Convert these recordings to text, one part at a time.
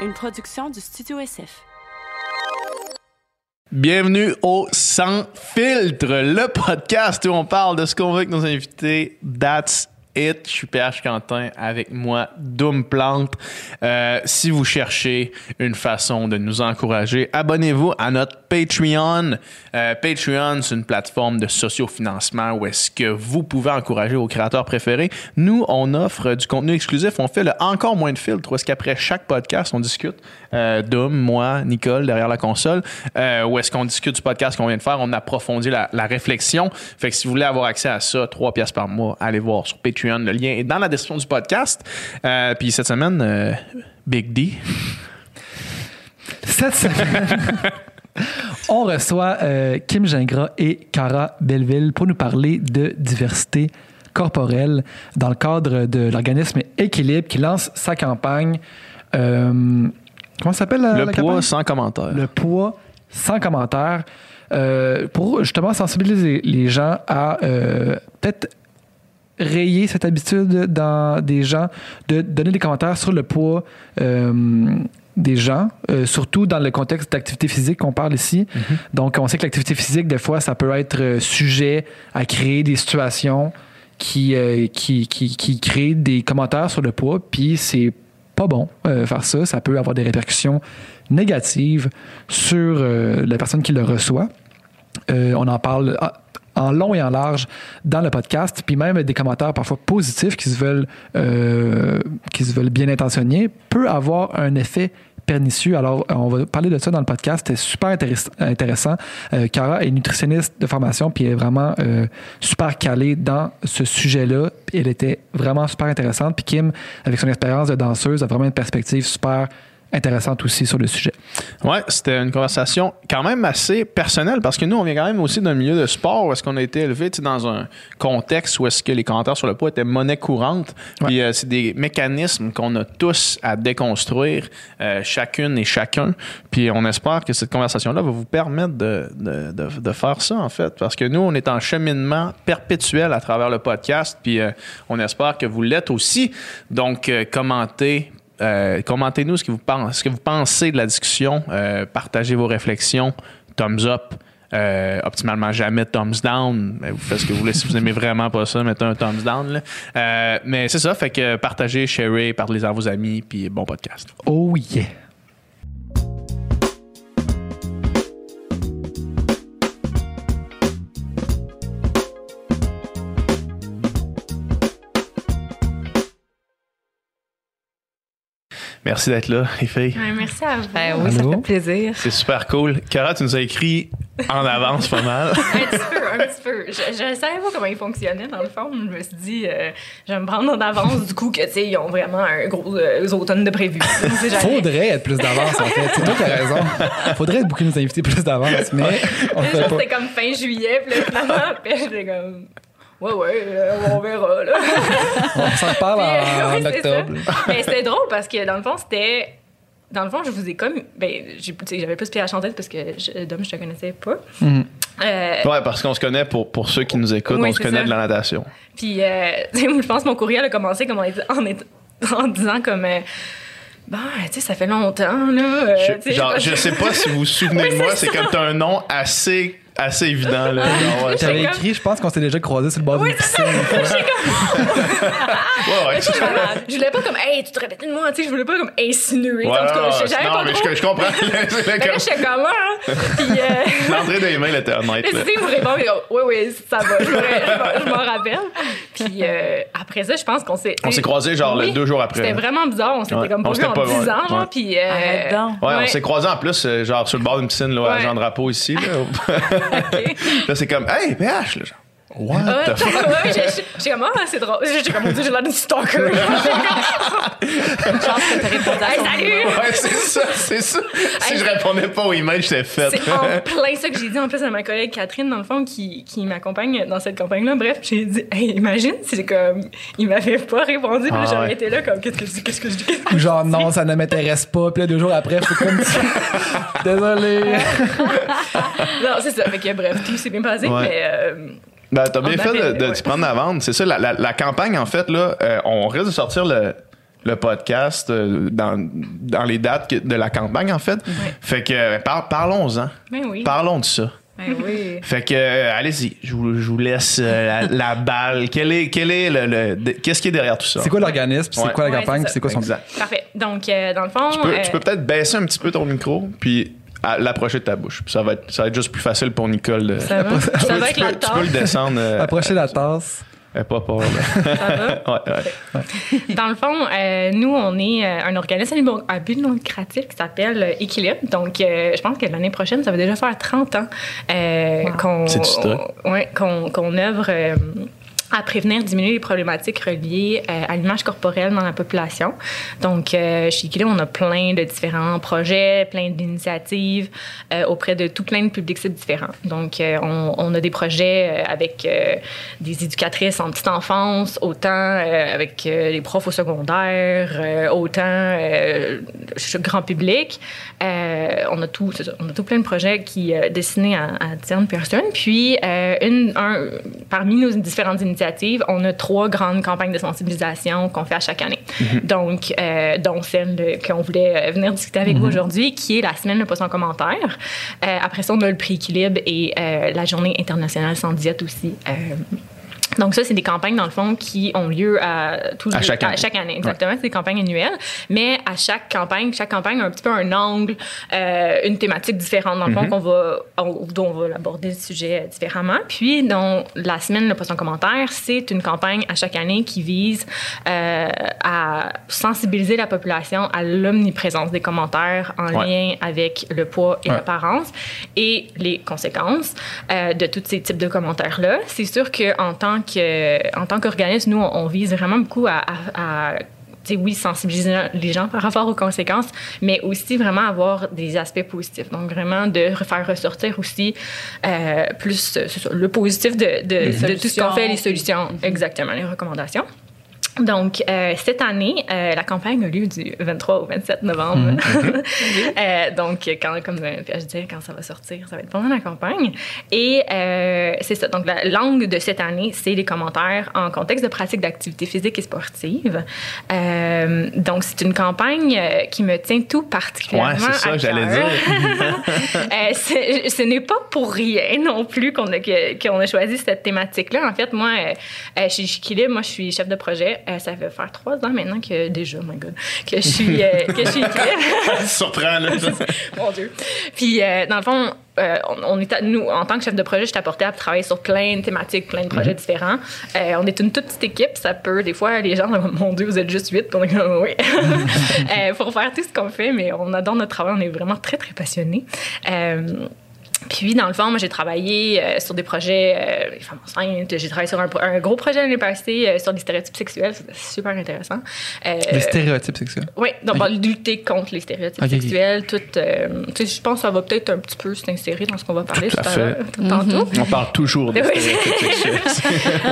une production du Studio SF. Bienvenue au Sans Filtre, le podcast où on parle de ce qu'on veut avec nos invités. That's Je suis PH Quentin avec moi, Doom Plante. Euh, si vous cherchez une façon de nous encourager, abonnez-vous à notre Patreon. Euh, Patreon, c'est une plateforme de sociofinancement où est-ce que vous pouvez encourager vos créateurs préférés. Nous, on offre du contenu exclusif. On fait le encore moins de filtres est-ce qu'après chaque podcast, on discute. Euh, Doom, moi, Nicole, derrière la console, où est-ce qu'on discute du podcast qu'on vient de faire. On approfondit la, la réflexion. Fait que si vous voulez avoir accès à ça, 3 pièces par mois, allez voir sur Patreon. Le lien est dans la description du podcast. Euh, puis cette semaine, euh, Big D. Cette semaine, on reçoit euh, Kim Gingras et Cara Belleville pour nous parler de diversité corporelle dans le cadre de l'organisme Équilibre qui lance sa campagne. euh, comment ça s'appelle la, Le la poids campagne? sans commentaire. Le poids sans commentaire. euh, pour justement sensibiliser les gens à peut-être rayer cette habitude dans des gens de donner des commentaires sur le poids euh, des gens, euh, surtout dans le contexte d'activité physique qu'on parle ici. Donc, on sait que l'activité physique, des fois, ça peut être euh, sujet à créer des situations qui, euh, qui, qui, qui créent des commentaires sur le poids, puis c'est pas bon euh, faire ça. Ça peut avoir des répercussions négatives sur la personne qui le reçoit. On en parle en- en long et en large dans le podcast, puis même des commentaires parfois positifs qui se veulent, euh, qui se veulent bien intentionnés, peut avoir un effet pernicieux. Alors, on va parler de ça dans le podcast. C'était super intéress- intéressant. Euh, Cara est nutritionniste de formation, puis elle est vraiment euh, super calée dans ce sujet-là. Elle était vraiment super intéressante. Puis Kim, avec son expérience de danseuse, a vraiment une perspective super intéressante aussi sur le sujet. Ouais, c'était une conversation quand même assez personnelle parce que nous, on vient quand même aussi d'un milieu de sport où est-ce qu'on a été élevé dans un contexte où est-ce que les commentaires sur le poids étaient monnaie courante. Puis euh, c'est des mécanismes qu'on a tous à déconstruire, euh, chacune et chacun. Puis on espère que cette conversation-là va vous permettre de, de, de, de faire ça, en fait. Parce que nous, on est en cheminement perpétuel à travers le podcast. Puis euh, on espère que vous l'êtes aussi. Donc, commentez, euh, commentez-nous ce que vous pensez, de la discussion. Euh, partagez vos réflexions. Thumbs up. Euh, optimalement jamais thumbs down. Vous faites ce que vous voulez. Si vous aimez vraiment pas ça, mettez un thumbs down. mais c'est ça. Fait que partagez, sharez, parlez-en à vos amis. Puis bon podcast. Oh yeah! Merci d'être là, les filles. Ouais, merci à vous. Ben oui, Allô? ça fait plaisir. C'est super cool. Cara, tu nous as écrit en avance pas mal. Un petit peu, un petit peu. Je, je savais pas comment ils fonctionnaient, dans le fond. Je me suis dit, euh, je vais me prendre en avance, du coup, que, tu sais, ils ont vraiment un gros euh, automne de prévu. Faudrait être plus d'avance, en fait. C'est toi qui as raison. Faudrait beaucoup nous inviter plus d'avance, mais on fait pas. C'était comme fin juillet, puis là, finalement, puis j'étais comme. Ouais, ouais, euh, on verra, là. On s'en reparle en, Ouais, octobre. Mais c'était drôle parce que, dans le fond, c'était. Dans le fond, je vous ai comme. Ben, j'avais plus Pierre tête parce que je, Dom, je te connaissais pas. Mhm. Euh, Ouais, parce qu'on se connaît pour, pour ceux qui nous écoutent, Oui, on se connaît ça. de la natation. Puis, euh, je pense que mon courriel a commencé comme en, en, en disant comme. euh, Bon, tu sais, ça fait longtemps, là. euh, Je, genre, je- sais pas si vous vous souvenez Oui, de moi, c'est c'est comme t'as un nom assez, assez évident. Là. Ouais, comme- écrit, je pense qu'on s'est déjà croisés sur le bord d'une piscine. une fois. ouais, ouais, c'est ça. Je voulais pas comme, hey, tu te répètes de moi, tu sais, je voulais pas comme insinuer. Ouais, en tout cas, j'avais non, pas mais trop. je, je comprends. C'est Mais là, comme- j'étais comme, ah. Puis, euh, L'entrée des honnête. Là. tu sais, il me répond, mais, oh, oui, oui, ça va, je, me- je m'en- rappelle. Puis euh, après ça, je pense qu'on s'est. On s'est croisés genre le Oui, deux jours après. C'était vraiment bizarre, on s'était comme pas vu en pas 10 vu, ans, genre, ouais. puis. euh. Ouais, on s'est croisés en plus, euh, genre sur le bord d'une piscine, là, à. Jean Drapeau ici. Là, Ok. Là, c'est comme, hey, PH, là, genre, what Ouais, the fuck? ouais, j'ai- j'ai comme, ah, c'est drôle. J'ai comme, j'ai l'air d'une stalker. Une chance que t'as répondu à Hey, salut! Ouais, c'est ça, c'est ça. Si Hey, je répondais pas aux emails, j'étais fait. C'est en plein ça que j'ai dit en plus à ma collègue Catherine, dans le fond, qui, qui m'accompagne dans cette campagne-là. Bref, j'ai dit, hey, imagine, c'est comme, il m'avait pas répondu, puis là, Ah j'aurais ouais. été là, comme, qu'est-ce que je dis, qu'est-ce que je dis, Ou genre, non, ça ne m'intéresse pas. Puis là, deux jours après, faut comme tu... Désolé. Non, c'est ça. Fait que bref, tout s'est bien passé, Ouais. mais. euh, Ben, t'as bien fait de, de ouais. t'y prendre à vendre. C'est ça, la, la- la campagne, en fait, là, euh, on risque de sortir le, le podcast euh, dans, dans les dates que- de la campagne, en fait. Fait que euh, par- parlons-en. Ben oui. Parlons de ça. Ben oui. Fait que, euh, allez-y, je vous, je vous laisse euh, la, la balle. Quel est, quel est le, le- de- qu'est-ce qui est derrière tout ça? C'est quoi l'organisme, Ouais. c'est quoi la Ouais, campagne, c'est puis ça. c'est quoi son Exact. Parfait. Donc, euh, dans le fond. Tu peux, euh, tu peux peut-être baisser un petit peu ton micro, puis à- l'approcher de ta bouche. Puis ça va être, ça va être juste plus facile pour Nicole. de- Ça va? Tu Ça peux- tu avec la peux- Tu peux le descendre. euh, Approcher la tasse. euh, pas peur. là. Ça va? Ouais, ouais. Dans le fond, euh, nous, on est euh, un organisme à but non lucratif qui s'appelle Équilibre. Donc, euh, je pense que l'année prochaine, ça va déjà faire 30 ans euh, qu'on ouais, qu'on qu'on œuvre euh, à prévenir, diminuer les problématiques reliées euh, à l'image corporelle dans la population. Donc, euh, chez Équilibre, on a plein de différents projets, plein d'initiatives euh, auprès de tout plein de publics différents. Donc, on, a des projets avec des éducatrices en petite enfance, autant avec les profs au secondaire, autant grand public. On a tout, on a tout plein de projets qui destinés à, à différentes personnes. Puis, un, parmi nos différentes initiatives, on a trois grandes campagnes de sensibilisation qu'on fait à chaque année. Donc, euh, dont celle qu'on voulait euh, venir discuter avec vous aujourd'hui, qui est la semaine de poisson en commentaire. Euh, après ça, on a le prix équilibre et euh, la journée internationale sans diète aussi. Donc ça, c'est des campagnes, dans le fond, qui ont lieu à, tous À les- chaque année. chaque année, exactement. C'est des campagnes annuelles. Mais à chaque campagne, chaque campagne a un petit peu un angle, euh, une thématique différente, dans le fond, qu'on va, on- dont on va aborder le sujet différemment. Puis, dans la semaine, le poste en commentaire, c'est une campagne à chaque année qui vise euh, à sensibiliser la population à l'omniprésence des commentaires en Ouais. lien avec le poids et Ouais. l'apparence et les conséquences euh, de tous ces types de commentaires-là. C'est sûr qu'en tant que, en tant qu'organisme, nous, on, on vise vraiment beaucoup à, à- à, oui, sensibiliser les gens par rapport aux conséquences, mais aussi vraiment avoir des aspects positifs. Donc, vraiment de faire ressortir aussi euh, plus ça, le positif de, de, de tout ce qu'on fait, les solutions, exactement, les recommandations. Donc, euh, cette année, euh, la campagne a lieu du 23 au 27 novembre. Euh, donc, quand, comme je disais, quand ça va sortir, ça va être pendant la campagne. Et c'est ça. Donc, la langue de cette année, c'est les commentaires en contexte de pratique d'activité physique et sportive. Donc, c'est une campagne qui me tient tout particulièrement Ouais, c'est ça que j'allais dire. Ce n'est pas pour rien non plus qu'on a, que- qu'on a choisi cette thématique-là. En fait, moi, chez Chiquilib, moi, je suis chef de projet. Euh, ça fait faire trois ans maintenant que, déjà, my God, que je suis, euh, que je suis. Surprend, là. Mon Dieu. Puis, euh, dans le fond, euh, on, est à- nous, en tant que chef de projet, je suis apportée à travailler sur plein de thématiques, plein de projets différents. Euh, on est une toute petite équipe. Ça peut, des fois, les gens, mon Dieu, vous êtes juste huit. On est comme, oui. Pour faire tout ce qu'on fait, mais on adore notre travail. On est vraiment très, très passionnés. Puis, dans le fond, moi, j'ai travaillé euh, sur des projets, euh, les femmes enceintes. J'ai travaillé sur un, gros projet l'année passée euh, sur les stéréotypes sexuels. C'était super intéressant. Euh, Les stéréotypes sexuels. oui, donc Ok. bah, lutter contre les stéréotypes sexuels, tout. euh, tu sais, je pense que ça va peut-être un petit peu s'insérer dans ce qu'on va parler Tout tout, à l'heure, tantôt. On parle toujours de Oui. stéréotypes sexuels.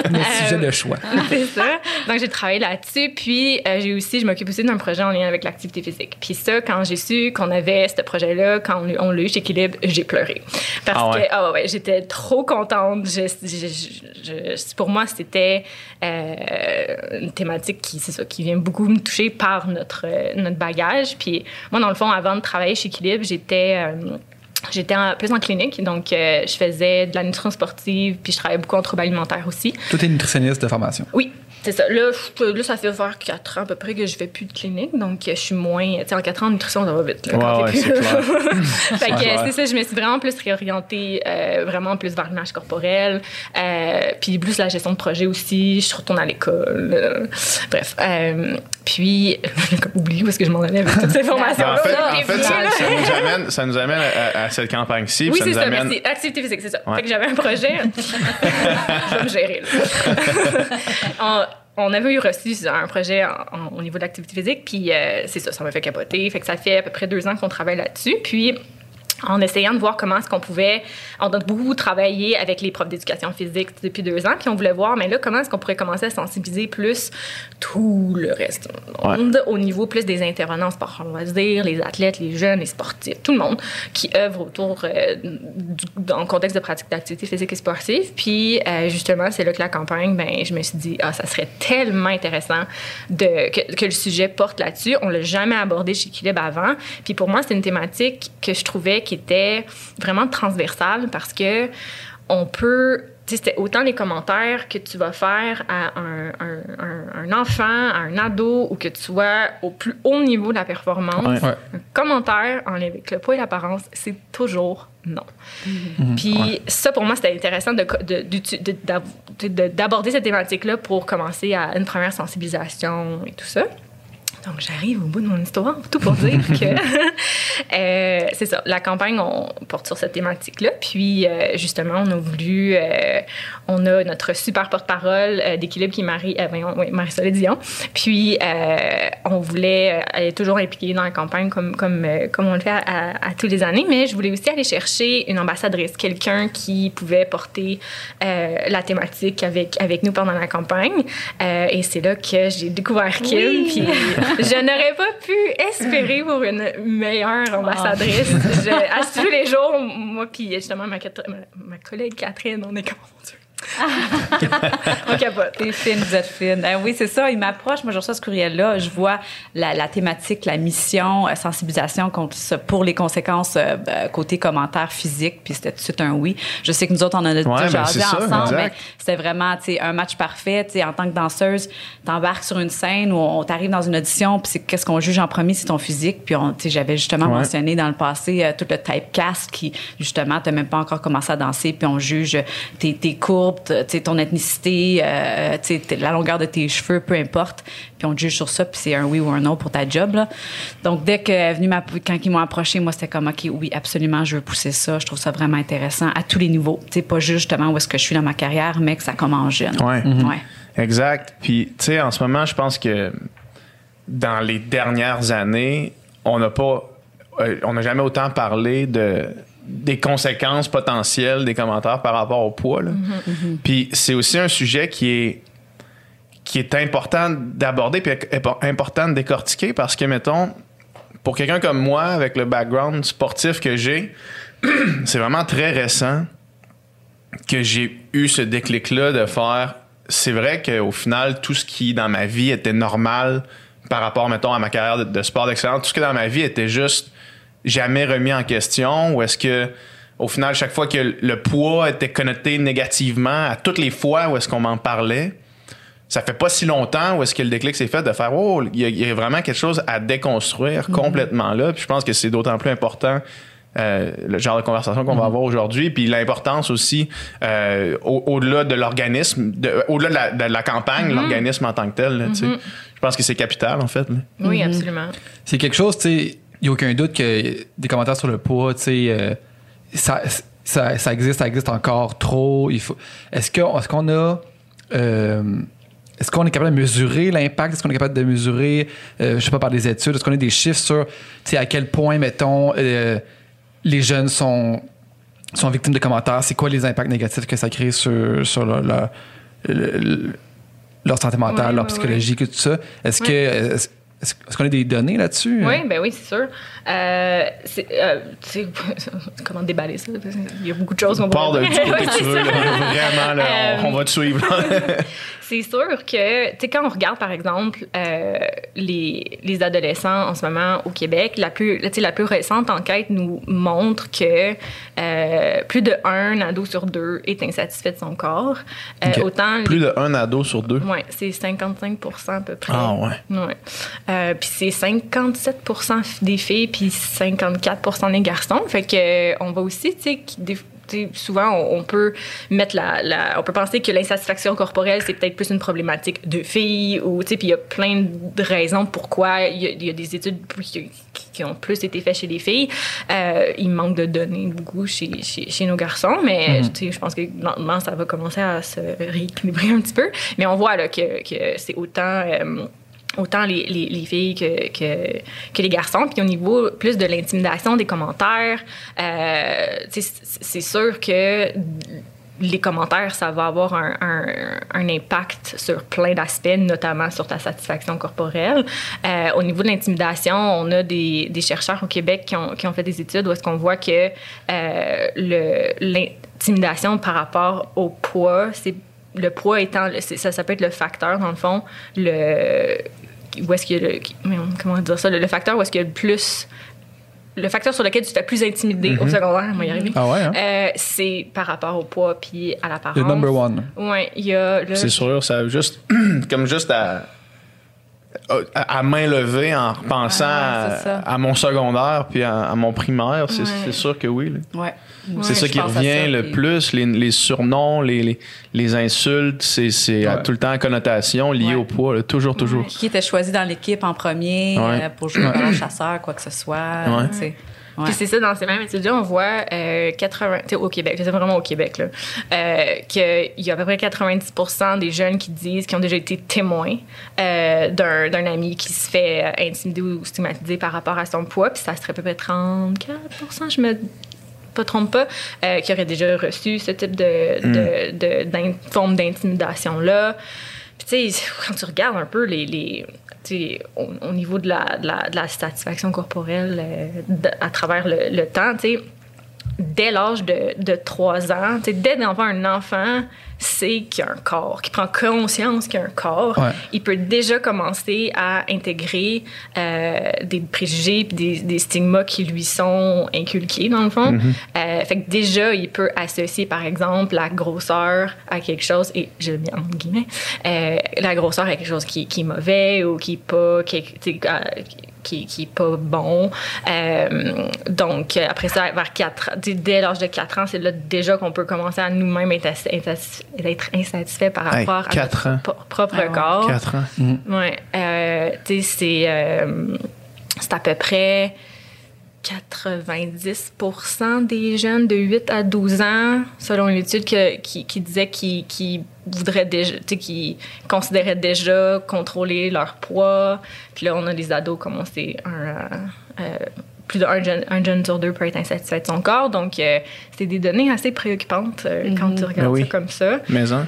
Notre sujet de choix. c'est ça. Donc, j'ai travaillé là-dessus. Puis, euh, j'ai aussi, je m'occupe aussi d'un projet en lien avec l'activité physique. Puis, ça, quand j'ai su qu'on avait ce projet-là, quand on, on l'a eu chez Équilibre, j'ai pleuré. Parce Ah ouais? que, ah ouais, j'étais trop contente. Je- je- je- je- pour moi, c'était euh, une thématique qui, ça, qui vient beaucoup me toucher par notre, euh, notre bagage. Puis, moi, dans le fond, avant de travailler chez Équilibre, j'étais. euh, J'étais plus en clinique, donc euh, je faisais de la nutrition sportive, puis je travaillais beaucoup en troubles alimentaires aussi. Tout est nutritionniste de formation. Oui, c'est ça. Là, je- là, ça fait faire 4 ans à peu près que je fais plus de clinique, donc je suis moins. Tu sais, en 4 ans en nutrition, ça va vite. là, Ouais, ouais, plus- c'est clair. fait que c'est ça, je me suis vraiment plus réorientée, euh, vraiment plus vers l'image corporelle, euh, puis plus la gestion de projet aussi. Je retourne à l'école. euh, bref. euh, puis, oublié où est-ce que je m'en allais avec toutes ces formations. en fait, là. en fait, ça, ça nous amène, ça nous amène à, à cette campagne-ci. Oui, c'est ça, amène... merci. Activité physique, c'est ça. Ouais. Fait que j'avais un projet. je vais me gérer, là. On avait eu reçu un projet en- au niveau de l'activité physique, puis euh, c'est ça, ça m'a fait capoter. Fait que ça fait à peu près deux ans qu'on travaille là-dessus. Puis en essayant de voir comment est-ce qu'on pouvait, on a beaucoup travaillé avec les profs d'éducation physique depuis deux ans, puis on voulait voir, mais là, comment est-ce qu'on pourrait commencer à sensibiliser plus tout le reste du monde au niveau plus des intervenants en sport en loisirs, les athlètes, les jeunes, les sportifs, tout le monde qui œuvre autour, euh, du, dans le contexte de pratique d'activité physique et sportive. Puis, euh, justement, c'est là que la campagne, ben, je me suis dit, ah, ça serait tellement intéressant de, que, que le sujet porte là-dessus. On l'a jamais abordé chez Equilibre avant. Puis pour moi, c'est une thématique que je trouvais qui était vraiment transversale parce que on peut c'était autant les commentaires que tu vas faire à un, un, un, enfant, à un ado, ou que tu sois au plus haut niveau de la performance. Ouais. Ouais. Un commentaire en lien avec le poids et l'apparence, c'est toujours non. Puis ça, pour moi, c'était intéressant de, de, de- d'aborder cette thématique-là pour commencer à une première sensibilisation et tout ça. Donc, j'arrive au bout de mon histoire, tout pour dire que euh, c'est ça. La campagne, on porte sur cette thématique-là. Puis, euh, justement, on a voulu, euh, on a notre super porte-parole d'équilibre qui est Marie, oui, Marie-Soleil Dion. Puis, on voulait, elle est toujours impliquée dans la campagne comme, comme, comme on le fait à, à- à tous les années, mais je voulais aussi aller chercher une ambassadrice, quelqu'un qui pouvait porter la thématique avec, avec nous pendant la campagne. Et c'est là que j'ai découvert Kim. Puis, je n'aurais pas pu espérer pour une meilleure ambassadrice. Je, à tous les jours, moi, puis justement, ma, ma, ma collègue Catherine, on est comme, mon Dieu. on capote. T'es fine, vous êtes fine. Euh, oui, c'est ça. Il m'approche. Moi, je reçois ce courriel-là. Je vois la, la thématique, la mission, euh, sensibilisation contre ça, pour les conséquences euh, euh, côté commentaire physique. Puis c'était tout de suite un oui. Je sais que nous autres, on en a Ouais, déjà ben, jasé c'est ça, ensemble, mais c'était vraiment un match parfait. En tant que danseuse, t'embarques sur une scène où on t'arrive dans une audition, puis c'est qu'est-ce qu'on juge en premier, c'est ton physique. Puis on- tu sais, j'avais justement Ouais. mentionné dans le passé euh, tout le typecast qui, justement, t'as même pas encore commencé à danser, puis on juge tes, tes courbes, t- tu sais, ton ethnicité, euh, la longueur de tes cheveux, peu importe. Puis on te juge sur ça, puis c'est un oui ou un non pour ta job. Là. Donc, dès que est venu m'app- quand ils m'ont approché, moi, c'était comme, OK, oui, absolument, je veux pousser ça. Je trouve ça vraiment intéressant à tous les niveaux. Tu sais, pas juste justement où est-ce que je suis dans ma carrière, mais que ça commence jeune. Ouais. Ouais. Exact. Puis, tu sais, en ce moment, je pense que dans les dernières années, on n'a pas, euh, on n'a jamais autant parlé de des conséquences potentielles des commentaires par rapport au poids. là. Puis c'est aussi un sujet qui est qui est important d'aborder puis impo- important de décortiquer parce que mettons pour quelqu'un comme moi avec le background sportif que j'ai, c'est vraiment très récent que j'ai eu ce déclic-là de faire. C'est vrai qu'au final, tout ce qui dans ma vie était normal par rapport, mettons, à ma carrière de, de sport d'excellence, tout ce qui dans ma vie était juste jamais remis en question ou est-ce que au final, chaque fois que le poids était connoté négativement, à toutes les fois où est-ce qu'on m'en parlait, ça fait pas si longtemps où est-ce que le déclic s'est fait de faire oh il y, a- il y a vraiment quelque chose à déconstruire complètement là puis je pense que c'est d'autant plus important euh, le genre de conversation qu'on va avoir aujourd'hui puis l'importance aussi euh, au- au-delà de l'organisme de- au-delà de la, de la campagne l'organisme en tant que tel là, tu sais. je pense que c'est capital en fait là. Oui, absolument. C'est quelque chose, tu sais, n'y a aucun doute que des commentaires sur le poids, tu sais, euh, ça, ça, ça existe, ça existe encore trop. Il faut. Est-ce qu'on a, euh, est-ce qu'on est capable de mesurer l'impact? Est-ce qu'on est capable de mesurer, euh, je sais pas par des études, est-ce qu'on a des chiffres sur, tu sais, à quel point, mettons, euh, les jeunes sont sont victimes de commentaires? C'est quoi les impacts négatifs que ça crée sur sur leur, leur, le- leur santé mentale, Ouais, leur ouais, psychologie, tout ça? Est-ce que est-ce qu'on a des données là-dessus? Oui, ben oui, c'est sûr. Euh, c'est, euh, comment déballer ça? Qu'il y a beaucoup de choses qu'on Part de du côté que tu veux là. vraiment là, on, Euh, on va te suivre C'est sûr que, tu sais, quand on regarde, par exemple, euh, les, les adolescents en ce moment au Québec, la plus, tu sais, la plus récente enquête nous montre que euh, plus de un ado sur deux est insatisfait de son corps. Euh. Autant plus de un ado sur deux? Oui, c'est 55 à peu près. Ah, ouais. Ouais. Puis c'est 57% des filles, puis 54% des garçons. Fait que on va aussi, tu sais, souvent on, on peut mettre la, la- on peut penser que l'insatisfaction corporelle c'est peut-être plus une problématique de filles ou tu sais puis il y a plein de raisons pourquoi il y a, il y a des études qui, qui ont plus été faites chez les filles. Euh, il manque de données beaucoup chez, chez, chez nos garçons mais sais je pense que lentement ça va commencer à se rééquilibrer un petit peu. Mais on voit là que, que c'est autant euh, autant les, les, les filles que, que, les garçons. Puis au niveau plus de l'intimidation des commentaires, euh, c'est sûr que les commentaires, ça va avoir un, impact sur plein d'aspects, notamment sur ta satisfaction corporelle. Euh, au niveau de l'intimidation, on a des, chercheurs au Québec qui ont, qui ont fait des études où est-ce qu'on voit que euh, l'intimidation par rapport au poids, c'est le poids étant, ça, ça peut être le facteur, dans le fond, où est-ce qu'il y a le, comment dire ça, le, le facteur où est-ce qu'il y a le plus le facteur sur lequel tu te fais plus intimider mm -hmm. au secondaire, on va y arriver. Ah ouais, hein? euh, c'est par rapport au poids puis à l'apparence. Le number one. Ouais, il y a. C'est sûr, ça juste comme juste à à main levée en repensant Ah, à, mon secondaire puis à, à mon primaire, c'est Ouais. sûr que oui. c'est ça qui revient ça, le puis- plus, les, les surnoms, les, les, les insultes, c'est c'est à Ouais. tout le temps en connotation liée Ouais. au poids, là, toujours, toujours. Qui était choisi dans l'équipe en premier Ouais. euh, pour jouer au chasseur, quoi que ce soit. Ouais. tu sais. Ouais. Puis c'est ça, dans ces mêmes études-là, on voit euh, 80, tu sais, au Québec, c'est vraiment au Québec, là, euh, qu'il y a à peu près 90 des jeunes qui disent qu'ils ont déjà été témoins euh, d'un d'un ami qui se fait euh, intimider ou stigmatiser par rapport à son poids, puis ça serait à peu près 34 je me pas trompe pas, euh, qui aurait déjà reçu ce type de, de, de- d'in- forme d'intimidation-là. Puis, tu sais, quand tu regardes un peu les. Au, au niveau de la, satisfaction corporelle euh, à travers le temps, tu sais, dès l'âge de, de 3 ans, dès d'avoir un enfant, sait qu'il y a un corps, qui prend conscience qu'il y a un corps, Ouais. il peut déjà commencer à intégrer euh, des préjugés puis des, des stigmas qui lui sont inculqués, dans le fond. Euh, fait que déjà, il peut associer, par exemple, la grosseur à quelque chose, et je le mets entre guillemets, euh, la grosseur à quelque chose qui, qui est mauvais ou qui est pas... Qui, qui, qui est pas bon. Euh, donc, euh, après ça, vers 4 ans, dès- dès l'âge de 4 ans, c'est là déjà qu'on peut commencer à nous-mêmes être, être par Hey, rapport à quatre notre ans. propre Ah corps. 4 ans. Ouais. Euh, tu sais, c'est, euh, c'est à peu près 90% des jeunes de 8 à 12 ans, selon une étude que- qui, qui disait qu'ils qu'ils voudraient déjà, tu sais, qu'ils considéraient déjà contrôler leur poids. Puis là, on a des ados comme on sait, un, euh, euh, plus d'un jeune, un jeune sur deux peut être insatisfait de son corps. Donc, euh, c'est des données assez préoccupantes euh, quand tu regardes Ben oui. ça comme ça. Mais hein?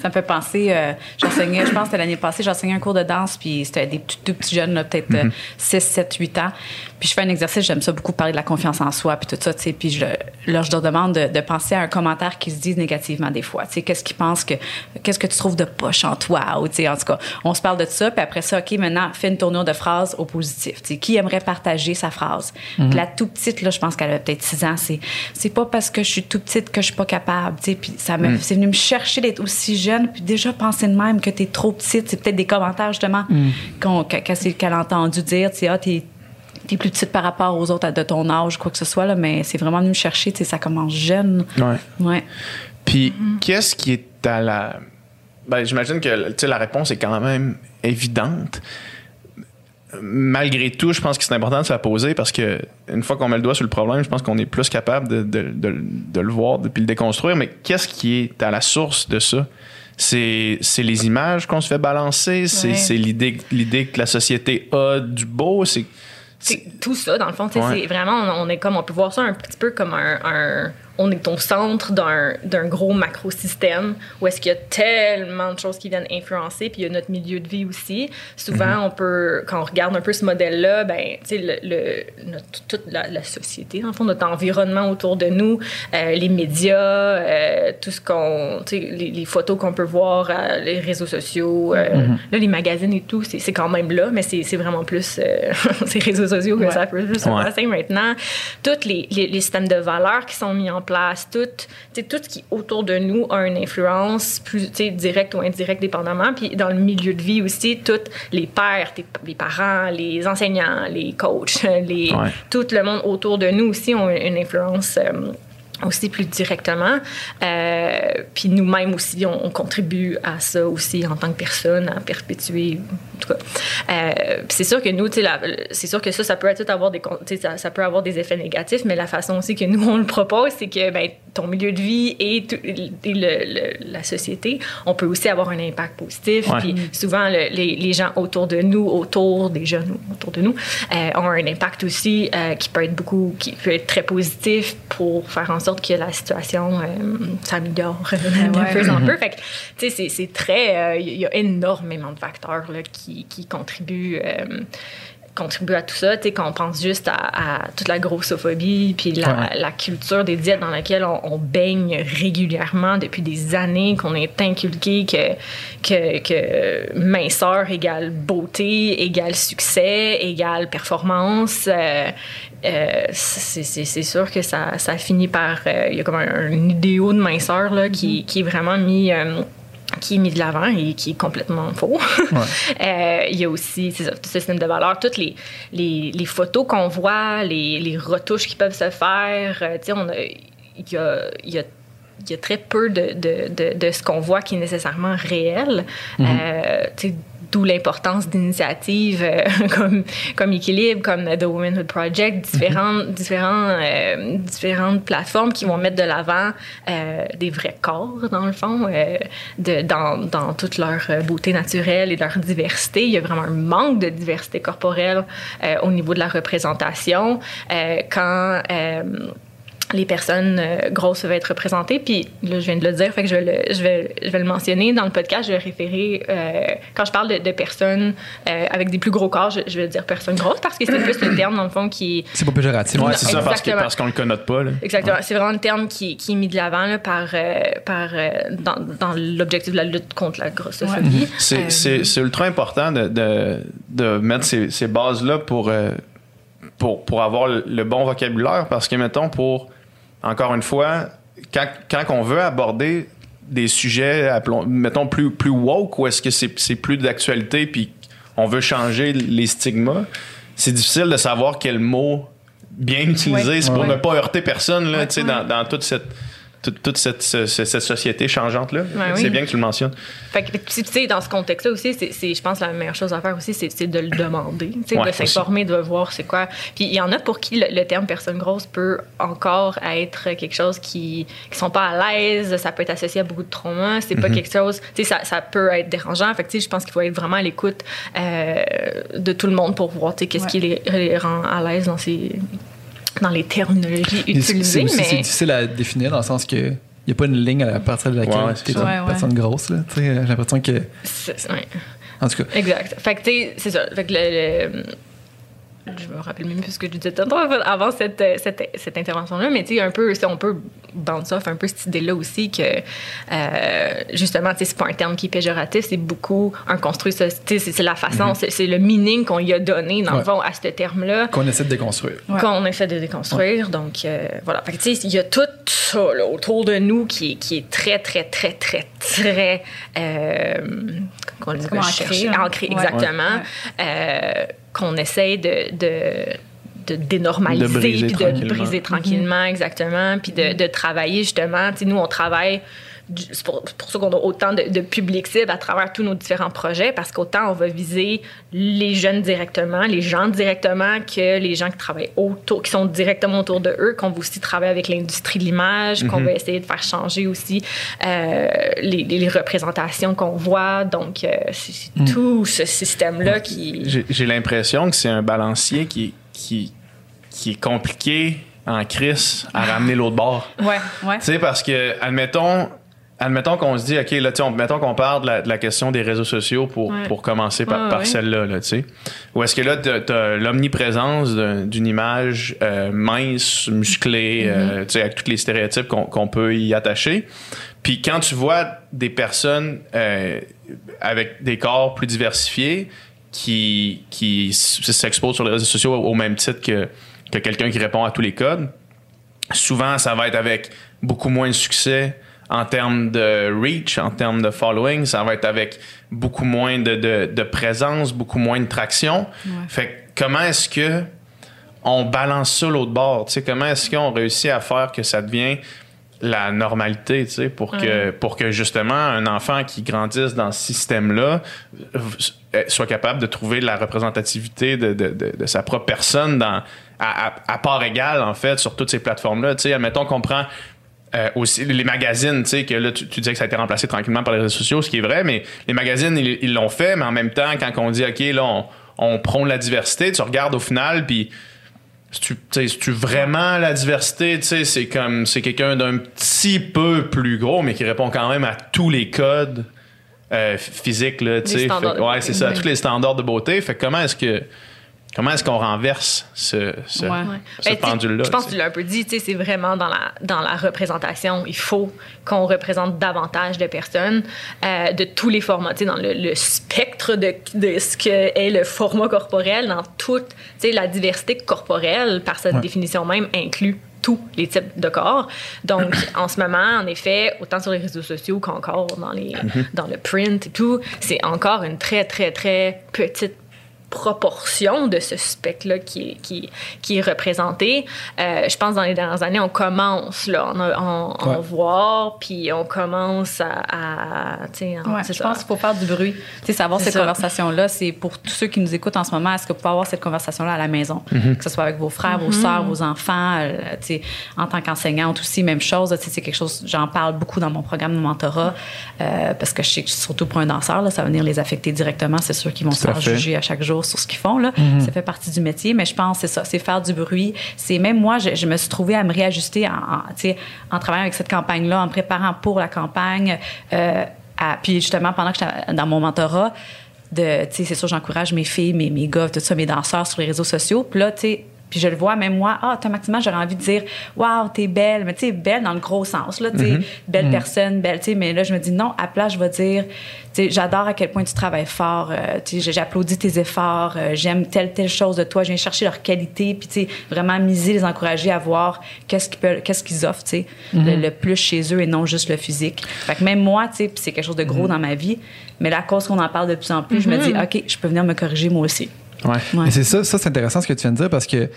Ça me fait penser, euh, j'enseignais, je pense que c'était l'année passée, j'enseignais un cours de danse, puis c'était des tout, tout petits jeunes, peut-être euh, 6, 7, 8 ans. Puis je fais un exercice, j'aime ça beaucoup parler de la confiance en soi, puis tout ça, tu sais. Puis je, là, je leur demande de, de penser à un commentaire qui se dise négativement des fois. Tu sais, qu'est-ce qu'ils pensent que, qu'est-ce que tu trouves de poche en toi, ou tu sais, en tout cas, on se parle de ça, puis après ça, OK, maintenant, fais une tournure de phrases au positif. Tu sais, qui aimerait partager sa phrase? Puis la tout petite, là, je pense qu'elle avait peut-être 6 ans, c'est, c'est pas parce que je suis tout petite que je suis pas capable, tu sais. Puis ça me, c'est venu me chercher d'être aussi jeune, puis déjà penser de même que t'es trop petite. C'est peut-être des commentaires, justement, qu'on, qu'a- qu'a- qu'elle a entendu dire, tu sais, ah, t'es, t'es plus petite par rapport aux autres de ton âge, quoi que ce soit, là, mais c'est vraiment venu me chercher, tu sais, ça commence jeune. Ouais. Ouais. Puis, qu'est-ce qui est à la. Ben, j'imagine que tu sais, la réponse est quand même évidente. Malgré tout, je pense que c'est important de se la poser parce que une fois qu'on met le doigt sur le problème, je pense qu'on est plus capable de, de- de- de le voir puis le déconstruire. Mais qu'est-ce qui est à la source de ça? C'est c'est les images qu'on se fait balancer, c'est Ouais. c'est l'idée l'idée que la société a du beau, C'est tout ça, dans le fond. tu sais, Ouais. C'est vraiment, on, on est comme, on peut voir ça un petit peu comme un. un- on est au centre d'un gros macro-système où est-ce qu'il y a tellement de choses qui viennent influencer, puis il y a notre milieu de vie aussi. Souvent, on peut, quand on regarde un peu ce modèle-là, ben, tu sais, le, le- toute la, la société, le fond, notre environnement autour de nous, euh, les médias, euh, tout ce qu'on, tu sais, les, les photos qu'on peut voir, euh, les réseaux sociaux, euh, là, les magazines et tout, c'est quand même là, mais c'est vraiment plus ces réseaux sociaux que Ouais. ça peut plus se Ouais. passer maintenant. Tous les, les, les systèmes de valeurs qui sont mis en place, tout, tu sais, tout ce qui autour de nous a une influence plus directe ou indirecte dépendamment. Puis dans le milieu de vie aussi, tous les pères, tes- les parents, les enseignants, les coachs, les, Ouais. tout le monde autour de nous aussi ont une influence. euh, aussi plus directement. Euh, puis nous-mêmes aussi, on, on contribue à ça aussi en tant que personne, à perpétuer tout cas. Euh, c'est sûr que nous, c'est sûr que ça, ça peut tout avoir des, ça, ça peut avoir des effets négatifs, mais la façon aussi que nous on le propose, c'est que ben, ton milieu de vie et, tout- et le- le- la société, on peut aussi avoir un impact positif. Ouais. Puis souvent, le- les, les gens autour de nous, autour des jeunes autour de nous, euh, ont un impact aussi euh, qui peut être beaucoup, qui peut être très positif pour faire en sorte que la situation euh, s'améliore de plus en peu. Fait que, tu sais, c'est- très, euh, il y a énormément de facteurs là, qui, qui contribuent. euh, contribuent à tout ça, tu sais, qu'on pense juste à, à toute la grossophobie, puis la, Ouais. la culture des diètes dans laquelle on, on baigne régulièrement depuis des années, qu'on est inculqué que, que, que minceur égale beauté, égale succès, égale performance. euh, euh, c'est sûr que ça, ça finit par... euh, Il y a comme un, un idéal de minceur là, qui, qui est vraiment mis... qui est mis de l'avant et qui est complètement faux. Euh, il y a aussi ça, tout ce système de valeurs, toutes les, les, les photos qu'on voit, les, les retouches qui peuvent se faire. euh, il y a, il y a il y a très peu de, de, de, de ce qu'on voit qui est nécessairement réel. Tu sais, D'où l'importance d'initiatives euh, comme, comme Équilibre, comme The Womanhood Project, différentes, différents, euh, différentes plateformes qui vont mettre de l'avant euh, des vrais corps, dans le fond, de, dans, dans toute leur beauté naturelle et leur diversité. Il y a vraiment un manque de diversité corporelle au niveau de la représentation. Quand les personnes euh, grosses peuvent être représentées. Puis là, je viens de le dire, fait que je vais le, je vais, je vais le mentionner. Dans le podcast, je vais référer, euh, quand je parle de, de personnes euh, avec des plus gros corps, je, je vais dire personnes grosses parce que c'est plus le terme, dans le fond, qui est C'est pas péjoratif. Ouais, c'est ça, parce que- Exactement. parce qu'on le connote pas. là. Exactement. C'est vraiment le terme qui, qui est mis de l'avant là, par, euh, par, euh, dans, dans l'objectif de la lutte contre la grossophobie. C'est Euh, c'est- ultra important de, de, de mettre ces, ces bases-là pour, euh, pour, pour avoir le, le bon vocabulaire parce que, mettons, pour, encore une fois, quand, quand on veut aborder des sujets, appelons, mettons, plus, plus woke, ou est-ce que c'est c'est plus d'actualité puis on veut changer les stigmas, c'est difficile de savoir quel mot bien utiliser. Ouais. C'est pour Ouais. ne pas heurter personne là, tu sais, Ouais. dans, dans toute cette toute, cette, ce- ce- cette société changeante-là. C'est bien que tu le mentionnes. Fait que, tu sais, dans ce contexte-là aussi, c'est, c'est- je pense que la meilleure chose à faire aussi, c'est, c'est de le demander, tu sais, Ouais, de s'informer, de voir c'est quoi. Puis il y en a pour qui le, le terme personne grosse peut encore être quelque chose qui qui sont pas à l'aise, ça peut être associé à beaucoup de traumas, c'est pas quelque chose, tu sais, ça, ça peut être dérangeant. Fait que, tu sais, je pense qu'il faut être vraiment à l'écoute euh, de tout le monde pour voir, tu sais, qu'est-ce Ouais. qui les, les rend à l'aise dans ces dans les terminologies utilisées, c'est mais difficile à définir dans le sens que il n'y a pas une ligne à partir de laquelle Ouais, tu es une. Ouais, personne grosse. sais, J'ai l'impression que. En tout cas, Exact. Fait que, tu sais, c'est ça. Fait que le, le- Je me rappelle même plus ce que je disais tantôt avant cette, euh, cette, cette intervention-là, mais tu sais, un peu, si on peut bounce off un peu cette idée-là aussi que, euh, justement, tu sais, c'est pas un terme qui est péjoratif, c'est beaucoup un construit, ça, tu sais, c'est c'est la façon, c'est c'est le meaning qu'on y a donné, dans le Ouais. fond, à ce terme-là qu'on essaie de déconstruire. Ouais. qu'on essaie de déconstruire. Donc, euh, voilà. Fait que, tu sais, il y a tout ça là, autour de nous qui est, qui est très, très, très, très, très. Euh, qu'on dit, ancré, hein. ancré, Ouais. exactement. Qu'on essaie de. de de dénormaliser De briser puis de tranquillement. briser tranquillement exactement puis de, de travailler justement tu sais nous on travaille c'est pour, ça qu'on a autant de, de public cible à travers tous nos différents projets parce qu'autant on va viser les jeunes directement, les gens directement que les gens qui travaillent autour, qui sont directement autour de eux, qu'on va aussi travailler avec l'industrie de l'image, qu'on va essayer de faire changer aussi euh, les, représentations qu'on voit. Donc, euh, c'est c'est tout ce système-là qui... J'ai j'ai l'impression que c'est un balancier qui, qui, qui est compliqué en crise à ramener l'autre bord. Ouais, ouais. Tu sais, parce que, admettons, admettons qu'on se dit, OK, là, tu sais, on- mettons qu'on parle de la, de la question des réseaux sociaux pour, Ouais. pour commencer par, Ouais, par celle-là, là, tu sais. Ou est-ce que là, t'as as, l'omniprésence d'un- d'une image euh, mince, musclée, Mm-hmm. euh, tu sais, avec tous les stéréotypes qu'on peut y attacher. Puis quand tu vois des personnes euh, avec des corps plus diversifiés qui, qui s'exposent sur les réseaux sociaux au même titre que, que quelqu'un qui répond à tous les codes, souvent, ça va être avec beaucoup moins de succès en termes de reach, en termes de following. Ça va être avec beaucoup moins de, de, de présence, beaucoup moins de traction. Fait que comment est-ce que on balance ça l'autre bord? Tu sais, comment est-ce qu'on réussit à faire que ça devienne la normalité, tu sais, pour que, pour que justement un enfant qui grandisse dans ce système-là soit capable de trouver la représentativité de, de, de, de sa propre personne dans, à, à, à part égale, en fait, sur toutes ces plateformes-là. Tu sais, admettons qu'on prend euh, aussi les magazines, tu sais, que là, tu, tu disais que ça a été remplacé tranquillement par les réseaux sociaux, ce qui est vrai, mais les magazines, ils l'ont fait, mais en même temps, quand on dit, OK, là, on, on prône la diversité, tu regardes au final, puis tu, tu sais, si tu vraiment la diversité, tu sais, c'est comme, c'est quelqu'un d'un petit peu plus gros, mais qui répond quand même à tous les codes euh, physiques, là, tu sais. Ouais, c'est ça, tous les standards de beauté. Fait que comment est-ce que, comment est-ce qu'on renverse ce, ce, Ouais. Ouais. ce Ben, pendule-là? Je pense tu que tu l'as un peu dit, c'est vraiment dans la, dans la représentation. Il faut qu'on représente davantage de personnes euh, de tous les formats, tu sais, dans le, le spectre de, de ce que est le format corporel, dans toute la diversité corporelle, par sa Ouais. définition même, inclut tous les types de corps. Donc, en ce moment, en effet, autant sur les réseaux sociaux qu'encore dans, les, dans le print et tout, c'est encore une très, très, très petite proportion de ce spectre-là qui est, qui, qui est représenté. Euh, je pense dans les dernières années, on commence là, en, en, en Ouais. voir, puis on commence à... à en- Ouais, je ça. pense qu'il faut faire du bruit. Tu sais, savoir cette conversation-là, c'est pour tous ceux qui nous écoutent en ce moment, est-ce que vous pouvez avoir cette conversation-là à la maison? Que ce soit avec vos frères, vos sœurs, vos enfants, euh, tu sais, en tant qu'enseignante aussi, même chose. Tu sais, c'est quelque chose, j'en parle beaucoup dans mon programme de mentorat, euh, parce que je sais que surtout pour un danseur, là, ça va venir les affecter directement. C'est sûr qu'ils vont se faire juger à chaque jour sur ce qu'ils font. Là. Ça fait partie du métier, mais je pense que c'est ça, c'est faire du bruit. C'est même moi, je, je me suis trouvée à me réajuster en, en, en travaillant avec cette campagne-là, en me préparant pour la campagne. euh, à- puis justement, pendant que j'étais dans mon mentorat, de, c'est sûr, j'encourage mes filles, mes, mes gars, tout ça, mes danseurs sur les réseaux sociaux. Puis là, tu sais, puis je le vois, même moi, ah, automatiquement, j'aurais envie de dire, waouh, t'es belle. Mais tu sais, belle dans le gros sens, là, tu sais, belle personne, belle, tu sais. Mais là, je me dis, non, à place, je vais dire, tu sais, j'adore à quel point tu travailles fort, euh, tu sais, j'applaudis tes efforts, euh, j'aime telle, telle chose de toi, je viens chercher leur qualité, puis tu sais, vraiment miser, les encourager à voir qu'est-ce qu'ils qu'est-ce qu'ils offrent, tu sais, le, le plus chez eux et non juste le physique. Fait que même moi, tu sais, puis c'est quelque chose de gros dans ma vie, mais là, à cause qu'on en parle de plus en plus, je me dis, OK, je peux venir me corriger moi aussi. Ouais. Ouais. Et c'est ça, ça c'est intéressant ce que tu viens de dire parce que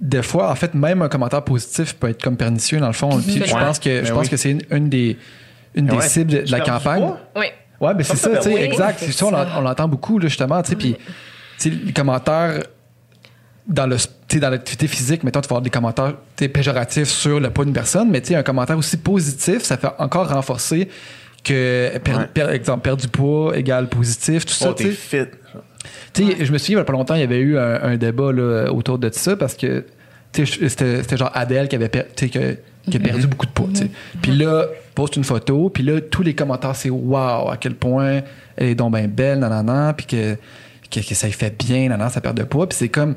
des fois, en fait, même un commentaire positif peut être comme pernicieux dans le fond. Puis je pense que je Ben pense oui. que c'est une, une des une des Ouais. cibles de, la campagne. Oui. Ouais, ben c'est ça, tu sais, Oui, exact. c'est Ça, on l'en- ça. on l'entend beaucoup là, justement, tu sais, puis tu sais, les commentaires dans le tu sais, dans l'activité physique, mettons, tu vas avoir des commentaires péjoratifs sur le poids d'une personne, mais tu sais, un commentaire aussi positif, ça fait encore renforcer que, per, Ouais. per- exemple, perdre du poids égale positif, tout Oh, ça, tu t'es sais. fit. Je me souviens, il y a pas longtemps, il y avait eu un, un débat là, autour de ça parce que c'était genre Adèle qui avait per- que- qui a perdu beaucoup de poids. sais. Puis là, poste une photo, puis là, tous les commentaires, c'est waouh, à quel point elle est donc bien belle, nanana, puis que, que, que ça lui fait bien, nanana, sa perte de poids. Puis c'est comme.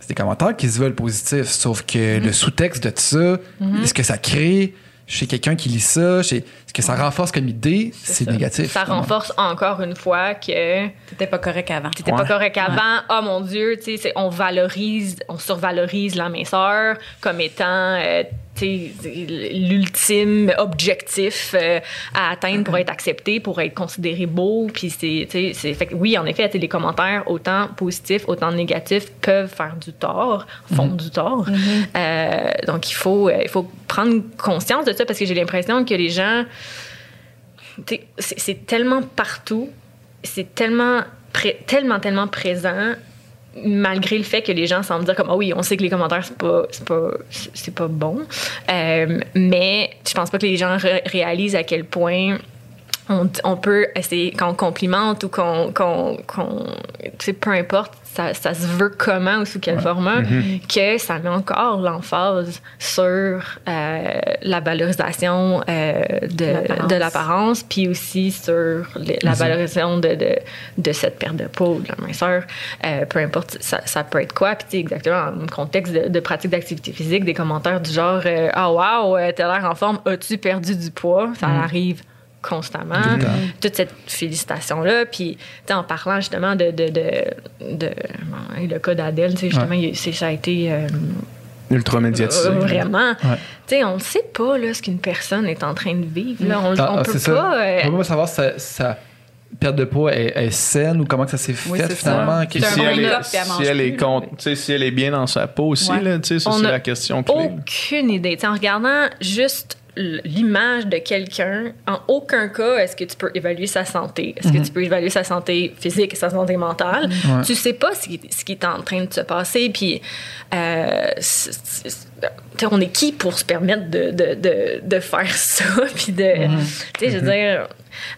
C'est des commentaires qui se veulent positifs, sauf que le sous-texte de ça, ce que ça crée chez quelqu'un qui lit ça, chez, ce que ça renforce comme idée, c'est négatif. Ça finalement. renforce encore une fois que T'étais pas correct avant. t'étais Ouais. pas correct avant. Oh mon Dieu, tu sais, on valorise, on survalorise la minceur comme étant euh, l'ultime objectif euh, à atteindre pour être accepté, pour être considéré beau. Puis c'est, fait oui, en effet, les commentaires autant positifs, autant négatifs peuvent faire du tort, font du tort. Euh, donc il faut, euh, il faut prendre conscience de ça parce que j'ai l'impression que les gens c'est tellement partout, c'est tellement, tellement, tellement présent, malgré le fait que les gens semblent dire comme, ah oui, on sait que les commentaires, c'est pas, c'est pas, c'est pas bon. Euh, mais je pense pas que les gens ré- réalisent à quel point on, on peut essayer, qu'on complimente ou qu'on, qu'on- tu sais, peu importe, ça, ça se veut comment ou sous quel format, que ça met encore l'emphase sur euh, la valorisation euh, de, L'apparence. de l'apparence, puis aussi sur la valorisation de, de, de cette perte de peau, ou de la minceur, euh, peu importe, ça, ça peut être quoi, puis tu sais, exactement, le contexte de, de pratique d'activité physique, des commentaires du genre euh, Ah, wow, euh, t'as l'air en forme, as-tu perdu du poids Ça arrive constamment. Tout. Toute cette félicitation-là. Puis, tu sais, en parlant justement de. de, de, de- bon, le cas d'Adèle, tu sais, justement, il- c'est- ça a été. euh, Ultra médiatisé. euh, vraiment. Ouais. Tu sais, on ne sait pas là, ce qu'une personne est en train de vivre. Là. On, Ah, on ah, peut c'est pas. euh, On peut pas savoir si sa, perte de poids est, est saine ou comment que ça s'est Oui, fait c'est finalement. un si elle, est, elle si elle est si elle est bien dans sa peau aussi, Ouais. là, tu sais, ça, On c'est a la question clé. aucune idée. Tu sais, en regardant juste l'image de quelqu'un, en aucun cas est-ce que tu peux évaluer sa santé? Est-ce que tu peux évaluer sa santé physique et sa santé mentale? Tu sais pas ce qui, ce qui est en train de se passer. Puis, euh, on est qui pour se permettre de, de, de, de faire ça? Puis de. Tu sais, je veux dire.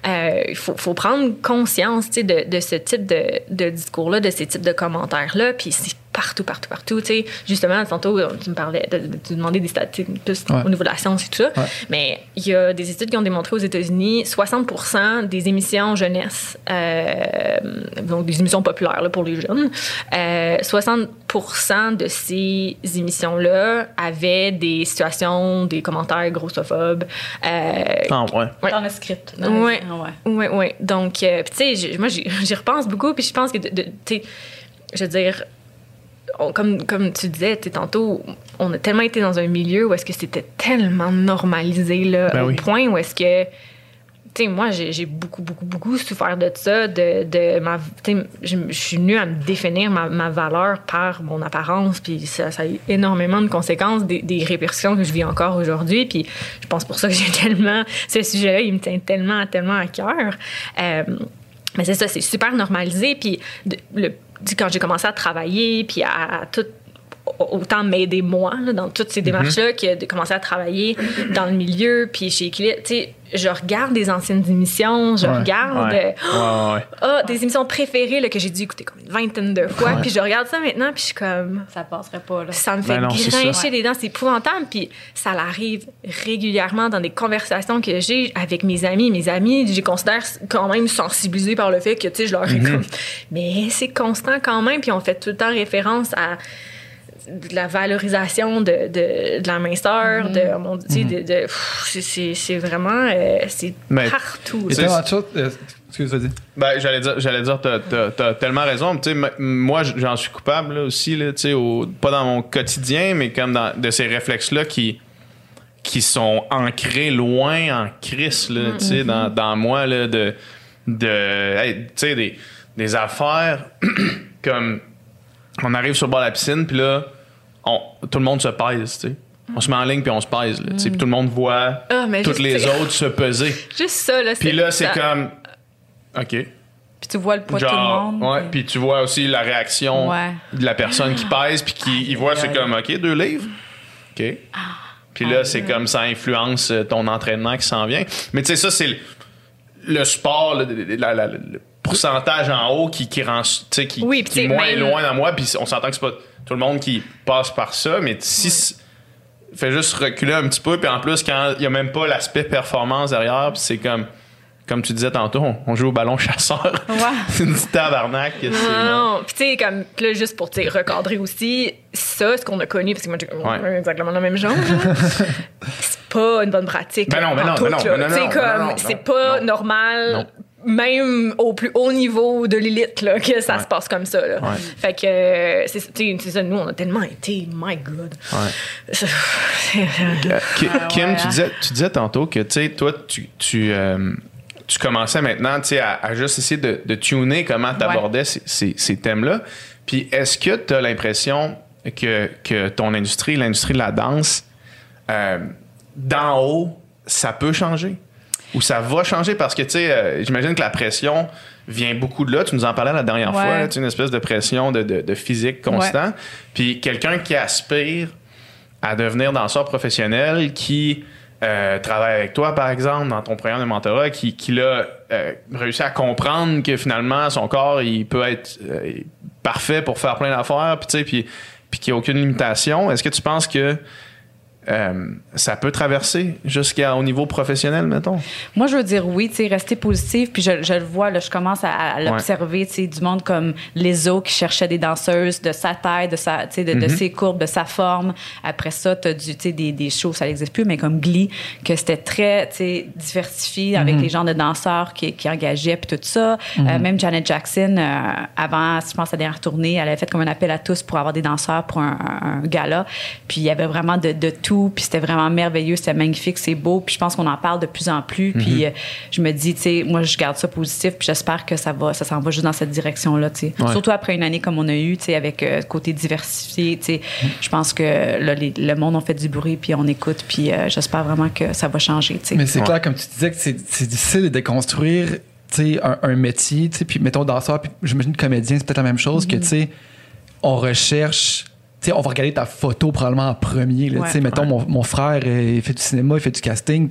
euh, Il faut, faut prendre conscience de, de ce type de, de discours-là, de ces types de commentaires-là. Puis c'est partout, partout, partout. tu sais. Justement, tantôt, tu me parlais, de, de- tu demandais des statistiques plus Ouais. au niveau de la science et tout ça. Ouais. Mais il y a des études qui ont démontré aux États-Unis 60% des émissions jeunesse, euh, donc des émissions populaires là, pour les jeunes, euh, 60 de ces émissions-là avaient des situations, des commentaires grossophobes. Euh, Ah, ouais. Ouais. Dans le script. Ouais. ouais. oui, oui. Donc, euh, tu sais, moi, j'y repense beaucoup, puis je pense que, tu sais, je veux dire, on- comme, comme tu disais tantôt, on a tellement été dans un milieu où est-ce que c'était tellement normalisé, là, Ben au oui. point où est-ce que, tu sais, moi, j'ai beaucoup, beaucoup, beaucoup souffert de ça, de, de ma, tu sais, je je suis venue à me définir ma, ma valeur par mon apparence, puis ça, ça a eu énormément de conséquences, des, des répercussions que je vis encore aujourd'hui, puis je pense pour ça que j'ai tellement, ce sujet-là, il me tient tellement, tellement à cœur. Euh, mais c'est ça, c'est super normalisé, puis de- le, quand j'ai commencé à travailler, puis à, à tout autant m'aider moi là, dans toutes ces démarches-là que de commencer à travailler dans le milieu, puis chez Equilibre, tu sais, je regarde des anciennes émissions, je Ouais. regarde Ouais. euh, Ouais, ouais. ah, des émissions préférées là, que j'ai dû écouter comme une vingtaine de fois, Ouais. puis je regarde ça maintenant, puis je suis comme... Ça passerait pas, là. Ça me fait Ben non, c'est grincher les dents, c'est épouvantable. Puis ça l'arrive régulièrement dans des conversations que j'ai avec mes amis. Mes amis, je les considère quand même sensibilisés par le fait que, tu sais, je leur ai Mhm. comme... Mais c'est constant quand même. Puis on fait tout le temps référence à de la valorisation de, de, de la minceur, de, mon, de, de- pff, c'est- c'est c'est vraiment... euh, c'est partout. Euh, excuse, vas-y. Ben, j'allais dire, j'allais dire, t'as, t'as- t'as tellement raison. Moi, j'en suis coupable là, aussi, là, tu sais, au- pas dans mon quotidien, mais comme dans de ces réflexes-là qui qui sont ancrés loin en crise, là, tu sais, dans, dans moi, là, de, de hey, tu sais, des, des affaires comme on arrive sur le bord de la piscine, puis là, on- tout le monde se pèse, tu sais. On se met en ligne, puis on se pèse, là, tu sais, puis tout le monde voit Ah, toutes les autres se peser. Juste ça, là. Puis là, c'est ça- comme... OK. Puis tu vois le poids de tout le monde. ouais, puis tu vois aussi la réaction Ouais. de la personne qui pèse, puis qui il voit, c'est comme, OK, deux livres. OK. Puis là, c'est comme ça influence euh, ton entraînement qui s'en vient. Mais tu sais, ça, c'est le, le sport, le, la- la- le pourcentage en haut qui, qui rend, qui, Oui, qui moins même- loin dans moi. Puis on s'entend que c'est pas tout le monde qui passe par ça, mais si. c- Fait juste reculer un petit peu, puis en plus, quand il y a même pas l'aspect performance derrière, c'est comme. Comme tu disais tantôt, on, joue au ballon chasseur. Ouais. c'est une petite tabarnak. Non, non, non. Puis, tu sais, comme, là, juste pour, recadrer aussi, ça, ce qu'on a connu, parce que moi, j'ai Ouais. exactement le même genre, c'est pas une bonne pratique. Ben non, ben en non, tout, ben non, là. ben non, non, comme, non, non, c'est pas non. normal. Même au plus haut niveau de l'élite, là, que ça Ouais. se passe comme ça. Là. Ouais. Fait que, euh, c'est tu sais, c'est ça, nous, on a tellement été, my God. Ouais. Euh, Ki- Kim, ouais, tu, disais, tu disais tantôt que, tu sais, toi, tu, tu, euh, tu commençais maintenant, tu sais, à, à juste essayer de, de tuner comment tu abordais ces, ces- ces thèmes-là. Puis, est-ce que tu as l'impression que, que ton industrie, l'industrie de la danse, euh, d'en haut, ça peut changer? Ou ça va changer? Parce que, tu sais, euh, j'imagine que la pression vient beaucoup de là. Tu nous en parlais la dernière Ouais. fois, là, une espèce de pression de, de- de physique constant. Puis, quelqu'un qui aspire à devenir danseur professionnel qui euh, travaille avec toi, par exemple, dans ton programme de mentorat, qui, qui l'a euh, réussi à comprendre que finalement, son corps, il peut être parfait pour faire plein d'affaires, puis tu sais, puis, puis qu'il n'y a aucune limitation. Est-ce que tu penses que euh, ça peut traverser jusqu'au niveau professionnel, mettons? Moi, je veux dire oui, tu sais, rester positif. Puis je, je le vois, là, je commence à, à l'observer, tu sais, du monde comme Lezo qui cherchait des danseuses de sa taille, de sa, de, de ses courbes, de sa forme. Après ça, du, tu sais, des, des shows, ça n'existe plus, mais comme Glee, que c'était très, diversifié avec les genres de danseurs qui, qui engageaient puis tout ça. Euh, même Janet Jackson, euh, avant, je pense, sa dernière tournée, elle avait fait comme un appel à tous pour avoir des danseurs pour un, un- un gala. Puis il y avait vraiment de, de tout tout, puis c'était vraiment merveilleux, c'était magnifique, c'est beau, puis je pense qu'on en parle de plus en plus, puis euh, je me dis, tu sais, moi, je garde ça positif, puis j'espère que ça va, ça s'en va juste dans cette direction-là, tu sais. Ouais. Surtout après une année comme on a eu, tu sais, avec euh, côté diversifié, tu sais, je pense que là, les- le monde a fait du bruit, puis on écoute, puis euh, j'espère vraiment que ça va changer, tu sais. Mais c'est Ouais. clair, comme tu disais, que c'est c'est difficile de déconstruire tu sais, un, un métier. tu sais, Puis, mettons, danseur, puis j'imagine comédien, c'est peut-être la même chose que, tu sais, on recherche. On va regarder ta photo probablement en premier. Là, Ouais. mettons, Ouais. mon, mon frère, euh, il fait du cinéma, il fait du casting.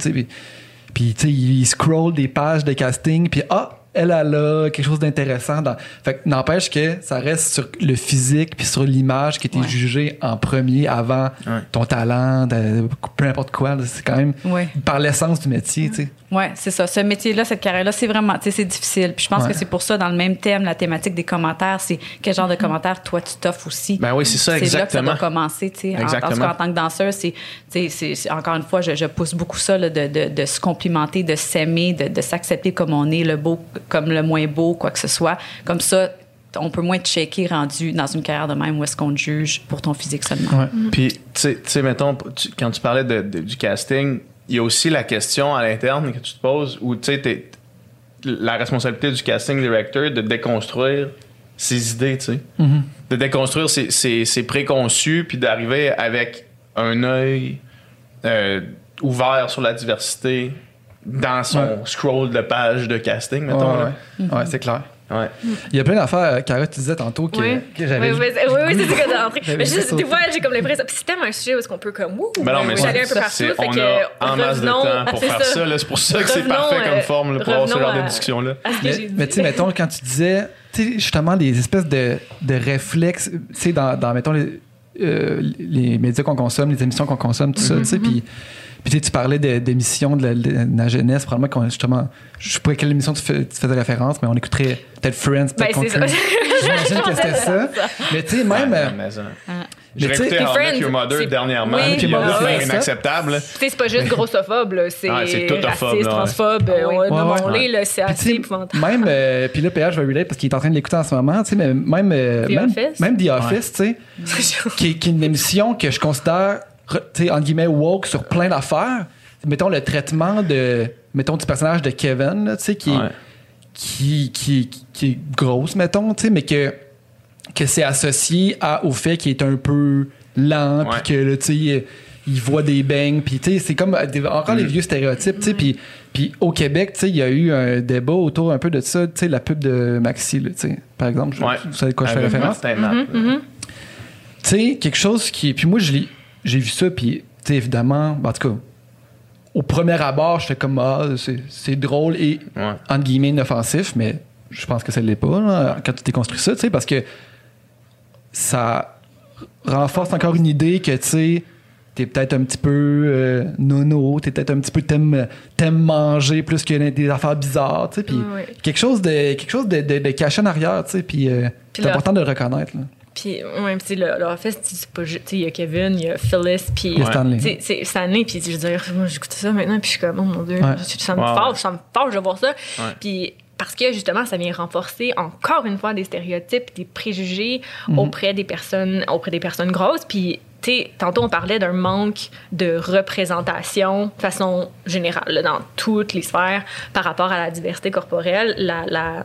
Puis, sais, il scroll des pages de casting. Puis, ah, elle, elle a quelque chose d'intéressant. Dans... Fait que n'empêche que ça reste sur le physique puis sur l'image qui était Ouais. jugée en premier avant ton talent, de- peu importe quoi. là. C'est quand même par l'essence du métier, Ouais, c'est ça. Ce métier-là, cette carrière-là, c'est vraiment, tu sais, c'est difficile. Puis je pense Ouais. que c'est pour ça, dans le même thème, la thématique des commentaires, c'est quel genre de commentaires toi tu t'offres aussi? Ben oui, c'est ça, C'est là que ça exactement. doit commencer, tu sais. En, en, Exactement. tout cas, en tant que danseuse, c'est, encore une fois, je, je pousse beaucoup ça, là, de, de, de se complimenter, de s'aimer, de, de s'accepter comme on est, le beau comme le moins beau, quoi que ce soit. Comme ça, on peut moins être shaké rendu dans une carrière de même où est-ce qu'on te juge pour ton physique seulement. Ouais. Puis, tu sais- tu sais, mettons, tu- quand tu parlais de- de- du casting, il y a aussi la question à l'interne que tu te poses où, tu sais, la responsabilité du casting director de déconstruire ses idées, tu sais. De déconstruire ses, ses- ses préconçus, puis d'arriver avec un œil euh, ouvert sur la diversité dans son Ouais. scroll de page de casting, Ouais, mettons. ouais. Ouais, c'est clair. Ouais. Il y a plein d'affaires, euh, Cara, tu disais tantôt que, Oui, que j'avais. oui, oui, c'est- oui, oui, c'est ça que Mais juste, des fois, j'ai comme l'impression. Puis c'est tellement un sujet où est-ce qu'on peut comme. Ouh, Ben non, mais allez un peu ça, partout. fait on que a en masse de temps pour c'est faire ça. là. C'est pour ça que c'est parfait comme euh, forme là, pour avoir ce genre de à- discussion-là. à ce que Mais, tu sais, mettons, quand tu disais, tu sais, justement, des espèces de, de réflexes, tu sais, dans, dans, mettons, les, euh, les médias qu'on consomme, les émissions qu'on consomme, tout ça, tu sais, puis. Puis tu sais, tu parlais de- d'émissions de, la- de la jeunesse, probablement qu'on justement, je sais pas à quelle émission tu, fais, tu faisais référence, mais on écouterait peut-être Friends, Ben, peut-être c'est ça. Country. J'imagine que c'était ça. Mais tu sais, même, Ouais, mais. Ah. J'ai écouté How I Met Friends, Your Mother c'est- dernièrement, Oui, puis c'est inacceptable. là. Tu sais, c'est pas juste grossophobe, là. C'est Ah, c'est tout raciste, ouais. transphobe. Ah oui. on- Ouais, nommons-les, ouais. là, c'est Puis, assez épouvantable. Même, euh, puis là, PH va relate parce qu'il est en train de l'écouter en ce moment, tu sais, mais même, euh, The même, Office? même The Office, tu sais, qui, qui est une émission que je considère, entre guillemets, woke sur plein d'affaires. Mettons le traitement de, mettons, du personnage de Kevin, là, tu sais, qui, Ouais. qui, qui, qui est grosse, mettons, tu sais, mais que, que c'est associé à, au fait qu'il est un peu lent, puis que, là, tu sais, il- voit des bangs, puis tu sais, c'est comme des- encore les vieux stéréotypes, tu sais, puis puis au Québec, tu sais, il y a eu un débat autour un peu de ça, tu sais, la pub de Maxi, là, tu sais, par exemple, je- Ouais. vous savez de quoi je fais référence? Matt, là. Tu sais, quelque chose qui. Puis moi, je l'ai- j'ai vu ça, puis, tu évidemment, ben, en tout cas, au premier abord, j'étais comme, ah, c'est c'est drôle et, Ouais. entre guillemets, inoffensif, mais je pense que ça ne l'est pas, là, quand tu déconstruis ça, tu sais, parce que ça renforce encore une idée que, tu sais, t'es peut-être un petit peu euh, nono, t'es peut-être un petit peu t'aimes t'aimes manger plus que des affaires bizarres, tu sais, puis quelque chose de quelque chose de, de, de caché en arrière, tu sais, puis euh, c'est important de le reconnaître. Là. Puis, ouais, puis le, le Office, c'est pas juste. tu sais, Il y a Kevin, il y a Phyllis, puis. Il y a Stanley. C'est Stanley, puis je veux dire, moi, j'écoute ça maintenant, puis je suis comme, oh mon Dieu, Ouais. ça me fâche, ouais. ça me fâche de voir ça. Ouais. Puis, parce que justement, ça vient renforcer encore une fois des stéréotypes, des préjugés Mhm. auprès des personnes, auprès des personnes grosses. Puis, tu sais, tantôt on parlait d'un manque de représentation de façon générale là, dans toutes les sphères par rapport à la diversité corporelle. La, la,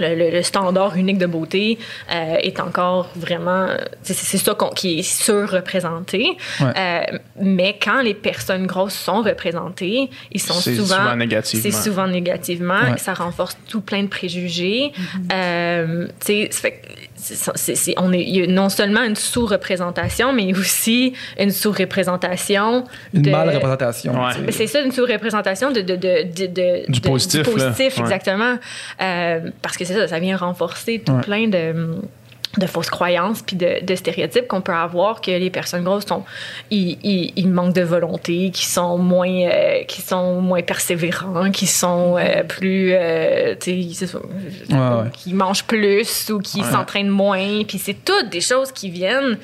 le, le- le standard unique de beauté euh, est encore vraiment. C'est ça qui est surreprésenté. Ouais. Euh, mais quand les personnes grosses sont représentées, ils sont C'est souvent. souvent négativement. C'est souvent négativement. Ouais. Ça renforce tout plein de préjugés. Euh, tu sais, ça fait c'est- c'est- c'est- on est, il y a non seulement une sous-représentation, mais aussi une sous-représentation. Une de- male représentation. Ouais. tu sais. mais C'est ça, une sous-représentation de, de, de, de- de- Du positif, là. positif, Ouais. exactement. Euh, parce que c'est ça, ça vient renforcer tout Ouais. plein de de fausses croyances puis de, de stéréotypes qu'on peut avoir que les personnes grosses sont ils, ils, ils manquent de volonté qui sont moins euh, qui sont moins persévérants qui sont euh, plus euh, tu sais ouais. qui mangent plus ou qui s'entraînent moins puis c'est toutes des choses qui viennent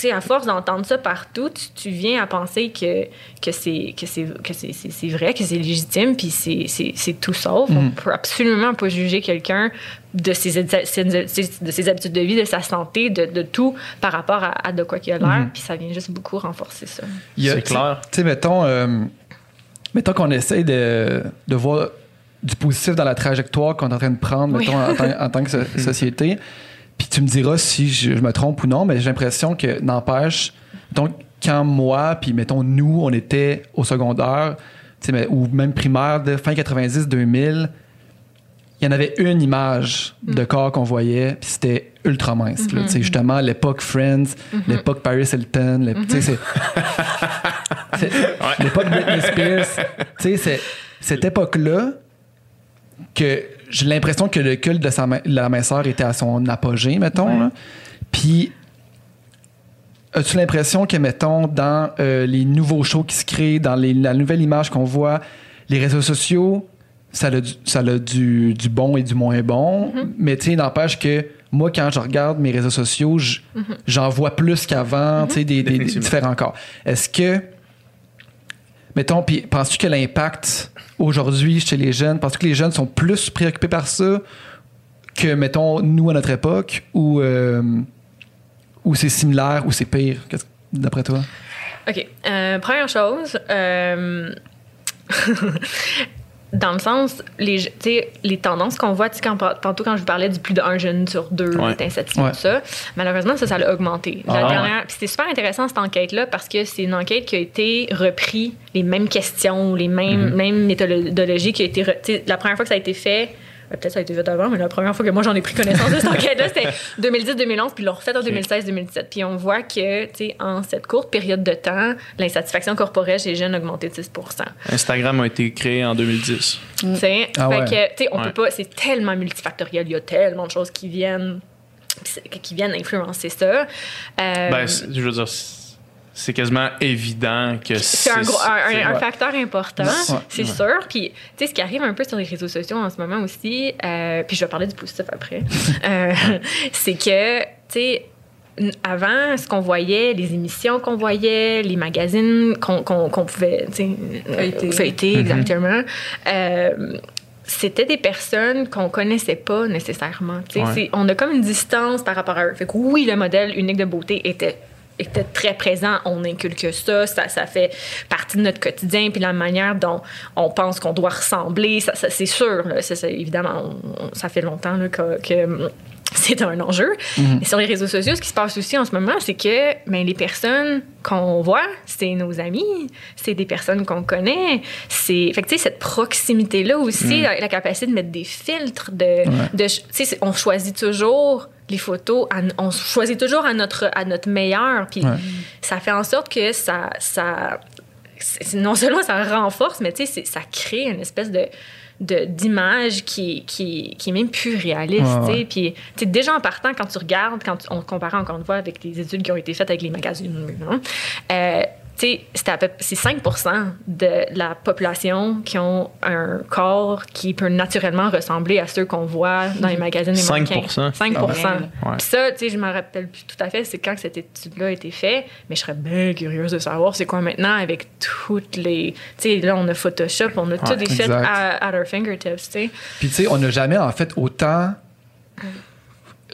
sais, à force d'entendre ça partout, tu, tu viens à penser que, que c'est que c'est que c'est, c'est, c'est vrai, que c'est légitime, puis c'est, tout sauf. On peut absolument pas juger quelqu'un de ses, de ses habitudes de vie, de sa santé, de, de tout par rapport à, à de quoi qu'il a l'air, puis ça vient juste beaucoup renforcer ça. Il y a- C'est clair. Tu sais, mettons, euh, mettons qu'on essaye de, de voir du positif dans la trajectoire qu'on est en train de prendre, Oui. mettons, en, tant, en tant que so- société. Puis tu me diras si je, je me trompe ou non, mais j'ai l'impression que, n'empêche, donc quand moi, puis mettons nous, on était au secondaire, mais- ou même primaire, de fin 90-2000, il y en avait une image de corps qu'on voyait, puis c'était ultra mince. sais, justement, l'époque Friends, l'époque Paris Hilton, c'est- l'époque Britney Spears. Cette époque-là que j'ai l'impression que le culte de sa ma- la minceur était à son apogée, mettons. Puis, as-tu l'impression que, mettons, dans euh, les nouveaux shows qui se créent, dans les- la nouvelle image qu'on voit, les réseaux sociaux, ça a, du, ça a du, du bon et du moins bon. Mais tu sais, n'empêche que moi, quand je regarde mes réseaux sociaux, je- j'en vois plus qu'avant, tu sais, des, des- différents corps. Est-ce que, mettons, puis penses-tu que l'impact aujourd'hui chez les jeunes, penses-tu que les jeunes sont plus préoccupés par ça que, mettons, nous à notre époque, ou, euh, c'est similaire, ou c'est pire, d'après toi? OK. Euh, première chose, euh, dans le sens, les, tu sais, les tendances qu'on voit, quand, tantôt quand je vous parlais du plus d'un jeune sur deux Ouais. est insatisfait, Ouais. ça, malheureusement, ça, ça a augmenté. La Ah ouais. c'était super intéressant cette enquête-là parce que c'est une enquête qui a été repris, les mêmes questions, les mêmes, mêmes méthodologies qui a été. la première fois que ça a été fait, peut-être ça a été fait avant, mais la première fois que moi j'en ai pris connaissance de cette enquête-là, c'était 2010-2011, puis ils l'ont refait en 2016-2017. Puis on voit que, tu sais, en cette courte période de temps, l'insatisfaction corporelle chez les jeunes a augmenté de 6 Instagram a été créé en 2010. tu sais. Ah fait ouais. que, tu sais, on Ouais. peut pas, c'est tellement multifactoriel, il y a tellement de choses qui viennent qui viennent influencer ça. Euh, Ben, c'est- je veux dire, c'est- quasiment évident que c'est un, gros, un, un- c'est- un ouais. facteur important, Ouais. c'est sûr. Puis, tu sais, ce qui arrive un peu sur les réseaux sociaux en ce moment aussi, euh, puis je vais parler du positif après, euh, c'est que, tu sais, avant, ce qu'on voyait, les émissions qu'on voyait, les magazines qu'on qu'on- qu'on pouvait tu sais, euh, Feuilleter. feuilleter, exactement, euh, c'était des personnes qu'on connaissait pas nécessairement. tu sais. Ouais. C'est- On a comme une distance par rapport à eux. Fait que oui, le modèle unique de beauté était était très présent, on inculque ça, ça, ça fait partie de notre quotidien, puis la manière dont on pense qu'on doit ressembler, ça, ça, c'est sûr, là, ça, évidemment, on- on- ça fait longtemps là, que, que c'est un enjeu. Et sur les réseaux sociaux, ce qui se passe aussi en ce moment, c'est que ben, les personnes qu'on voit, c'est nos amis, c'est des personnes qu'on connaît. C'est, fait que, cette proximité-là aussi, la, la capacité de mettre des filtres, de, de sais, c'est- on choisit toujours les photos, on choisit toujours à notre, à notre meilleur. Puis Ouais. ça fait en sorte que ça, ça non seulement ça renforce, mais tu sais, c'est- ça crée une espèce de d'image qui, qui, qui est même plus réaliste. Ouais, tu sais. ouais. Puis, tu sais, déjà en partant, quand tu regardes, quand tu- on compare encore une fois avec les études qui ont été faites avec les magazines, hein, euh, c'est 5% de la population qui ont un corps qui peut naturellement ressembler à ceux qu'on voit dans les magazines des 5 mannequins. 5 Ah ouais. Puis ça, tu sais, je me rappelle plus tout à fait, c'est quand cette étude-là a été faite, mais je serais bien curieuse de savoir c'est quoi maintenant avec toutes les. Tu sais, là, on a Photoshop, on a tout des faits à, à our fingertips, tu sais. Puis tu sais, on n'a jamais en fait autant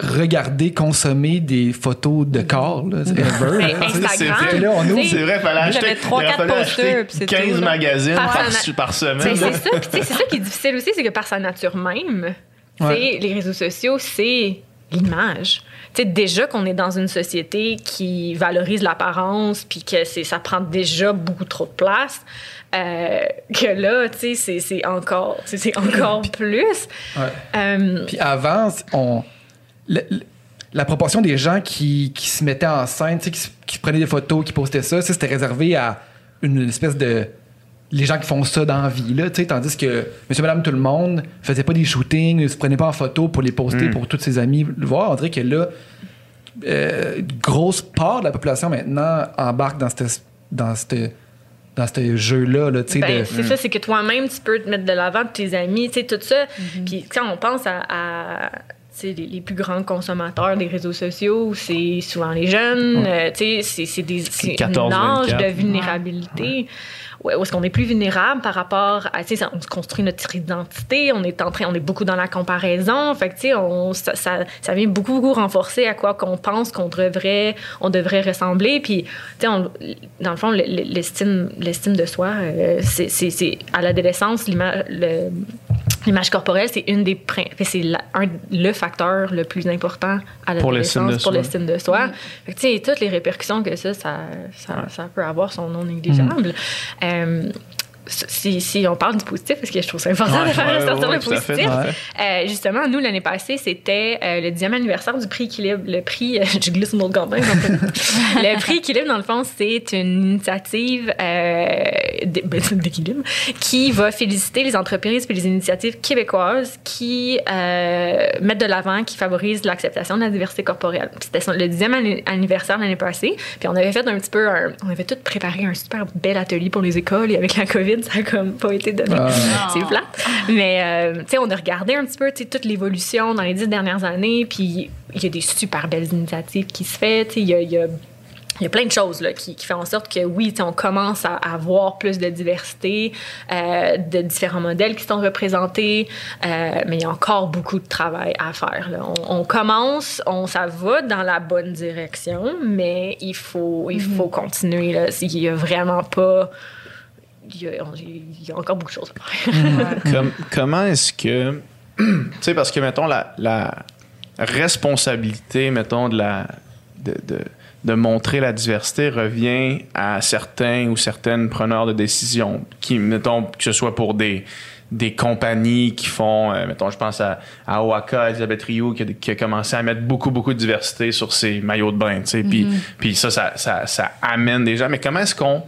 regardé, consommé des photos de corps, là, ever. Ben, c'est- là, on C'est vrai, fallait acheter, j'avais trois, il quatre fallait posters, acheter puis c'est 15 tout, là. magazines Par par, sana- par semaine. C'est ça, c'est qui est difficile aussi, c'est que par sa nature même, Ouais. les réseaux sociaux, c'est l'image. Tu sais, déjà qu'on est dans une société qui valorise l'apparence, puis que c'est, ça prend déjà beaucoup trop de place, euh, que là, tu sais, c'est, encore, encore plus. Ouais. Euh, Puis avant, on, la proportion des gens qui, qui se mettaient en scène, tu sais, qui, se- qui prenaient des photos, qui postaient ça, ça, c'était réservé à une espèce de les gens qui font ça dans la vie, là, tu sais, tandis que monsieur, madame, tout le monde faisait pas des shootings, ne se prenait pas en photo pour les poster pour tous ses amis le voir. On dirait que là, euh, une grosse part de la population maintenant embarque dans cette dans cette dans ce jeu-là, là, tu sais, Ben, de- c'est ça, c'est que toi-même, tu peux te mettre de l'avant de tes amis, tu sais, tout ça. Puis quand on pense à, à, les, les, plus grands consommateurs des réseaux sociaux, c'est souvent les jeunes. Ouais. Euh, c'est des c'est 14, un âge 24. de vulnérabilité. Ouais, où est-ce qu'on est plus vulnérable par rapport à, tu sais, on se construit notre identité, on est en train, on est beaucoup dans la comparaison, fait que, tu sais, on, ça, ça, ça vient beaucoup, beaucoup renforcer à quoi qu'on pense qu'on devrait, on devrait ressembler, puis, tu sais, dans le fond, le- le- l'estime, l'estime de soi, euh, c'est, à l'adolescence, l'image, le- l'image corporelle, c'est une des, c'est le facteur le plus important à Pour l'estime de l'adolescence pour soi. l'estime de soi. Fait que, tu sais, toutes les répercussions que ça, ça, ça, ça peut avoir sont non négligeables. Euh, si, si on parle du positif, parce que je trouve ça important Ouais, de faire ouais, ressortir ouais, le positif. fait. Euh, justement, nous, l'année passée, c'était euh, le dixième anniversaire du prix Équilibre. Le prix, je glisse mon autre campagne. le prix Équilibre, dans le fond, c'est une initiative euh, ben, d'équilibre qui va féliciter les entreprises et les initiatives québécoises qui euh, mettent de l'avant, qui favorisent l'acceptation de la diversité corporelle. C'était le dixième anni- anniversaire l'année passée. Puis on avait fait un petit peu, un- on avait tout préparé un super bel atelier pour les écoles et avec la COVID, ça a comme pas été donné. Ah. C'est plate. Mais, euh, tu sais, on a regardé un petit peu, tu sais, toute l'évolution dans les dix dernières années, puis il y a des super belles initiatives qui se font, tu sais, il y a, il y a- il y a plein de choses là, qui, qui font en sorte que oui, on commence à avoir plus de diversité, euh, de différents modèles qui sont représentés, euh, mais il y a encore beaucoup de travail à faire. là. On, on commence, on, ça va dans la bonne direction, mais il faut, il faut continuer. Là. Il y a vraiment pas... Il y a, il y a encore beaucoup de choses à faire. Com- comment est-ce que. tu sais, parce que, mettons, la, la responsabilité, mettons, de la. De, de, de montrer la diversité revient à certains ou certaines preneurs de décision, qui, mettons, que ce soit pour des, des compagnies qui font, euh, mettons, je pense à, à Oaxaca, Elisabeth Rioux, qui a, qui a commencé à mettre beaucoup, beaucoup de diversité sur ses maillots de bain, tu sais, puis, puis ça, ça, ça, ça amène des gens. Mais comment est-ce qu'on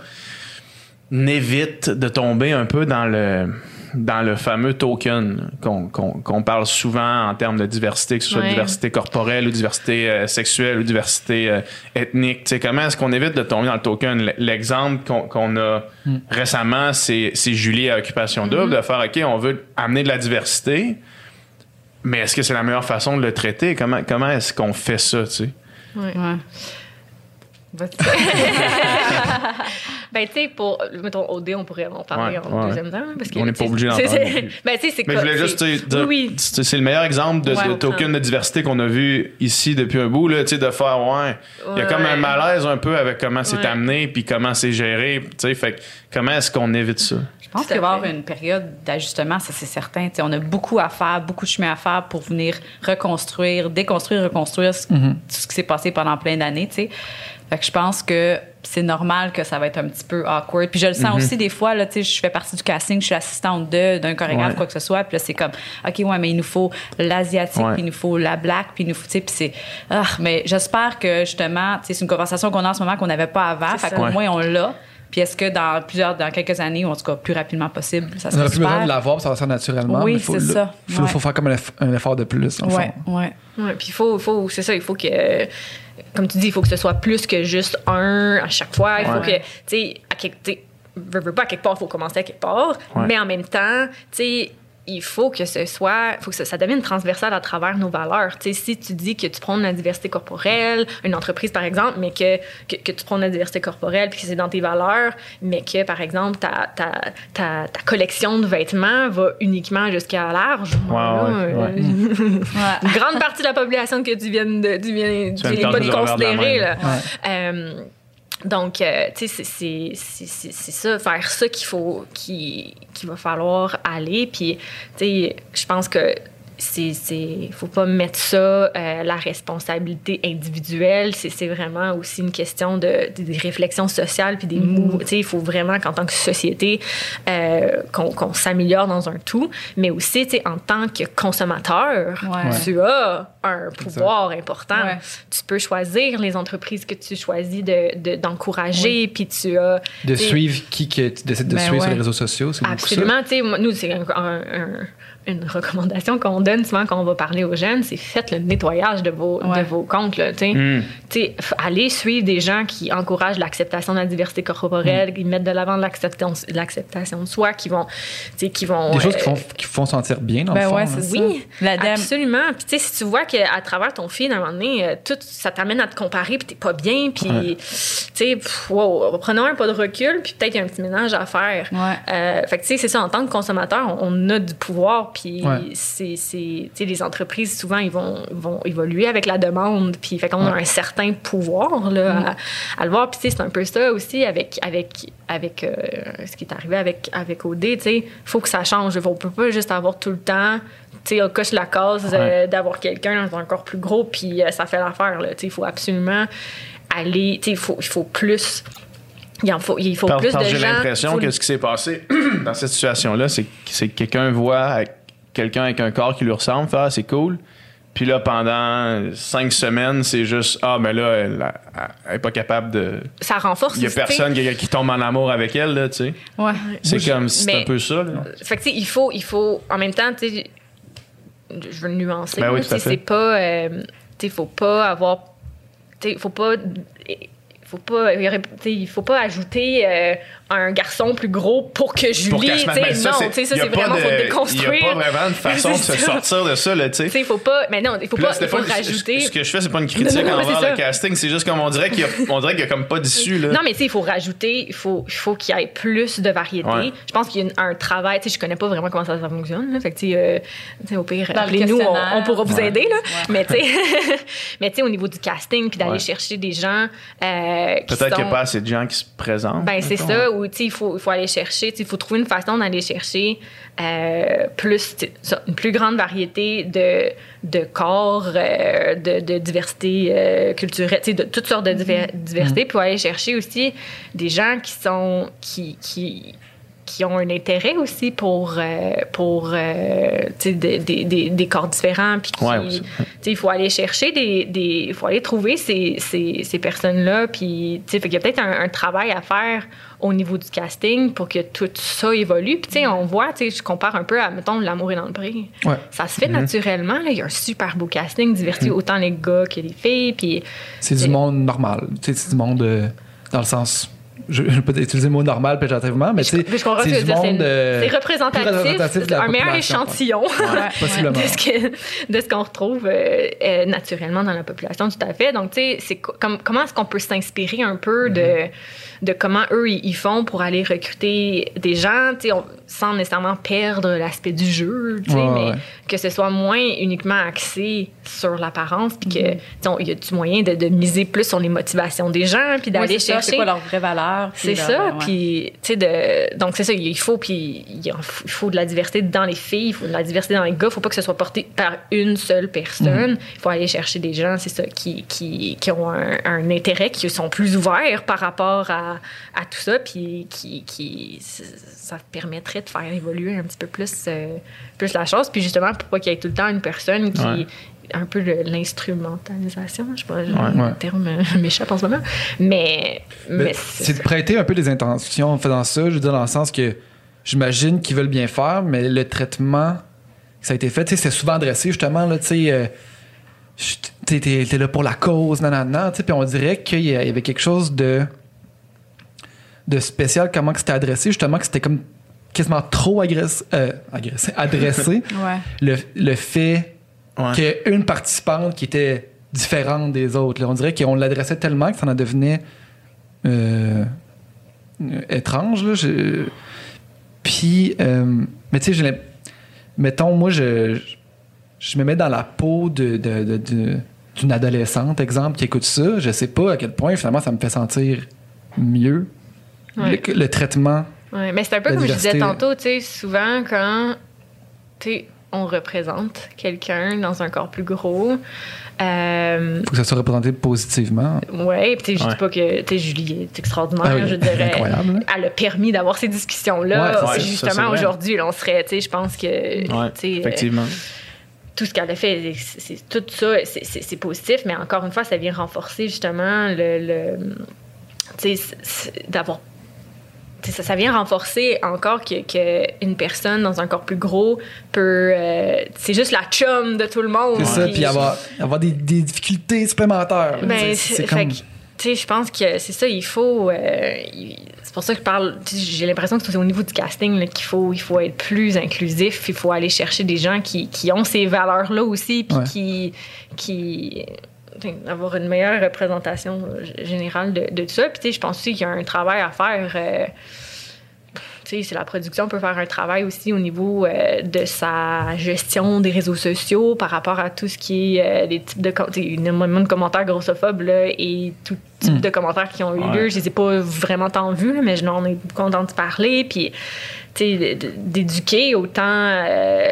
évite de tomber un peu dans le dans le fameux token qu'on qu'on- qu'on parle souvent en termes de diversité, que ce soit Ouais. diversité corporelle ou diversité euh, sexuelle ou diversité euh, ethnique. Comment est-ce qu'on évite de tomber dans le token? L'exemple qu'on qu'on a récemment, c'est c'est Julie à Occupation Double, de faire, OK, on veut amener de la diversité, mais est-ce que c'est la meilleure façon de le traiter? Comment, comment est-ce qu'on fait ça? Ouais. Ben, tu sais, pour, mettons, OD, on pourrait en parler Ouais, en ouais. deuxième temps. Parce que, On n'est pas obligé d'en c'est- parler. Ben, tu sais, c'est Mais je voulais juste dire, Oui, c'est c'est le meilleur exemple de, Ouais, de token de diversité qu'on a vu ici depuis un bout, là, tu sais, de faire, ouais, il y a comme un malaise un peu avec comment c'est Ouais. amené puis comment c'est géré, tu sais, fait que comment est-ce qu'on évite ça? Je pense qu'il va y avoir une période d'ajustement, ça c'est certain. Tu sais, on a beaucoup à faire, beaucoup de chemin à faire pour venir reconstruire, déconstruire, reconstruire ce, tout ce qui s'est passé pendant plein d'années. tu sais. Fait que je pense que c'est normal que ça va être un petit peu awkward. Puis je le sens aussi des fois, là, tu sais, je fais partie du casting, je suis assistante de, d'un chorégraphe, Ouais. quoi que ce soit. Puis là, c'est comme, OK, ouais, mais il nous faut l'asiatique, Ouais. puis il nous faut la black, puis il nous faut, tu sais, puis c'est, ah, mais j'espère que justement, c'est une conversation qu'on a en ce moment qu'on n'avait pas avant. Fait qu'au Ouais. moins, on l'a. Puis est-ce que dans plusieurs, dans quelques années, ou en tout cas plus rapidement possible, ça On serait n'aurait plus besoin de l'avoir, puis ça va se faire naturellement. Oui, c'est ça. Il faut, Ouais. faut faire comme un, eff- un effort de plus. dans le Ouais, fond. ouais. Ouais, puis il faut, faut c'est ça, il faut que, comme tu dis, il faut que ce soit plus que juste un à chaque fois. Il faut Ouais. que, tu sais, à quelque, veux, veux pas, à quelque part, il faut commencer à quelque part. Ouais. Mais en même temps, tu sais, il faut que ce soit, faut que ça, ça devienne transversal à travers nos valeurs. Tu sais, si tu dis que tu prônes la diversité corporelle, une entreprise par exemple, mais que, que, que tu prônes la diversité corporelle puis que c'est dans tes valeurs, mais que par exemple ta, ta, ta, ta collection de vêtements va uniquement jusqu'à large, Ouais, ouais, ouais. une grande partie de la population que tu viens de, tu viens, tu viens pas de considérer. Donc, euh, tu sais, c'est- ça, faire ça qu'il faut, qu'il qu'il va falloir aller. Puis, tu sais, je pense que c'est faut pas mettre ça euh, la responsabilité individuelle c'est c'est vraiment aussi une question de, de- des réflexions sociales puis des mouvements tu sais il faut vraiment qu'en tant que société euh, qu'on qu'on s'améliore dans un tout mais aussi tu sais en tant que consommateur Ouais. tu as un pouvoir important. Ouais. Tu peux choisir les entreprises que tu choisis de- de- d'encourager, puis tu as De suivre qui que tu décides de Ben suivre sur les réseaux sociaux. Absolument. Tu sais, nous, c'est un- un- un- une recommandation qu'on donne souvent quand on va parler aux jeunes, c'est faites le nettoyage de vos, Ouais. de vos comptes. Là, tu sais. Mm. Allez suivre des gens qui encouragent l'acceptation de la diversité Mm. corporelle, qui mettent de l'avant l'acceptation de soi, qui vont... tu sais, Qui vont Des choses qui euh, font, qui font sentir bien, dans Ben le fond. ouais, hein. oui, ça. La dame- absolument. Puis tu sais, si tu vois qu'à travers ton feed, à un moment donné, euh, tout ça t'amène à te comparer, puis t'es pas bien, puis Ouais. tu wow, prenons un pas de recul, puis peut-être qu'il y a un petit ménage à faire. Ouais. Euh, fait que tu sais, c'est ça, en tant que consommateur, on, on a du pouvoir, puis Ouais. c'est, c'est- tu sais, les entreprises, souvent, ils vont, vont évoluer avec la demande, puis fait qu'on a un certain pouvoir là, à, à le voir. Puis c'est un peu ça aussi avec, avec, avec euh, ce qui est arrivé avec, avec OD, tu sais, faut que ça change. On peut pas juste avoir tout le temps, tu sais, on coche la case euh, d'avoir quelqu'un dans un corps plus gros, puis euh, ça fait l'affaire, là. Tu sais, il faut absolument aller, tu sais, il faut, il faut plus... Il faut, il faut plus de. J'ai l'impression que ce qui s'est passé dans cette situation-là, c'est que quelqu'un voit quelqu'un avec un corps qui lui ressemble, fait ah, c'est cool. Puis là, pendant cinq semaines, c'est juste ah, mais là, elle, elle est pas capable de. ça renforce Il y a personne qui, qui tombe en amour avec elle, là, tu sais. Ouais. C'est comme, c'est un peu ça, là. Fait que, tu sais, il faut, il faut, en même temps, tu sais, je veux le nuancer. Ben oui, là, tout à tu sais, fait. c'est pas, euh, tu sais, faut pas avoir, tu sais, faut pas, faut pas, il faut pas ajouter euh, un garçon plus gros pour que Julie, Pour qu'elle se mais ça, non, c'est- tu sais, ça, y a c'est pas vraiment, de- faut déconstruire. Il n'y a pas vraiment de façon de se sortir de ça, là, tu Tu sais. il faut pas, mais non, il faut là, pas, il faut pas rajouter. Ce que je fais, c'est pas une critique Non, non, envers le ça. casting, c'est juste comme on dirait qu'il y qu'il y a comme pas d'issue, là. Non, mais tu sais, il faut rajouter, il faut, il faut qu'il y ait plus de variété. Ouais. Je pense qu'il y a une- un travail, tu sais, je connais pas vraiment comment ça, ça fonctionne. Là, fait que, tu sais, euh, tu sais, au pire, appelez-nous, on, pourra vous Ouais. aider, là. Ouais. Mais tu sais, mais tu sais, au niveau du casting, puis d'aller chercher des gens euh, Peut-être qu'il n'y a pas assez de gens qui se présentent. ben, c'est ça, sais, il faut, il faut aller chercher, il faut trouver une façon d'aller chercher euh, plus, une plus grande variété de, de corps, euh, de, de diversité euh, culturelle, de toutes sortes de diver- diversité, puis aller chercher aussi des gens qui sont, qui, qui, qui ont un intérêt aussi pour, euh, pour euh, des, des, des, des corps différents, puis Ouais, il faut aller chercher des, des il faut aller trouver ces, ces, ces personnes-là, puis qu'il y a peut-être un, un travail à faire au niveau du casting pour que tout ça évolue. Puis on voit, je compare un peu à, mettons, L'amour est dans le. Ouais. Ça se fait naturellement, là. il y a un super beau casting, divertit autant les gars que les filles, puis C'est du monde normal. C'est du monde euh, dans le sens. Je vais pas utiliser le mot normal péjorativement, mais je comprends c'est tu du monde. c'est euh, c'est représentatif, de la un meilleur échantillon. Ouais, de ce que- de ce qu'on retrouve euh, euh, naturellement dans la population, tout à fait. Donc, tu sais, c'est co- comme, comment est-ce qu'on peut s'inspirer un peu de, Mm-hmm. de comment eux, ils ils font pour aller recruter des gens, tu sais, on- sans nécessairement perdre l'aspect du jeu, tu sais, Ouais, mais ouais. que ce soit moins uniquement axé sur l'apparence, puis Mm-hmm. que, tu sais, on- il y a du moyen de, de miser plus sur les motivations des gens, puis Ouais, d'aller ça, chercher... C'est quoi leur vraie valeur? C'est ça, ouais. puis tu sais de donc c'est ça, il faut puis il faut- il faut de la diversité dans les filles, il faut de la diversité dans les gars, il faut pas que ce soit porté par une seule personne. Mhm. Il faut aller chercher des gens, c'est ça, qui, qui, qui ont un, un intérêt, qui sont plus ouverts par rapport à, à tout ça, puis qui, qui ça permettrait de faire évoluer un petit peu plus euh, plus la chose, puis justement pour pas qu'il y ait tout le temps une personne qui Ouais. un peu l'instrumentalisation, je sais pas, le Ouais. terme euh, m'échappe en ce moment, mais, mais, Mais c'est de prêter un peu les intentions en faisant ça. Je veux dire, dans le sens que j'imagine qu'ils veulent bien faire, mais le traitement que ça a été fait, tu sais, c'est souvent adressé justement, là, tu sais, euh, t'es, là pour la cause, nanana, tu sais, puis on dirait qu'il y avait quelque chose de de spécial, comment que c'était adressé, justement, que c'était comme quasiment trop agressé, euh, agressé adressé. Ouais. le, le fait Ouais. qu'il y ait une participante qui était différente des autres. là. On dirait qu'on l'adressait tellement que ça en devenait euh, étrange. Là. Je- Puis, euh, mais tu sais, mettons, moi, je, je me mets dans la peau de, de- de- de- d'une adolescente, exemple, qui écoute ça. Je sais pas à quel point, finalement, ça me fait sentir mieux. Ouais. Le, le traitement. Ouais, mais c'est un peu comme je disais diversité. tantôt, tu sais, souvent quand tu sais, on représente quelqu'un dans un corps plus gros, euh, faut que ça soit représenté positivement. ouais, puis tu sais, je Ouais. dis pas que tu sais, Julie est extraordinaire, Ah oui, je dirais. incroyable, là. Elle a permis d'avoir ces discussions-là. Ouais, justement aujourd'hui, on serait, tu sais, je pense que, Ouais, sais, effectivement. tout ce qu'elle a fait, c'est, tout ça, c'est, positif, mais encore une fois, ça vient renforcer justement le. le d'avoir. Ça, ça vient renforcer encore que, que une personne dans un corps plus gros peut. euh, c'est juste la chum de tout le monde. C'est ça, puis- avoir, avoir des, des difficultés supplémentaires. ben, C'est- comme. que, tu sais, je pense que c'est ça, il faut. euh, c'est pour ça que je parle. J'ai l'impression que c'est au niveau du casting qu'il faut, il faut être plus inclusif. Il faut aller chercher des gens qui, qui ont ces valeurs-là aussi, puis Ouais. qui. qui tu sais, avoir une meilleure représentation générale de, de tout ça. Puis, tu sais, je pense aussi qu'il y a un travail à faire. euh, tu sais, c'est la production peut faire un travail aussi au niveau euh, de sa gestion des réseaux sociaux par rapport à tout ce qui est euh, des types de énormément de commentaires grossophobes là, et tout type Mm. de commentaires qui ont eu Ouais. lieu. Je les ai pas vraiment tant vus, là, mais je n'en ai beaucoup entendu parler. Puis, tu sais, d- d'éduquer autant euh,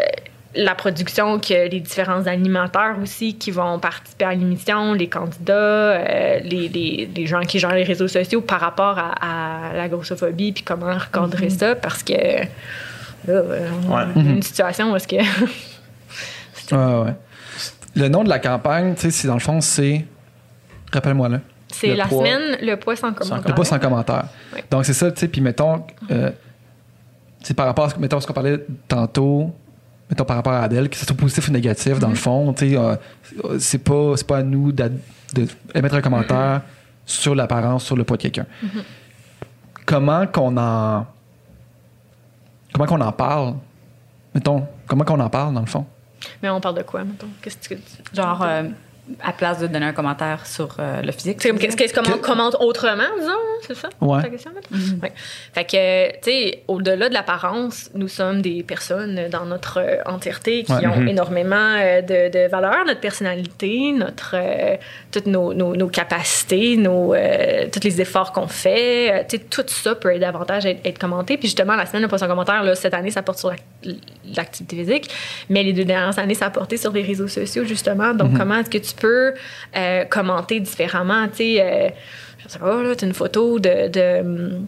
la production que les différents animateurs aussi qui vont participer à l'émission, les candidats, euh, les, les, les gens qui gèrent les réseaux sociaux par rapport à, à la grossophobie, puis comment recadrer ça, parce que là, euh, on a Ouais. une situation où est-ce que... Ouais, ouais. Le nom de la campagne, tu sais, c'est dans le fond, c'est. Rappelle-moi là. C'est la poids. semaine, le poids sans commentaire. Le pas sans commentaire. Donc, c'est ça, tu sais, puis mettons, euh, tu sais, par rapport à ce, mettons, ce qu'on parlait tantôt, mettons par rapport à Adèle, que ce soit positif ou négatif, dans le fond, tu sais, euh, c'est pas, c'est pas à nous d'ad- de émettre un commentaire sur l'apparence, sur le poids de quelqu'un. Comment qu'on en. Comment qu'on en parle? Mettons, comment qu'on en parle, dans le fond? Mais on parle de quoi, mettons? Qu'est-ce que tu... Genre, euh, à place de donner un commentaire sur euh, le physique. C'est comme qu'est-ce qu'est-ce qu'on commente autrement, disons, c'est ça? Ouais. Ta question, mettons? Ouais. Fait que, tu sais, au-delà de l'apparence, nous sommes des personnes dans notre euh, entièreté qui Ouais. ont Mhm. énormément euh, de, de valeurs, notre personnalité, notre, euh, toutes nos, nos, nos capacités, nos, euh, tous les efforts qu'on fait. tu sais, tout ça peut davantage être, être commenté. Puis justement, la semaine de poisson commentaire, là, cette année, ça porte sur l'ac- l'activité physique, mais les deux dernières années, ça a porté sur les réseaux sociaux, justement. Donc, comment est-ce que tu peux euh, commenter différemment? Tu sais, euh, je sais pas, là, t'as une photo de, de,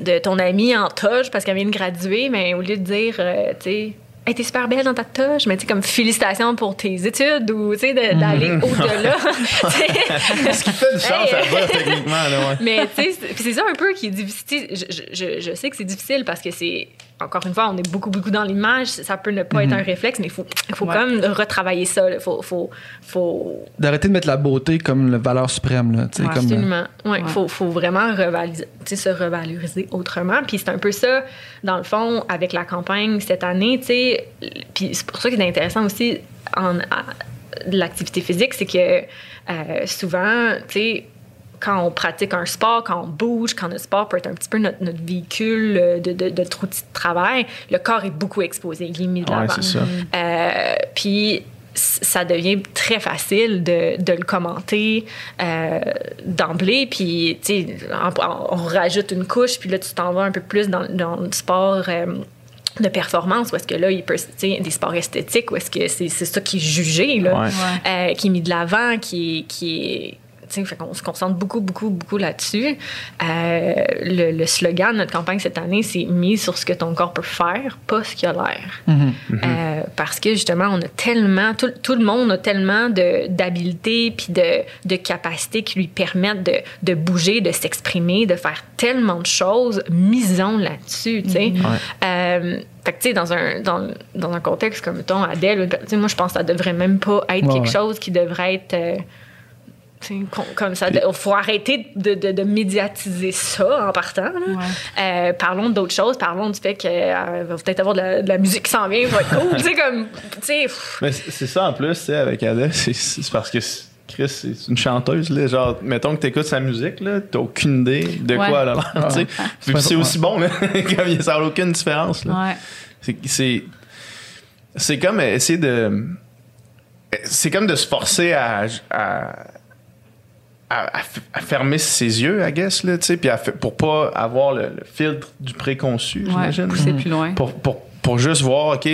de ton amie en toge parce qu'elle vient de graduer, mais au lieu de dire, euh, tu sais, Hey, t'es super belle dans ta toge, mais tu sais, comme félicitations pour tes études ou, tu sais, d'aller au-delà. Tu sais, Ce qui fait du sens Hey, à dire techniquement, là, ouais. mais tu sais, c'est- ça un peu qui est difficile. Je- je- je sais que c'est difficile parce que c'est, encore une fois, on est beaucoup, beaucoup dans l'image. Ça peut ne pas être un réflexe, mais il faut, il faut Ouais. quand même retravailler ça. Il faut, faut, faut D'arrêter de mettre la beauté comme la valeur suprême, là. Ouais, comme, euh, Absolument. Ouais, Ouais. Faut, faut vraiment se revaloriser autrement. Puis c'est un peu ça, dans le fond, avec la campagne cette année. Puis c'est pour ça que c'est intéressant aussi en à- de l'activité physique, c'est que euh, souvent, tu sais, quand on pratique un sport, quand on bouge, quand notre sport peut être un petit peu notre, notre véhicule euh, de, de, de notre outil de travail, le corps est beaucoup exposé, il est mis de Ouais, l'avant. c'est ça. Euh, puis ça devient très facile de, de le commenter euh, d'emblée. Puis, tu sais, on, on rajoute une couche, puis là, tu t'en vas un peu plus dans, dans le sport. euh, de performance, où est-ce que là, il peut, tu sais, des sports esthétiques, où est-ce que c'est c'est ça qui est jugé, là, Ouais. euh, qui est mis de l'avant, qui est, qui est fait qu'on se concentre beaucoup, beaucoup, beaucoup là-dessus. Euh, le, le slogan de notre campagne cette année, c'est mise sur ce que ton corps peut faire, pas ce qu'il a l'air. Mhm. Euh, parce que justement, on a tellement, tout, tout le monde a tellement d'habiletés puis de, de capacités qui lui permettent de, de bouger, de s'exprimer, de faire tellement de choses. Misons là-dessus, tu sais. Euh, fait que, tu sais, dans un, dans, dans un contexte comme, mettons, Adèle, moi, je pense que ça devrait même pas être Ouais, quelque ouais. chose qui devrait être. euh, tu sais, com- comme ça, il faut arrêter de, de- de médiatiser ça en partant. là. Euh, parlons d'autres choses, parlons du fait qu'il va peut-être avoir de la, de la musique qui s'en vient, va être cool. tu sais, comme, tu sais, pff, Mais c'est ça en plus, tu sais, avec Adèle, c'est c'est parce que Chris, c'est une chanteuse, là. Genre, mettons que t'écoutes sa musique, là, t'as aucune idée de Ouais. quoi elle a l'air, c'est ouais. aussi bon, là. comme ça n'a aucune différence. C'est- C'est. C'est comme essayer de. C'est comme de se forcer à. à à, à f- à fermer ses yeux, I guess, là, tu sais, puis à pour pas avoir le, le filtre du préconçu, Ouais, j'imagine. pousser plus loin. Pour, pour, pour juste voir, OK,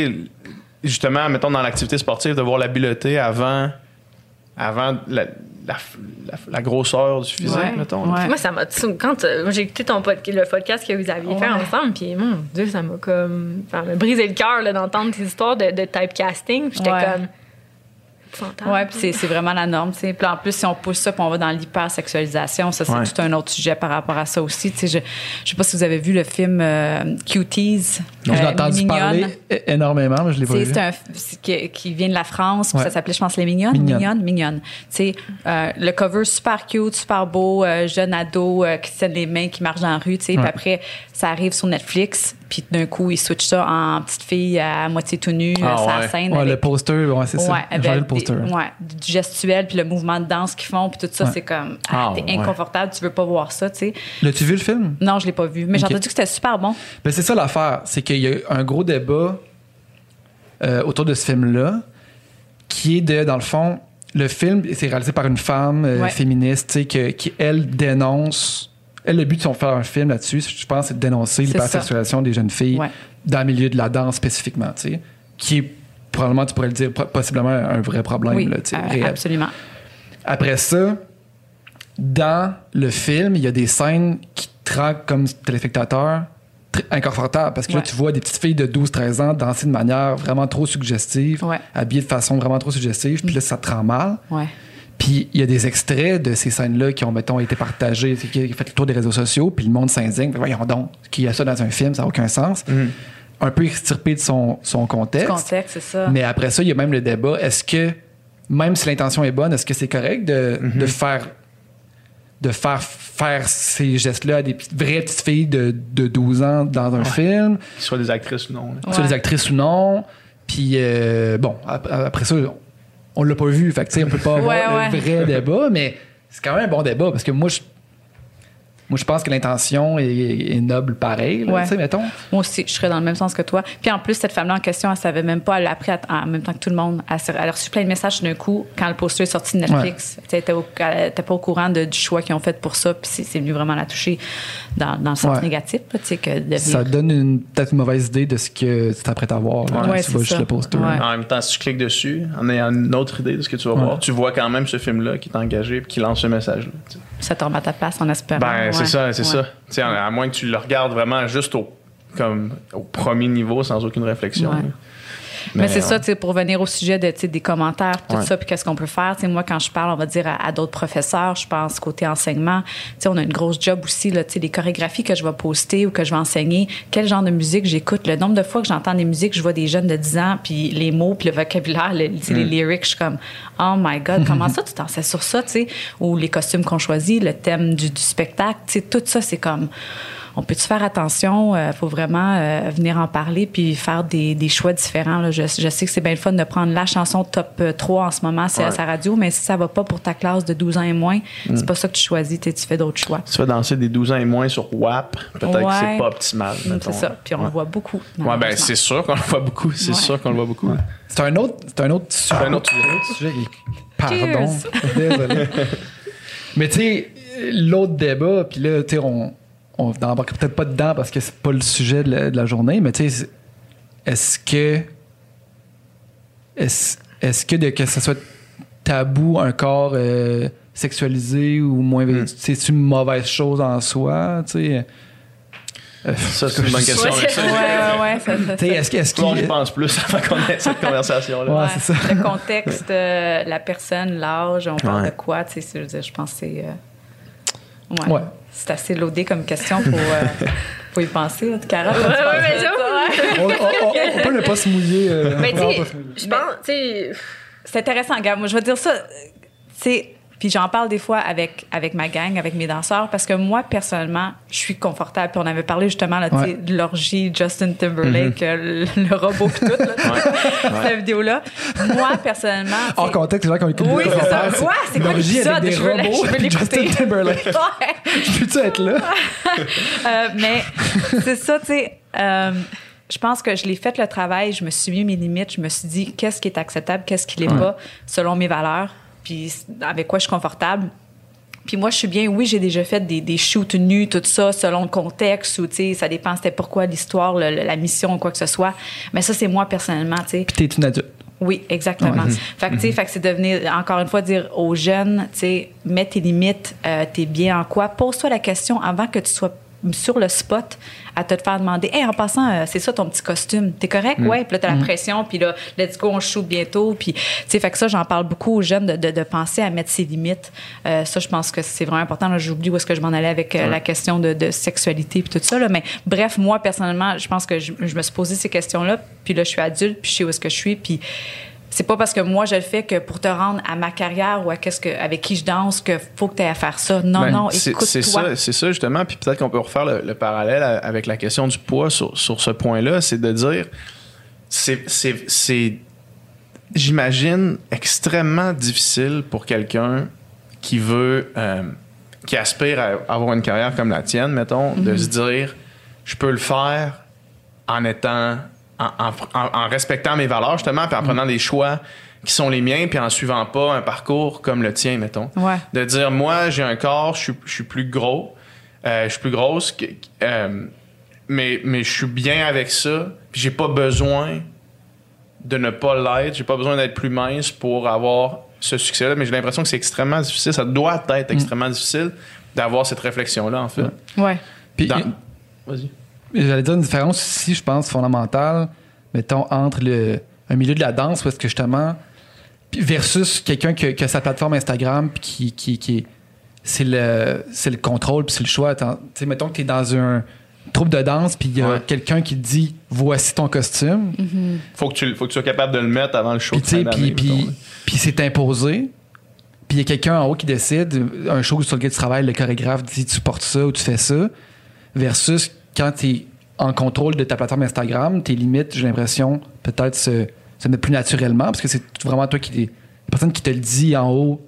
justement, mettons dans l'activité sportive, de voir l'habileté avant, avant la, la, la, la grosseur du physique, Ouais, mettons. ouais. Moi, ça m'a. Quand euh, j'ai écouté ton pod- le podcast que vous aviez fait ensemble, puis mon Dieu, ça m'a comme. Ça m'a brisé le cœur là, d'entendre tes histoires de, de typecasting. J'étais Ouais. comme. Épouvantable. Oui, puis c'est, c'est vraiment la norme. tu sais. Puis en plus, si on pousse ça, puis on va dans l'hypersexualisation, ça, c'est Ouais. tout un autre sujet par rapport à ça aussi. Tu sais, je ne sais pas si vous avez vu le film euh, Cuties. J'ai euh, entendu Mignonne. parler énormément, mais je l'ai pas Tu sais, vu. C'est un qui, qui vient de la France, puis Ouais. ça s'appelait, je pense, Les Mignonnes. Mignonne. Mignonne, Mignonne. Tu sais, euh, le cover super cute, super beau, euh, jeune ado euh, qui se tiennent les mains, qui marche dans la rue, tu sais. Puis Ouais. après, ça arrive sur Netflix, puis d'un coup, ils switchent ça en petite fille à moitié tout nue, Ah ouais. scène. Ouais, avec- le poster, ouais, c'est ça. Avec le poster. ouais, du gestuel, puis le mouvement de danse qu'ils font, puis tout ça, Ouais. c'est comme, ah, Ah, t'es ouais. inconfortable, tu veux pas voir ça, tu sais. L'as-tu vu le film? Non, je l'ai pas vu, mais j'ai entendu que c'était super bon. Ben, c'est ça l'affaire. C'est qu'il y a eu un gros débat euh, autour de ce film-là qui est de, dans le fond, le film, c'est réalisé par une femme euh, Ouais. féministe, tu sais, que- qui, elle, dénonce. Elle, le but de son faire un film là-dessus, je pense, c'est de dénoncer l'hypersexualisation des jeunes filles Ouais. dans le milieu de la danse spécifiquement, tu sais, qui est probablement, tu pourrais le dire, possiblement un vrai problème, oui, là, tu sais, euh, réel. absolument. Après ça, dans le film, il y a des scènes qui te rendent comme téléspectateur inconfortable parce que là, tu vois des petites filles de 12-13 ans danser de manière vraiment trop suggestive, Ouais. habillées de façon vraiment trop suggestive, puis là, ça te rend mal. Ouais. Puis il y a des extraits de ces scènes-là qui ont, mettons, été partagés, qui ont fait le tour des réseaux sociaux, puis le monde s'indigne. Voyons donc, qu'il y a ça dans un film, ça n'a aucun sens. Un peu extirpé de son, son Du contexte. contexte, c'est ça. Mais après ça, il y a même le débat. Est-ce que, même si l'intention est bonne, est-ce que c'est correct de, Mhm. de faire de faire faire ces gestes-là à des vraies petites filles de, de 12 ans dans un film, Qu'ils soient des actrices ou non. Ouais. soit des actrices ou non. Puis, euh, bon, ap- après ça, on l'a pas vu. Fait que, tu sais, on peut pas avoir Ouais, ouais. vrai débat, mais c'est quand même un bon débat parce que moi, je, moi, je pense que l'intention est, est noble pareil, là, Ouais. tu sais, mettons. Moi aussi, je serais dans le même sens que toi. Puis en plus, cette femme-là en question, elle savait même pas, elle l'a appris à- en même temps que tout le monde. Elle, elle a reçu plein de messages d'un coup quand le poster est sorti de Netflix. Tu sais, Elle était au- elle était pas au courant de- du choix qu'ils ont fait pour ça. Puis c'est- c'est venu vraiment la toucher dans, dans le sens Ouais. négatif, là, tu sais, que de Ça donne une- peut-être une mauvaise idée de ce que tu t'apprêtes à voir. là, Ouais, quand tu vois juste le poster. Ouais. En même temps, si tu cliques dessus, en ayant une autre idée de ce que tu vas voir, tu vois quand même ce film-là qui est engagé et qui lance ce message-là. ça te remet à ta place en espérant. Ben, c'est ça, c'est ça. À à moins que tu le regardes vraiment juste au, comme, au premier niveau sans aucune réflexion. Ouais. Mais, c'est euh, ça, pour revenir au sujet de, tu sais, des commentaires, tout Ouais. ça, puis qu'est-ce qu'on peut faire. Tu sais, moi, quand je parle, on va dire à, à d'autres professeurs, je pense côté enseignement, tu sais, on a une grosse job aussi, là, tu sais, les chorégraphies que je vais poster ou que je vais enseigner, quel genre de musique j'écoute. Le nombre de fois que j'entends des musiques, je vois des jeunes de 10 ans, puis les mots, puis le vocabulaire, le- tu sais, les lyrics, je suis comme, oh my God, comment ça, tu t'en sais sur ça, tu sais, ou les costumes qu'on choisit, le thème du, du spectacle, tu sais, tout ça, c'est comme on peut-tu faire attention? Il faut vraiment euh, venir en parler puis faire des, des choix différents. là. Je, je sais que c'est bien le fun de prendre la chanson top euh, 3 en ce moment, c'est à sa radio, mais si ça va pas pour ta classe de 12 ans et moins, c'est pas ça que tu choisis, tu fais d'autres choix. Tu fais danser des 12 ans et moins sur WAP, peut-être que c'est pas optimal. Mm. C'est ça. Puis on Ouais. le voit beaucoup. Ouais, ben c'est sûr qu'on le voit beaucoup. C'est Ouais. sûr qu'on le voit beaucoup. C'est un autre, c'est un autre sujet. un autre sujet. sujet. Pardon. Désolé. Mais tu sais, l'autre débat, puis là, tu sais, on, on n'embarque peut-être pas dedans parce que c'est pas le sujet de la, de la journée, mais tu sais, est-ce que. Est-ce est-ce que de, que ce soit tabou un corps euh, sexualisé ou moins. Tu sais, C'est une mauvaise chose en soi, tu sais? Euh, Ça, c'est une bonne question. Ouais, ça, Ouais, ouais, ouais. ça- ça- tu sais, est-ce que- est-ce le monde y qu'il. pense plus avant qu'on ait cette conversation-là. Ouais, c'est ça. Le contexte, euh, la personne, l'âge, on parle Ouais. de quoi, tu sais, je veux dire, je pense que c'est... euh, ouais. C'est assez loadé comme question pour, euh, pour y penser. là. Cara, Ouais, ouais, mais ça, On, on- on- on peut ne pas se mouiller. euh, Mais on peut tu pas sais, se mouiller. je pense, tu sais, C'est intéressant, regarde, moi je vais dire ça, euh, tu sais, puis j'en parle des fois avec, avec ma gang, avec mes danseurs, parce que moi, personnellement, je suis confortable. Puis on avait parlé justement là, Ouais. de l'orgie Justin Timberlake, euh, le, le robot pis tout, là, cette vidéo-là. Moi, personnellement... Hors contexte, les gens qui ont écouté Oui, c'est ça. Quoi? C'est quoi l'épisode? Je veux- robots je veux. Justin Timberlake. Ouais. Je peux-tu être là? Euh, mais c'est ça, tu sais. euh, je pense que je l'ai fait le travail, je me suis mis mes limites, je me suis dit qu'est-ce qui est acceptable, qu'est-ce qui l'est pas, selon mes valeurs, puis avec quoi je suis confortable. Puis moi, je suis bien, oui, j'ai déjà fait des, des shoots nus, tout ça, selon le contexte, ou, tu sais, ça dépend c'était pourquoi l'histoire, le- la mission, quoi que ce soit. Mais ça, c'est moi, personnellement, tu sais. Puis t'es une adulte. Oui, exactement. Ouais. Fait que, tu sais, fait que c'est de venir, encore une fois, dire aux jeunes, tu sais, mets tes limites, euh, t'es bien en quoi. Pose-toi la question avant que tu sois sur le spot à te faire demander Hey, en passant, euh, c'est ça ton petit costume. T'es correct? Ouais. Puis là, t'as la pression. Puis là, let's go, on shoot bientôt. Puis, tu sais, fait que ça, j'en parle beaucoup aux jeunes de, de, de penser à mettre ses limites. Euh, ça, je pense que c'est vraiment important. Là, j'oublie où est-ce que je m'en allais avec euh, la question de, de sexualité puis tout ça. Là. Mais bref, moi, personnellement, je pense que je, je me suis posé ces questions-là. Puis là, je suis adulte, puis je sais où est-ce que je suis. Puis c'est pas parce que moi je le fais que pour te rendre à ma carrière ou à qu'est-ce que avec qui je danse que faut que tu aies à faire ça. Non, Ben, non, c'est- écoute-toi. C'est ça, c'est ça justement. Puis peut-être qu'on peut refaire le, le parallèle avec la question du poids sur, sur ce point-là, c'est de dire, c'est, j'imagine, extrêmement difficile pour quelqu'un qui veut, euh, qui aspire à avoir une carrière comme la tienne, mettons, de se dire, je peux le faire en étant, en, en- en- en respectant mes valeurs justement, puis en prenant des choix qui sont les miens, puis en suivant pas un parcours comme le tien, mettons Ouais. de dire moi j'ai un corps, je suis, je suis plus gros, euh, je suis plus grosse, que- euh, mais, mais je suis bien avec ça, puis j'ai pas besoin de ne pas l'être, j'ai pas besoin d'être plus mince pour avoir ce succès-là, mais j'ai l'impression que c'est extrêmement difficile, ça doit être extrêmement difficile d'avoir cette réflexion-là en fait. Ouais. Puis, Dans- Vas-y. J'allais dire une différence aussi, je pense, fondamentale, mettons, entre le, un milieu de la danse, parce que justement, versus quelqu'un qui, a- qui a sa plateforme Instagram, puis qui, qui, qui c'est le, c'est le contrôle, puis c'est le choix. Tu sais, mettons que tu es dans un troupe de danse, puis il y a Ouais. quelqu'un qui te dit voici ton costume, Faut que tu faut que tu sois capable de le mettre avant le show. puis c'est imposé. Puis il y a quelqu'un en haut qui décide, un show sur lequel tu travailles, le chorégraphe dit tu portes ça ou tu fais ça, versus quand tu es en contrôle de ta plateforme Instagram, tes limites, j'ai l'impression, peut-être se, se mettent plus naturellement, parce que c'est vraiment toi qui. La personne qui te le dit en haut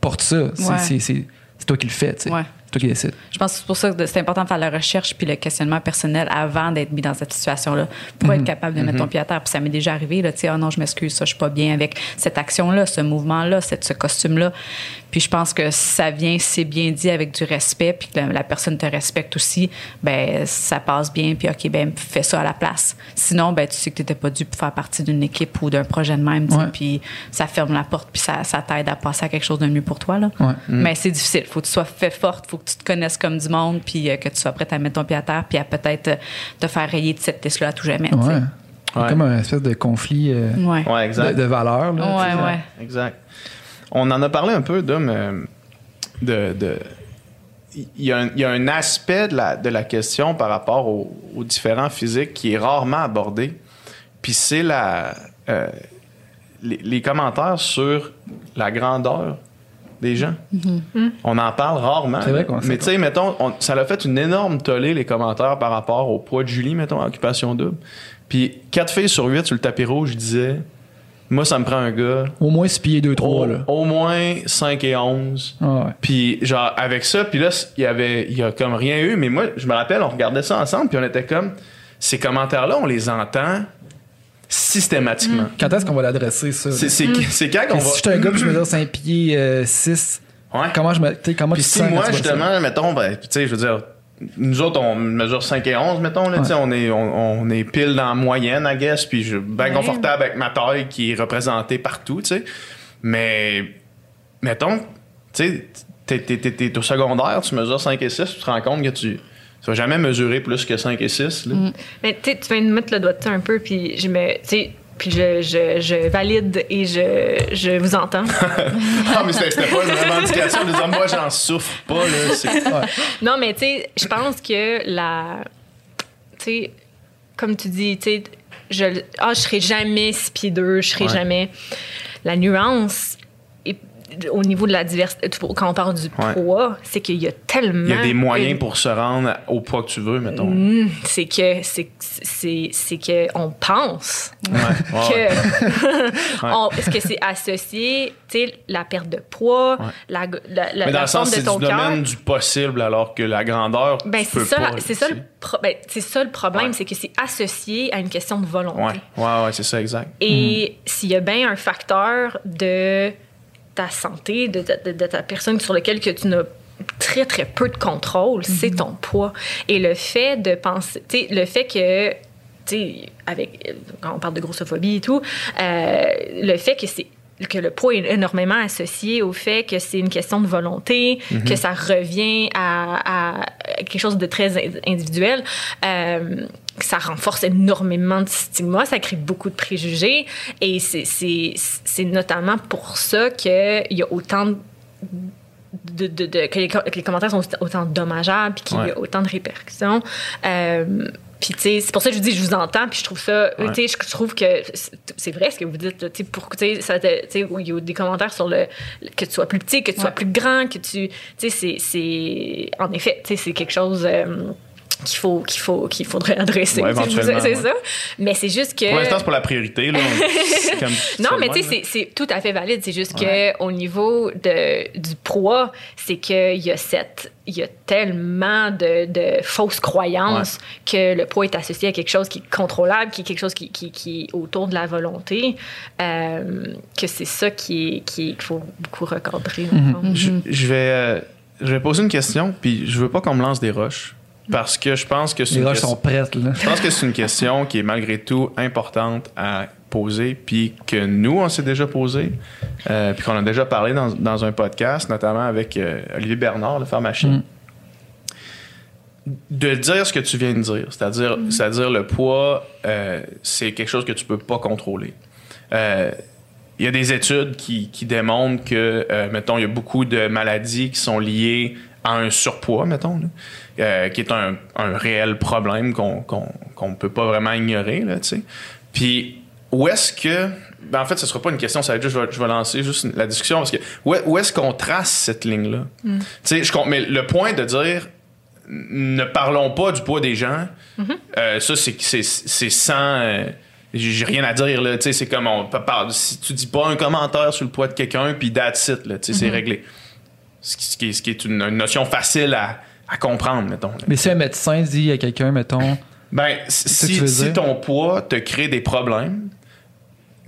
porte ça. C'est Ouais. toi qui le fais, tu sais. Ouais. C'est toi qui décides. Je pense que c'est pour ça que c'est important de faire la recherche puis le questionnement personnel avant d'être mis dans cette situation-là pour Mhm. être capable de mettre ton pied à terre. Puis ça m'est déjà arrivé, là, tu sais, oh non, je m'excuse, ça, je suis pas bien avec cette action-là, ce mouvement-là, cette- ce costume-là. Puis je pense que ça vient, c'est bien dit avec du respect, puis que la, la personne te respecte aussi, ben ça passe bien, puis OK, ben fais ça à la place. Sinon, ben tu sais que tu n'étais pas dû pour faire partie d'une équipe ou d'un projet de même, tu sais, Ouais. puis ça ferme la porte, puis ça, ça t'aide à passer à quelque chose de mieux pour toi, là. Ouais. Mais c'est difficile. Faut que tu sois fait forte, faut que tu te connaisses comme du monde, puis euh, que tu sois prête à mettre ton pied à terre, puis à peut-être euh, te faire rayer de cette liste-là à tout jamais. Ouais. Ouais. Comme un espèce de conflit euh, Ouais. De, de valeurs. là, ouais. Exact. On en a parlé un peu, Dom, euh, de. de- il y, a un, il y a un aspect de la, de la question par rapport aux, aux différents physiques qui est rarement abordé. Puis c'est la, euh, les, les commentaires sur la grandeur des gens. On en parle rarement. C'est vrai qu'on Mais tu sais, mettons, on- ça l'a fait une énorme tollée, les commentaires par rapport au poids de Julie, mettons, à Occupation Double. Puis 4 filles sur 8 sur le tapis rouge disaient Moi, ça me prend un gars Au moins 6 pieds 2, 3. au, là. au moins 5 et 11. Ah ouais. Puis genre avec ça, puis là il y avait il y a comme rien eu, mais moi je me rappelle on regardait ça ensemble puis on était comme ces commentaires là, on les entend systématiquement. Quand est-ce qu'on va l'adresser, ça? C'est c'est quand qu'on va Si je suis un gars puis je me dis 5 pieds 6, Ouais. comment je me. Comment Puis tu te si moi justement mettons ben tu sais je veux dire nous autres, on mesure 5 et 11, mettons. Là, tu sais, on, est, on, on est pile dans la moyenne, I guess. Puis je suis bien Ouais. confortable avec ma taille qui est représentée partout, tu sais. Mais, mettons, tu sais, t'es, t'es, t'es- t'es au secondaire, tu mesures 5 et 6, tu te rends compte que tu, tu vas jamais mesurer plus que 5 et 6. Là. Mais tu viens de mettre le doigt dessus un peu, puis je me. Tu sais, puis je, je, je valide et je, je vous entends. ah, mais c'était, pas une revendication de dire, moi, j'en souffre pas. Là, non, mais tu sais, je pense que la. Tu sais, comme tu dis, tu sais, je, ah, je serai jamais deux, je serai Ouais. jamais. La nuance, au niveau de la diversité, quand on parle du Ouais. poids, c'est qu'il y a tellement. Il y a des moyens une- pour se rendre au poids que tu veux, mettons. Mm, c'est que c'est c'est c'est que on pense Ouais, que on- est-ce que c'est associé tu sais la perte de poids Ouais. la, la, la, Mais dans la le sens, c'est du domaine du possible, alors que la grandeur, ben c'est ça c'est ça le pro- ben, c'est ça le problème c'est que c'est associé à une question de volonté Ouais, ouais, ouais, c'est ça, exact. et s'il y a bien un facteur de ta santé, de ta, de- de ta personne sur lequel que tu n'as très, très peu de contrôle, c'est ton poids. Et le fait de penser, tu sais, le fait que tu sais, avec, quand on parle de grossophobie et tout, euh, le fait que c'est que le poids est énormément associé au fait que c'est une question de volonté, que ça revient à, à quelque chose de très in- individuel. Euh, ça renforce énormément de stigma, ça crée beaucoup de préjugés et c'est- notamment pour ça qu'il y a autant de, de, de- de- que, les, co- que les commentaires sont autant dommageables puis qu'il y a autant de répercussions. Euh, puis, tu sais, c'est pour ça que je vous dis, je vous entends, puis je trouve ça, Ouais. tu sais, je trouve que c'est- vrai ce que vous dites, tu sais, pour, tu sais, il y a des commentaires sur le, que tu sois plus petit, que tu sois plus grand, que tu, tu sais, c'est- c'est, en effet, tu sais, c'est quelque chose euh, qu'il faut, qu'il faut, qu'il faudrait adresser, Ouais, c'est ouais. ça. Mais c'est juste que. Pour l'instant, c'est pas la priorité. Là. Comme- Non, mais tu sais, c'est- tout à fait valide. C'est juste que au niveau de, du poids, c'est qu'il y a cette, il y a tellement de, de fausses croyances que le poids est associé à quelque chose qui est contrôlable, qui est quelque chose qui, qui, qui est autour de la volonté, euh, que c'est ça qui est, qui qu'il faut beaucoup recadrer. fond. Je, je vais, euh, je vais poser une question, puis je veux pas qu'on me lance des roches. Parce que je pense que c'est Les une roches question- sont prêtes, là. Je pense que c'est une question qui est malgré tout importante à poser, puis que nous, on s'est déjà posé, euh, puis qu'on a déjà parlé dans, dans un podcast, notamment avec euh, Olivier Bernard, le pharmacien. Mm. De dire ce que tu viens de dire, c'est-à-dire, c'est-à-dire le poids, euh, c'est quelque chose que tu peux pas contrôler. Euh, il y a des études qui, qui démontrent que, euh, mettons, il y a beaucoup de maladies qui sont liées à un surpoids, mettons, là, euh, qui est un, un réel problème qu'on ne peut pas vraiment ignorer, là. Puis, où est-ce que... ben, en fait, ce sera pas une question, ça va être juste, je vais, je vais lancer juste la discussion, parce que où, est- où est-ce qu'on trace cette ligne-là? Je com- mais le point de dire ne parlons pas du poids des gens, euh, ça, c'est sans. euh, j'ai rien à dire, là. C'est comme on peut parler. Si tu dis pas un commentaire sur le poids de quelqu'un, puis that's it, là. Tu sais, c'est réglé. Ce qui, ce qui est, ce qui est une, une notion facile à, à comprendre, mettons. là. Mais si un médecin dit à quelqu'un, mettons, Ben, si, ton poids te crée des problèmes,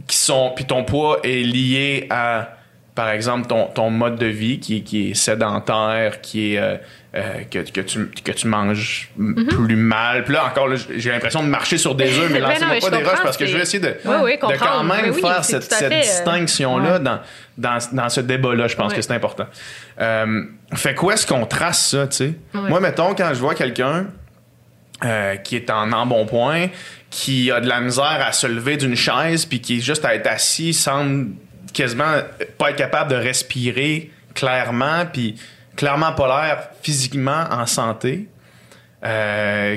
qui sont, puis ton poids est lié à, par exemple, ton, ton mode de vie qui, est- qui est sédentaire, qui est euh, euh, que, que, tu, que tu manges plus mal. Puis là, encore, j'ai l'impression de marcher sur des œufs, mais Ben lancez-moi pas des roches parce que je vais essayer de, Oui, oui, de quand même oui, faire cette, cette euh, distinction-là dans, dans, dans ce débat-là. Je pense que c'est important. Euh, fait qu'où est-ce qu'on trace ça, tu sais? Moi, mettons, quand je vois quelqu'un qui est en embonpoint, qui a de la misère à se lever d'une chaise, puis qui est juste à être assis, semble quasiment pas être capable de respirer clairement, puis clairement pas l'air physiquement en santé. Euh,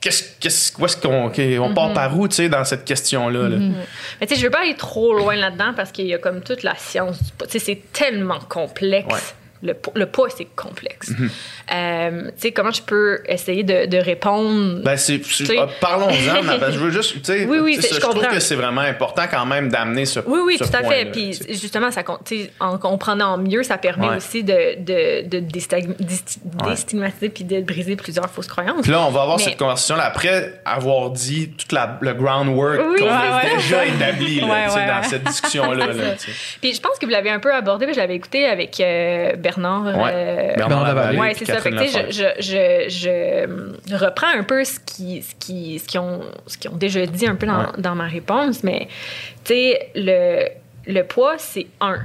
Qu'est-ce, qu'est-ce, où est-ce qu'on on part par où, tu sais, dans cette question-là? là? Mais tu sais, je veux pas aller trop loin là-dedans parce qu'il y a comme toute la science. Tu sais, c'est tellement complexe. Ouais. Le, le poids, c'est complexe. Euh, tu sais, comment je peux essayer de, de répondre? Ben, ah, parlons-en, mais je veux juste, tu sais, Oui, oui, je je trouve que c'est vraiment important quand même d'amener ce Oui, oui, ce tout à fait. Puis justement, ça, en comprenant mieux, ça permet Ouais. aussi de, de, déstigmatiser puis de briser plusieurs fausses croyances. Puis là, on va avoir Mais- cette conversation-là après avoir dit tout la, le groundwork Oui, qu'on ouais, a ouais. déjà établi là, dans cette discussion-là. là. Puis je pense que vous l'avez un peu abordé, mais je l'avais écouté avec euh, Bernard. Ouais. euh, Bernard Bernard Lavallée, Ouais, puis c'est ça. Fait que, je, je, je, je reprends un peu ce qu'ils ce qui, ce qu'ils ont, ce qu'ils ont déjà dit un peu dans, Ouais. dans ma réponse, mais tu sais, le, le poids, c'est un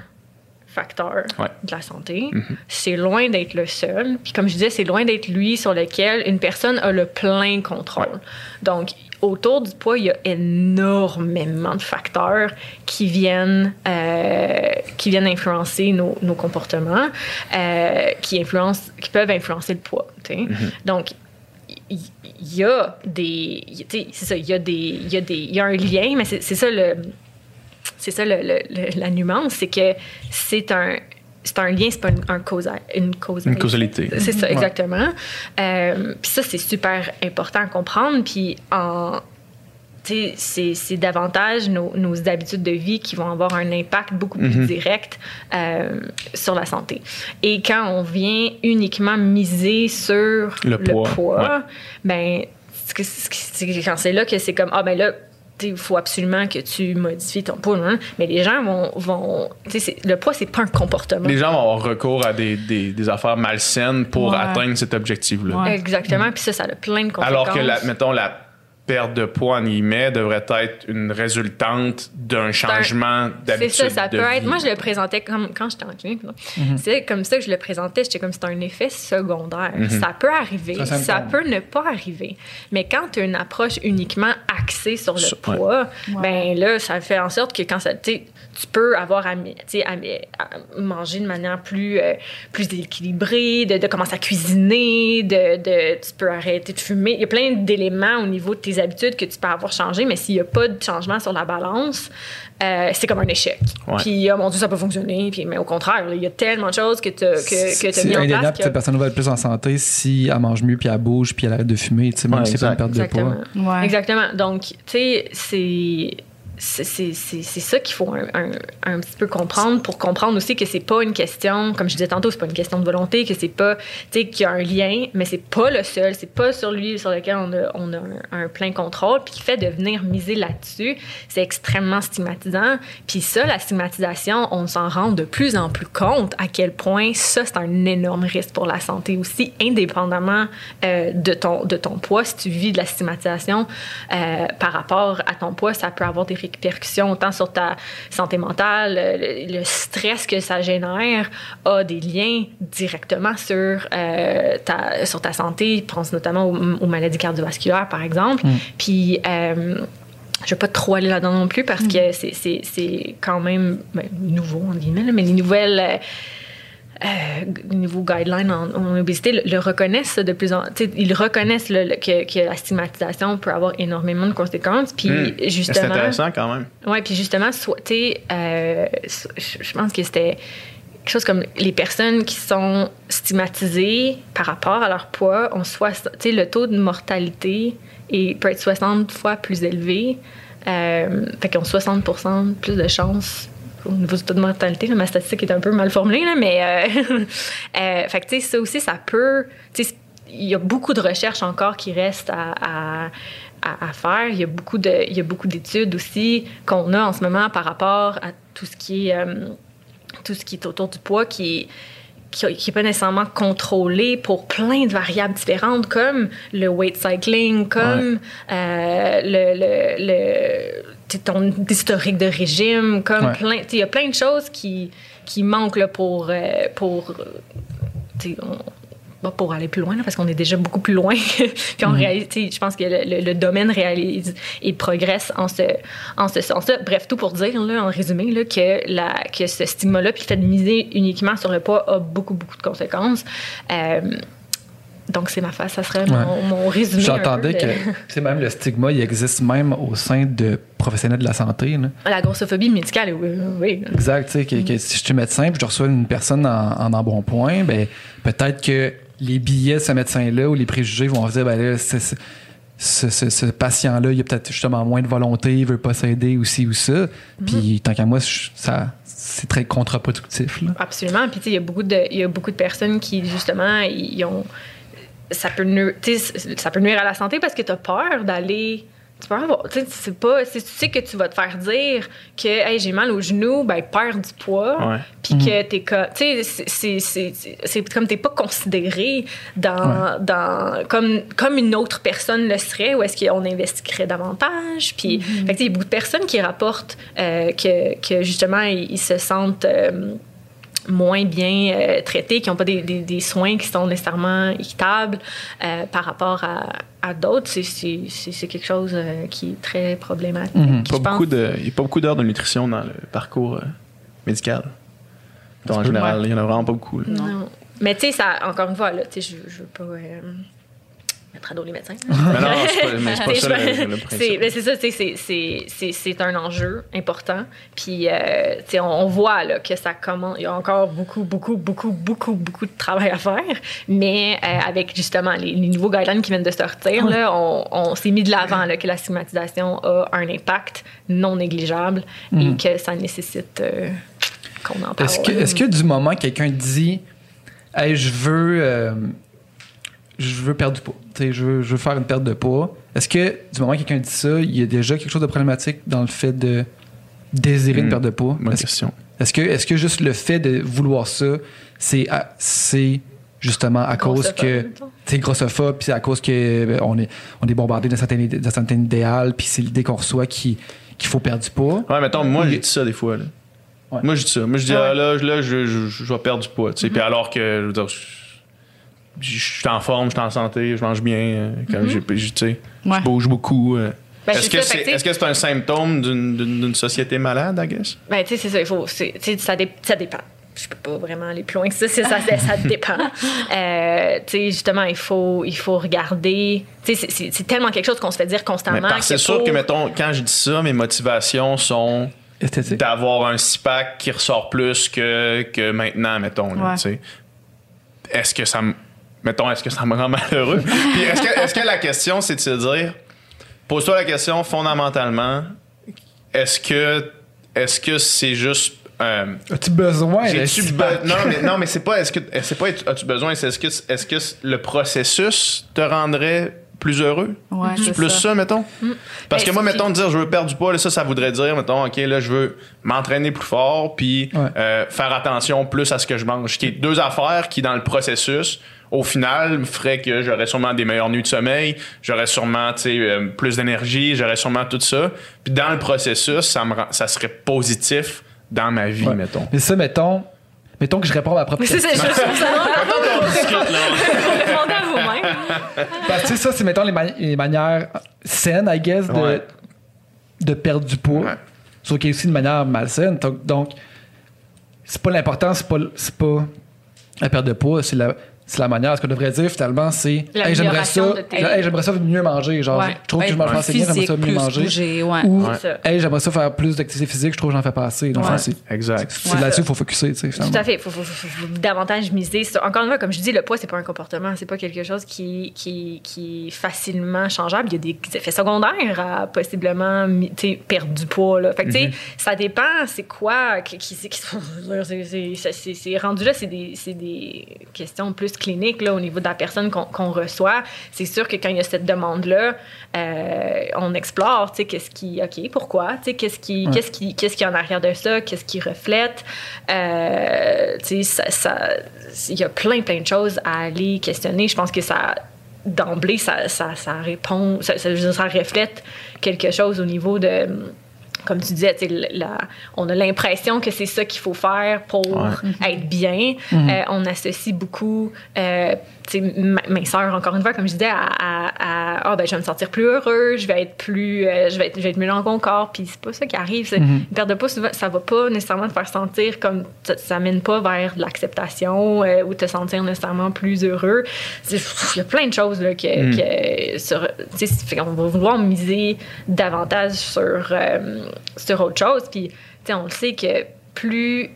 facteur Ouais. de la santé. C'est loin d'être le seul. Puis comme je disais, c'est loin d'être lui sur lequel une personne a le plein contrôle. Donc, autour du poids, il y a énormément de facteurs qui viennent, euh, qui viennent influencer nos, nos comportements, euh, qui, influencent, qui peuvent influencer le poids. tu sais. Donc, il y, a des. C'est ça, il y a des. Y a des. Il y a un lien, mais c'est ça le. C'est ça le- la nuance, c'est que c'est un. C'est un lien, c'est pas une, un causa, une causalité. Une causalité. C'est ça, Ouais. exactement. Euh, puis ça, c'est super important à comprendre. Puis en. tu sais, C'est c'est davantage nos, nos habitudes de vie qui vont avoir un impact beaucoup plus direct euh, sur la santé. Et quand on vient uniquement miser sur Le poids, ouais. ben, ce que- ce qui- c'est quand c'est là que c'est comme, ah ben là, il faut absolument que tu modifies ton poids. hein. Mais les gens vont. vont le poids, c'est pas un comportement. Les gens vont avoir recours à des, des, des affaires malsaines pour Ouais. atteindre cet objectif-là. Ouais. Exactement. Puis ça, ça a plein de conséquences. Alors que, la, mettons, la perte de poids, en guillemets, devrait être une résultante d'un changement C'est d'habitude. ça, ça de peut être. Moi, je le présentais comme quand j'étais en clinique. là. C'est comme ça que je le présentais. J'étais comme c'est un effet secondaire. Ça peut arriver, C'est ça peut ne pas arriver. Mais quand tu as une approche uniquement axée sur le Sur- ouais. poids, ben là, ça fait en sorte que quand ça, tu peux avoir à, à manger de manière plus, euh, plus équilibrée, de, de commencer à cuisiner, de, de- tu peux arrêter de fumer. Il y a plein d'éléments au niveau de tes habitudes que tu peux avoir changé, mais s'il n'y a pas de changement sur la balance, euh, c'est comme un échec. Ouais. Puis, oh mon Dieu, ça peut fonctionner. Puis, mais au contraire, il y a tellement de choses que tu as, que, que C'est mis en indéniable place. que que- cette personne va être plus en santé si elle mange mieux, puis elle bouge, puis elle arrête de fumer, même Ouais, si c'est pas une perte de poids. Ouais. Exactement. Donc, tu sais, c'est. C'est ça qu'il faut un, petit peu comprendre pour comprendre aussi que c'est pas une question, comme je disais tantôt, c'est pas une question de volonté, que c'est pas, tu sais, qu'il y a un lien, mais c'est pas le seul, c'est pas sur lui sur lequel on a, on a un, un plein contrôle, puis qui fait de venir miser là-dessus, c'est extrêmement stigmatisant. Puis ça, la stigmatisation, on s'en rend de plus en plus compte à quel point ça, c'est un énorme risque pour la santé aussi, indépendamment euh, de, ton, de ton poids. Si tu vis de la stigmatisation euh, par rapport à ton poids, ça peut avoir des répercussions autant sur ta santé mentale, le, le stress que ça génère a des liens directement sur, euh, ta, sur ta santé. Pense notamment aux, aux maladies cardiovasculaires, par exemple. Puis... euh, je vais pas trop aller là-dedans non plus parce que c'est- quand même ben, nouveau, entre guillemets, là, mais les nouvelles. Euh, les nouveaux guidelines en, en obésité le, le reconnaissent de plus en sais, ils reconnaissent le- le- que, que la stigmatisation peut avoir énormément de conséquences puis Hmm. C'est justement intéressant quand même. Ouais, puis justement, euh, je pense que c'était quelque chose comme les personnes qui sont stigmatisées par rapport à leur poids ont soit, le taux de mortalité est, peut être 60 fois plus élevé. Euh, fait qu'ils ont 60 plus de chances au niveau du taux de mortalité. là. ma statistique est un peu mal formulée, là, mais euh, euh, ça aussi, ça peut. Il y a beaucoup de recherches encore qui restent à, faire. Il y a beaucoup de, il y a beaucoup d'études aussi qu'on a en ce moment par rapport à tout ce qui est, euh, tout ce qui est autour du poids qui qui n'est pas nécessairement contrôlé pour plein de variables différentes, comme le weight cycling, comme euh, le, ton historique de régime, comme Ouais. plein. Il y a plein de choses qui, qui manquent là, pour. euh, pour euh, on- pour aller plus loin, là, parce qu'on est déjà beaucoup plus loin. Puis en réalité, je pense que le, le- le domaine réalise et progresse en ce, en ce sens-là. Bref, tout pour dire, là, en résumé, là, que, la, que ce stigma-là, puis le fait de miser uniquement sur le poids, a beaucoup, beaucoup de conséquences. Euh, donc, c'est ma face, ça serait mon, mon résumé. J'entendais que c'est même le stigma, il existe même au sein de professionnels de la santé. là. La grossophobie médicale, oui. oui. Exact, que, que si je suis médecin puis je reçois une personne en, en embonpoint, ben peut-être que les billets de ce médecin-là ou les préjugés vont se dire, ben là, c'est- c'est- ce, ce- ce patient-là, il a peut-être justement moins de volonté, il veut pas s'aider aussi ou ça. Puis tant qu'à moi, ça, c'est très contre-productif. là. Absolument. Puis, tu sais, il y a beaucoup de, y a beaucoup de personnes qui, justement, ils ont. Ça peut, nuire, ça peut nuire à la santé parce que tu as peur d'aller. Tu peux avoir. Tu sais, c'est pas. Si tu sais que tu vas te faire dire que, hey, j'ai mal au genou, ben, perds du poids. Puis que t'es comme. Tu sais, c'est- c'est- c'est c'est- c'est comme t'es pas considéré dans, dans, comme, comme une autre personne le serait, ou est-ce qu'on investiguerait davantage. Puis, sais, il y a beaucoup de personnes qui rapportent euh, que, que, justement, ils, ils se sentent. euh, moins bien euh, traités, qui n'ont pas des, des- des soins qui sont nécessairement équitables euh, par rapport à, à d'autres, c'est- c'est c'est- c'est quelque chose euh, qui est très problématique. Mhm. Je Pas pense- beaucoup de, il n'y a pas beaucoup d'heures de nutrition dans le parcours euh, médical. En général, il n'y en a vraiment pas beaucoup. là. Non. Mais tu sais, ça, encore une fois, là, tu sais, je, je veux pas euh, mettre à dos les médecins. Mais non, c'est pas, mais c'est pas ça le, c'est principe. c'est ça, un enjeu important. Puis, euh, on, on voit là, que ça commence. Il y a encore beaucoup, beaucoup, beaucoup, beaucoup, beaucoup de travail à faire. Mais euh, avec justement les, les nouveaux guidelines qui viennent de sortir, là, on, on s'est mis de l'avant que la stigmatisation a un impact non négligeable et que ça nécessite euh, qu'on en parle. Est-ce que, du moment que quelqu'un dit Hey, je veux je veux perdre du poids, Tu sais, je veux, je veux faire une perte de poids, est-ce que du moment que quelqu'un dit ça, il y a déjà quelque chose de problématique dans le fait de désirer une Hmm. perte de poids? Bonne Est-ce, question. est-ce que, est-ce que juste le fait de vouloir ça, c'est, ah, c'est justement à cause que c'est grossophobe, puis c'est à cause que ben, on est on est bombardé d'un certain idé- d'un certain idéal, puis c'est l'idée qu'on reçoit qui qu'il faut perdre du poids? Ouais, mettons, moi, j'ai dit ça des fois. Là. Ouais. Moi, j'ai dit ça. Moi, je dis, Ouais. ah, là, là je, je, je vais perdre du poids. tu sais. Puis alors que, je veux dire, je, suis en forme, je suis en santé, je mange bien, euh, quand sais, Ouais. je bouge beaucoup. euh. Ben, est-ce, que c'est, que c'est un symptôme d'une, société malade, I guess? Ben, tu sais, c'est ça, il faut. c'est- tu sais, ça, dé- ça dépend. Je peux pas vraiment aller plus loin que ça, ça, ça, ça dépend. Euh, tu sais, justement, il faut, il faut regarder. Tu sais, c'est- tellement quelque chose qu'on se fait dire constamment. C'est sûr que, mettons, quand je dis ça, mes motivations sont d'avoir un six-pack qui ressort plus que, que maintenant, mettons. là, Ouais. tu sais. Est-ce que ça me. Mettons, est-ce que ça me rend malheureux? Puis est-ce que, est-ce que la question, c'est de se dire. Pose-toi la question fondamentalement. Est-ce que. Est-ce que c'est juste. euh, As-tu besoin de be- non, mais, non, mais c'est pas. Est-ce que. C'est pas. As-tu besoin? C'est est-ce que, est-ce que le processus te rendrait plus heureux? Ouais, C'est c'est plus ça. ça, mettons? Parce Ben, que moi, mettons, dire je veux perdre du poids, là, ça, ça voudrait dire, mettons, OK, là, je veux m'entraîner plus fort, puis Ouais. euh, faire attention plus à ce que je mange. Qui est deux affaires qui, dans le processus, au final, me ferait que j'aurais sûrement des meilleures nuits de sommeil, j'aurais sûrement, tu sais, euh, plus d'énergie, j'aurais sûrement tout ça. Puis dans le processus, ça, me rend- ça serait positif dans ma vie, Ouais. mettons. Mais ça, mettons, mettons que je réponds à ma propre Mais c'est ça, question. je vous-même. Parce que ça, c'est mettons les, ma- les manières saines, I guess, de, Ouais. de perdre du poids. Ouais. Sauf qu'il y a aussi une manière malsaine. Donc, donc, c'est pas l'important, c'est pas, c'est pas la perte de poids, c'est la, c'est la manière. Ce qu'on devrait dire finalement, c'est hey, j'aimerais ça, hey, j'aimerais ça mieux manger. Genre, Ouais. je trouve que je mange pas assez bien, j'aimerais ça mieux manger. bouger, ouais. Ou Ouais. Hey, j'aimerais ça faire plus d'activité physique, je trouve que j'en fais pas assez. Donc, Ouais. c'est, Exact. c'est Ouais. là-dessus qu'il faut focuser. tu sais, finalement. Tout à fait. Il faut, faut- faut- faut davantage miser sur. Encore une fois, comme je dis, le poids, c'est pas un comportement. C'est pas quelque chose qui, qui, qui est facilement changeable. Il y a des effets secondaires à possiblement perdre du poids. Là. Fait que, tu sais, ça dépend, c'est quoi. Qui, qui, c'est- qui- c'est- c'est- c'est- c'est- c'est rendu là, c'est des, c'est des questions plus cliniques là, au niveau de la personne qu'on reçoit. C'est sûr que quand il y a cette demande-là, euh, on explore, tu sais, qu'est-ce qui. OK, pourquoi? Tu sais, qu'est-ce qui, Ouais. qu'est-ce qui, qu'est-ce qui est en arrière de ça? Qu'est-ce qui reflète? Euh, tu sais, ça- ça- il y a plein, plein de choses à aller questionner. Je pense que ça, d'emblée, ça, ça, ça répond, ça, ça, ça reflète quelque chose au niveau de, comme tu disais, la- on a l'impression que c'est ça qu'il faut faire pour être bien. Euh, on associe beaucoup, euh, sais, ma- minceur, encore une fois, comme je disais, à, ah, ben, je vais me sentir plus heureux, je vais être plus, euh, je vais être, je vais être mieux dans mon corps. Puis c'est pas ça qui arrive. C'est- Une perte de poids, souvent, ça va pas nécessairement te faire sentir comme ça, mène pas vers de l'acceptation euh, ou te sentir nécessairement plus heureux. Il y a plein de choses là, que, que sur, qu'on va vouloir miser davantage sur, euh, sur autre chose. Puis, tu sais, on le sait que plus,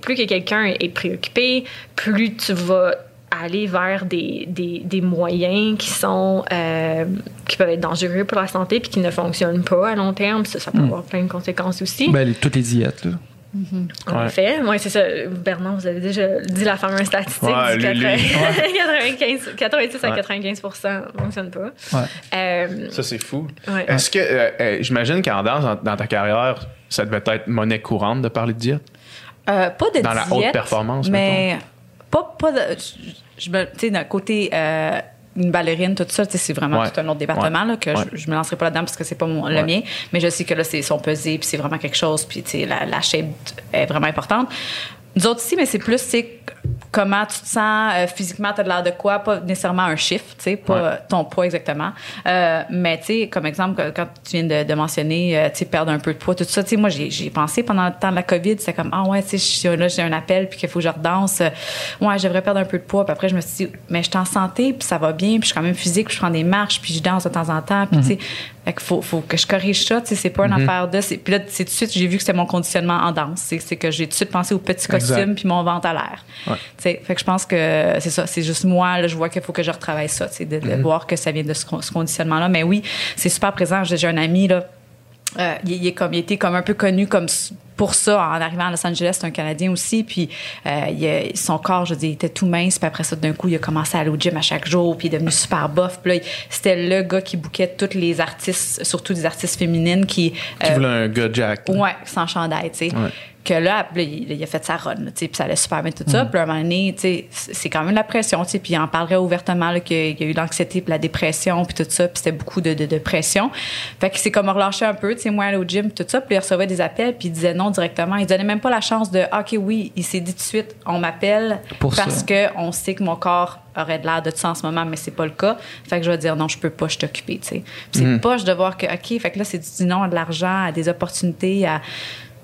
plus que quelqu'un est préoccupé, plus tu vas aller vers des, des, des moyens qui sont euh, qui peuvent être dangereux pour la santé puis qui ne fonctionnent pas à long terme. Ça, ça peut avoir plein de conséquences aussi. Ben, les- toutes les diètes. Là. En Ouais. effet, oui, c'est ça. Bernard, vous avez déjà dit la fameuse statistique Ouais, du lui, lui. 95, 86 à Ouais. 95 ne fonctionne pas. Ouais. Euh, Ça, c'est fou. Ouais. Est-ce que, euh, j'imagine qu'en danse, dans, dans ta carrière, ça devait être monnaie courante de parler de diète? Euh, pas de Dans la haute performance, mais pas, pas de. Je, je me- tu sais, d'un côté. euh, une ballerine, tout ça, tu sais, c'est vraiment Ouais. tout un autre département Ouais. là, que Ouais. je, je me lancerai pas là-dedans parce que c'est pas mon, le mien. Mais je sais que là, c'est son pesé, puis c'est vraiment quelque chose, puis tu sais, la, la shape est vraiment importante. Nous autres ici, mais c'est plus, c'est comment tu te sens euh, physiquement, tu as de l'air de quoi, pas nécessairement un chiffre, tu sais, pas Ouais. ton poids exactement. Euh, mais tu sais, comme exemple, quand tu viens de, de mentionner, euh, tu sais, perdre un peu de poids, tout ça, tu sais, moi, j'ai pensé pendant le temps de la COVID, c'est comme, ah ouais, tu sais, là, j'ai un appel, puis qu'il faut que je redanse. ouais, je devrais perdre un peu de poids. Puis après, je me suis dit, mais je suis en santé, puis ça va bien, puis je suis quand même physique, puis je prends des marches, puis je danse de temps en temps, puis tu sais, fait qu'il faut, faut que je corrige ça, c'est pas une affaire de. Puis là, c'est tout de suite, j'ai vu que c'était mon conditionnement en danse. C'est que j'ai tout de suite pensé au petit costume, puis mon ventre à l'air. Ouais. Tu sais, fait que je pense que c'est ça, c'est juste moi, là, je vois qu'il faut que je retravaille ça, tu sais, de, de voir que ça vient de ce, ce conditionnement-là. Mais oui, c'est super présent. J'ai j'ai un ami, là, euh, il, il est comme, il était comme un peu connu comme pour ça en arrivant à Los Angeles, c'est un Canadien aussi. Puis euh, il a- son corps, je il était tout mince. Puis après ça, d'un coup, il a commencé à aller au gym à chaque jour. Puis il est devenu super buff. Puis là, c'était le gars qui bouquait toutes les artistes, surtout des artistes féminines qui. Tu euh, un gars Jack. Ouais, sans chandail, tu sais. Ouais. Que là, il, a fait sa run, puis ça allait super bien tout ça. Puis là, à un moment donné, c'est quand même la pression, tu sais, puis il en parlerait ouvertement qu'il y a eu l'anxiété, puis la dépression, puis tout ça, puis c'était beaucoup de, de, de pression. Fait que c'est comme relâché un peu, tu sais, moi, aller au gym, puis tout ça, puis il recevait des appels, puis il disait non directement. Il donnait même pas la chance de, Ah, OK, oui, il s'est dit tout de suite, on m'appelle parce ça. que on sait que mon corps aurait de l'air de ça en ce moment, mais c'est pas le cas. Fait que je vais dire non, je peux pas, je suis occupée, tu sais. Puis c'est poche de voir que, OK, fait que là, c'est du non à de l'argent, à des opportunités, à,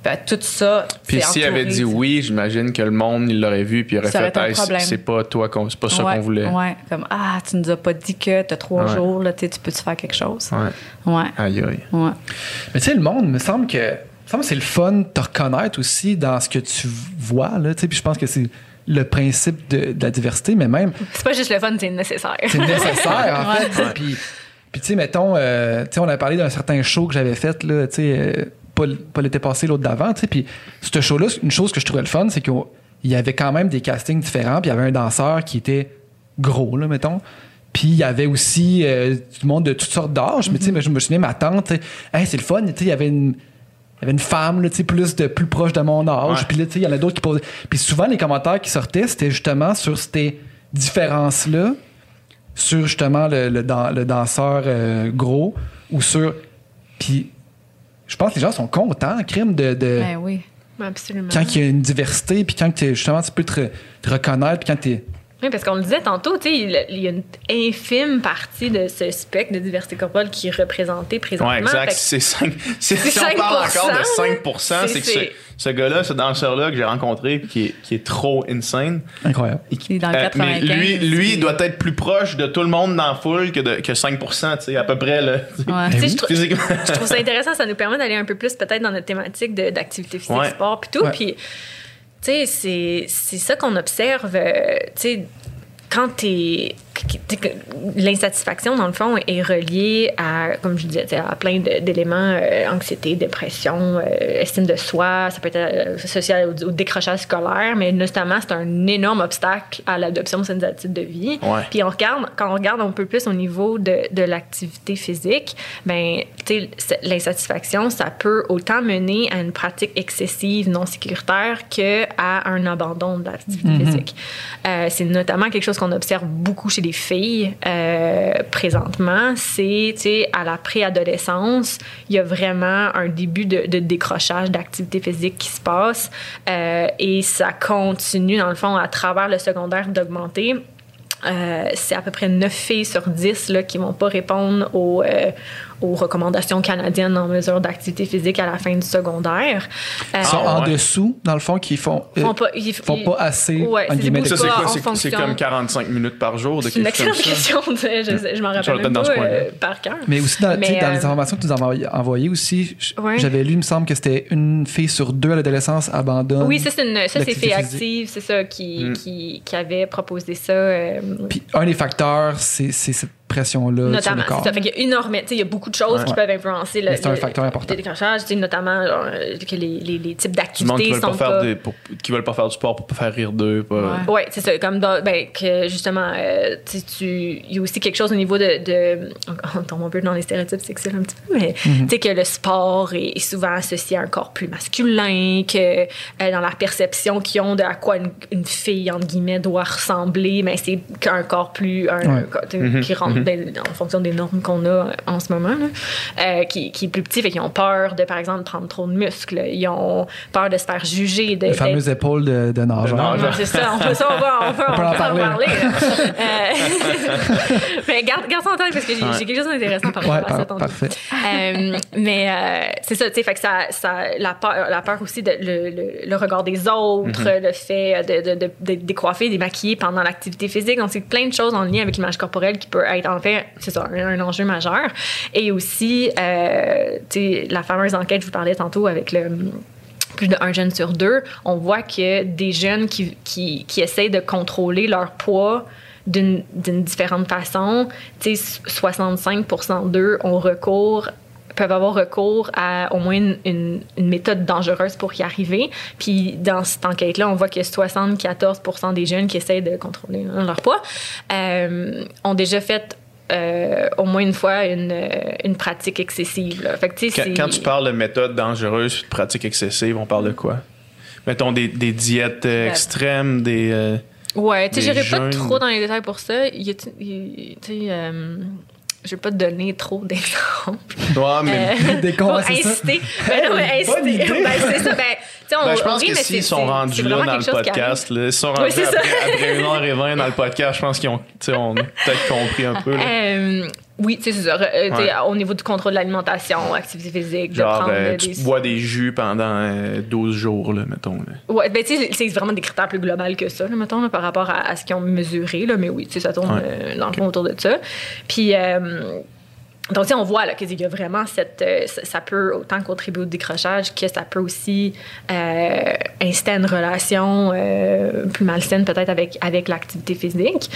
à tout ça. Puis s'il avait dit oui, j'imagine que le monde, il l'aurait vu, puis il aurait Ça fait Hey, c'est pas toi, qu'on- c'est pas ça ouais, qu'on voulait. Ouais, comme ah, tu nous as pas dit que t'as trois Ouais. jours, là, tu peux-tu faire quelque chose? Ouais. Ouais. Aïe, aïe. Ouais. Mais tu sais, le monde, me semble que, me semble que c'est le fun de te reconnaître aussi dans ce que tu vois. Là, tu sais, puis je pense que c'est le principe de, de la diversité, mais même, C'est pas juste le fun, c'est nécessaire. c'est nécessaire, en fait. Puis, puis tu sais, mettons, euh, tu sais, on a parlé d'un certain show que j'avais fait, là, tu sais, euh, pas, pas l'été passé, l'autre d'avant, tu sais, puis ce show-là, une chose que je trouvais le fun, c'est qu'il y avait quand même des castings différents, puis il y avait un danseur qui était gros, là, mettons. Puis il y avait aussi euh, du monde de toutes sortes d'âges. Mais tu sais, je me souviens, ma tante, Hey, c'est le fun, tu sais, il y avait une. Il y avait une femme, là, tu sais, plus, de, plus proche de mon âge. Ouais. Puis là, tu sais, il y en a d'autres qui posaient. Puis souvent, les commentaires qui sortaient, c'était justement sur ces différences-là, sur justement le, le, dan- le danseur euh, gros, ou sur. Puis je pense que les gens sont contents, crime, de. de Ben oui. Absolument. quand il y a une diversité, puis quand justement tu peux te, te reconnaître, puis quand tu Oui, parce qu'on le disait tantôt, tu sais, il y a une infime partie de ce spectre de diversité corporelle qui est représenté présentement. Ouais, exact. C'est 5 c'est- C'est Si on parle 5%, encore de là. 5 c'est que ce, C'est- ce gars-là, ce danseur-là que j'ai rencontré, qui est, qui est trop insane. Incroyable. et qui- Il est dans le euh, mais 95, lui, lui doit être plus proche de tout le monde dans la foule que, de, que 5 tu sais, à peu près. Là, Ouais. Je, trou- Physiquement. je trouve ça intéressant, ça nous permet d'aller un peu plus peut-être dans notre thématique de- d'activité physique, Ouais. sport, puis tout. Puis, tu sais, c'est ça qu'on observe, euh, tu sais, quand t'es l'insatisfaction dans le fond est reliée à comme je disais à plein d'éléments euh, anxiété dépression euh, estime de soi ça peut être euh, associé au, au décrochage scolaire mais notamment c'est un énorme obstacle à l'adoption de certaines habitudes de vie. Ouais. puis on regarde quand on regarde un peu plus au niveau de, de l'activité physique ben l'insatisfaction ça peut autant mener à une pratique excessive non sécuritaire que à un abandon de l'activité physique. Euh, c'est notamment quelque chose qu'on observe beaucoup chez les filles euh, présentement. C'est, à la préadolescence, il y a vraiment un début de, décrochage d'activité physique qui se passe euh, et ça continue, dans le fond, à travers le secondaire d'augmenter. Euh, c'est à peu près 9 filles sur 10 là, qui vont pas répondre aux, aux recommandations canadiennes en mesure d'activité physique à la fin du secondaire. Euh, Ils sont Ah, en ouais. dessous, dans le fond, qui font, euh, font pas, ils- font ils- pas assez, Ouais, en c'est de- comme 45 minutes par jour de C'est une excellente question. Je, je m'en Je rappelle même pas euh, par cœur. Mais aussi, dans, Mais, dans euh, les informations que tu nous as envoyées- aussi, j'avais lu, il me semble que c'était une fille sur deux à l'adolescence abandonne. Oui, ça, c'est une, ça, c'est l'activité fait physique. active, c'est ça, qui, Mm. qui, qui avait proposé ça. euh, Puis un des facteurs, c'est c'est cette pression-là sur Notamment, le c'est corps. ça. Fait qu'il y a énormément, tu sais, il y a beaucoup de choses Ouais. qui peuvent influencer le, c'est un le- facteur important. le décrochage, tu sais, notamment genre, euh, que les, les, les types d'activités sont pas faire pas... des, pour- qui veulent pas faire du sport pour pas faire rire d'eux. pas- Ouais. Oui, c'est ça. Comme dans- ben, que justement, euh, tu sais, tu- il y a aussi quelque chose au niveau de. de on tombe un peu dans les stéréotypes sexuels un petit peu, mais Mhm. tu sais, que le sport est, est souvent associé à un corps plus masculin, que euh, dans la perception qu'ils ont de à quoi une, une fille, entre guillemets, doit ressembler, mais c'est qu'un corps plus. Un, Ouais. sais, qui rentre dans- en fonction des normes qu'on a en ce moment, là, euh, qui, qui est plus petit, fait qu'ils ont peur de, par exemple, prendre trop de muscles. Ils ont peur de se faire juger. De, Les fameuses épaules de, de nageur. C'est ça, on peut, ça, on va, on peut, on peut peut en en parler. Euh, mais garde, garde ça en tête parce que j'ai Ouais. quelque chose d'intéressant par Ouais, rapport à ça tantôt. parfait. Euh, mais euh, c'est ça, tu sais, fait que ça, ça, la, peur, la peur aussi, de, le, le, le regard des autres, le fait de, de, de, de décoiffer, démaquiller pendant l'activité physique. Donc, c'est plein de choses en lien avec l'image corporelle qui peut être, en fait, c'est ça, un, enjeu majeur. Et aussi, euh, la fameuse enquête, je vous parlais tantôt avec le plus d'un jeune sur deux, on voit que des jeunes qui, qui, essayent de contrôler leur poids d'une différente façon, tu sais, 65% d'eux ont recours peuvent avoir recours à au moins une, une- une méthode dangereuse pour y arriver. Puis dans cette enquête-là, on voit que 74% des jeunes qui essayent de contrôler hein, leur poids euh, ont déjà fait euh, au moins une fois une, euh, une pratique excessive. là. Fait que, tu sais, Quand, tu parles de méthodes dangereuses, de pratiques excessives, on parle de quoi? mettons, des, des diètes euh, extrêmes, des. Ouais, tu sais, j'irai pas trop dans les détails pour ça. Il y a, il- tu sais, euh, je vais pas te donner trop d'exemples. Ouais, mais. Euh, Des cons, c'est ça? Ben non, mais inciter. Ben, c'est ça. Ben, on, Ben, je pense oui, que s'ils sont rendus là dans le podcast, là, ils sont Oui, rendus ça. après, après une heure et vingt dans le podcast, je pense qu'ils ont, on peut-être compris un peu. là. Euh, oui, c'est ça. Euh, Ouais. Au niveau du contrôle de l'alimentation, activité physique, de Genre, prendre euh, des... tu bois des jus pendant euh, 12 jours, là, mettons. là. Ouais, ben, c'est vraiment des critères plus globaux que ça, là, mettons, là, par rapport à, à ce qu'ils ont mesuré, là, mais oui, tu sais, ça tourne Ouais. euh, dans le fond autour de ça. Puis, donc, on voit qu'il y a vraiment cette. ça, peut autant contribuer au décrochage que ça peut aussi inciter à une relation plus malsaine, peut-être, avec, avec l'activité physique.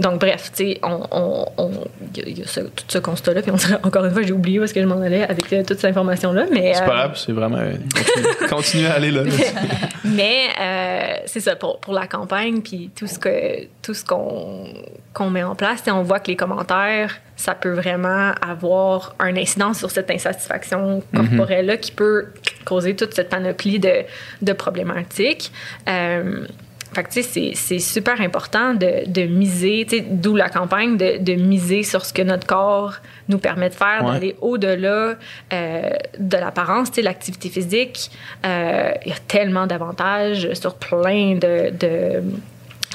Euh, donc, bref, tu sais, on, on, on- il y a- ce- tout ce constat-là. Puis, on dirait, encore une fois, j'ai oublié où est-ce que je m'en allais avec euh, toute cette information-là. Mais, C'est euh, pas grave, c'est vraiment. euh, continue, continue à aller là. mais euh, c'est ça, pour, pour la campagne, puis tout ce que tout ce qu'on qu'on met en place, on voit que les commentaires, ça peut vraiment avoir un incidence sur cette insatisfaction corporelle-là qui peut causer toute cette panoplie de, de problématiques. Fait que, tu sais, c'est- super important de, de miser, tu sais, d'où la campagne, de, de miser sur ce que notre corps nous permet de faire, Ouais. d'aller au-delà euh, de l'apparence. Tu sais, l'activité physique, euh, il y a tellement d'avantages sur plein de... de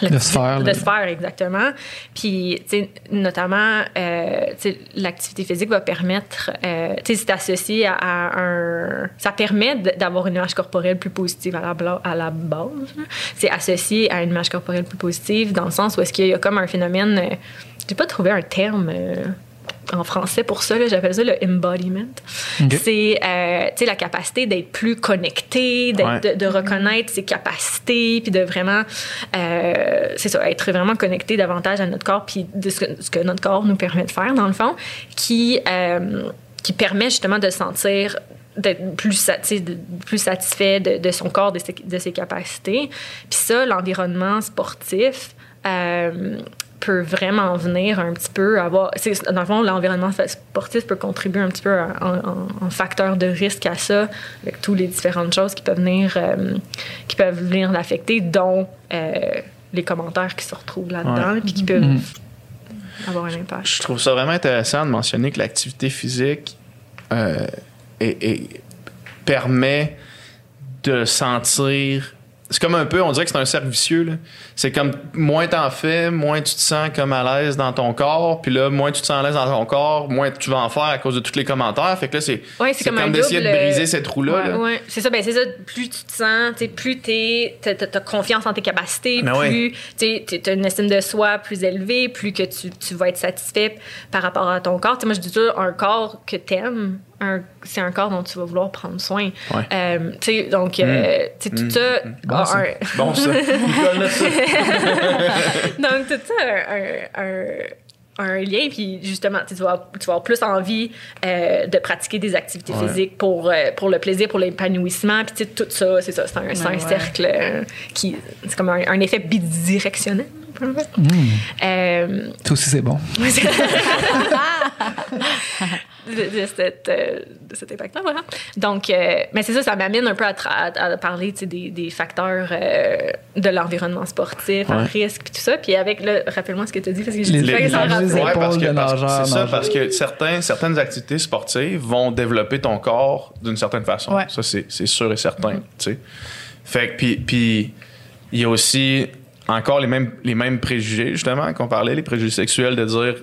De sphères, De là. sphères, exactement. Puis, tu sais, notamment, euh, tu sais, l'activité physique va permettre, euh, tu sais, c'est associé à, à un... Ça permet d'avoir une image corporelle plus positive à la, bla- à la base. C'est associé à une image corporelle plus positive dans le sens où est-ce qu'il y a comme un phénomène... euh, J'ai pas trouvé un terme... en français pour ça, j'appelle ça le embodiment. Ok. C'est euh, la capacité d'être plus connecté, Ouais. de, de reconnaître ses capacités, puis de vraiment, euh, c'est ça, être vraiment connecté davantage à notre corps, puis de ce que, ce que notre corps nous permet de faire, dans le fond, qui, euh, qui permet justement de se sentir d'être plus, satisfait de, de son corps, de ses, de ses capacités. Puis ça, l'environnement sportif, euh, peut vraiment venir un petit peu avoir. c'est- Dans le fond, l'environnement sportif peut contribuer un petit peu en, en- en facteur de risque à ça, avec toutes les différentes choses qui peuvent venir, euh, qui peuvent venir l'affecter, dont euh, les commentaires qui se retrouvent là-dedans, puis qui peuvent Mhm. avoir un impact. Je trouve ça vraiment intéressant de mentionner que l'activité physique euh, est- est- permet de sentir. C'est comme un peu, on dirait que c'est un cercle vicieux. là. C'est comme moins t'en fais, moins tu te sens comme à l'aise dans ton corps. Puis là, moins tu te sens à l'aise dans ton corps, moins tu vas en faire à cause de tous les commentaires. Fait que là, c'est Ouais, comme d'essayer de double- briser cette roue-là. Ouais, là. ouais. C'est ça, ben c'est ça. Plus tu te sens, plus t'es- t'as as, confiance en tes capacités, Ben plus tu as une estime de soi plus élevée, plus que tu, tu vas être satisfait par rapport à ton corps. Tu sais, moi, je dis toujours, un corps que t'aimes, un- c'est un corps dont tu vas vouloir prendre soin. Ouais. Euh, tu sais, donc, euh, tu sais, tout ça. Bon, ça. un- Bon, ça. Donc, tout ça a un, un- un lien, puis justement, tu vas, tu vas avoir plus envie euh, de pratiquer des activités Ouais. physiques pour, euh, pour le plaisir, pour l'épanouissement, puis tu sais, tout ça, c'est ça, c'est un, c'est un ouais. cercle euh, qui. C'est comme un, un effet bidirectionnel. Dire. Euh, Ça aussi, c'est bon. de, de cette, euh, de cet impact-là, voilà. Donc, euh, mais c'est ça, ça m'amène un peu à, parler des, des facteurs euh, de l'environnement sportif, Ouais. risque, puis tout ça. Puis avec, le, rappelle-moi ce que tu as dit, parce que j'ai Les- dit ça parce que, c'est ça, parce que certains, certaines activités sportives vont développer ton corps d'une certaine façon. Ouais. Ça, c'est c'est sûr et certain. tu sais. Fait que, puis il y a aussi encore les mêmes, les mêmes préjugés, justement, qu'on parlait, les préjugés sexuels, de dire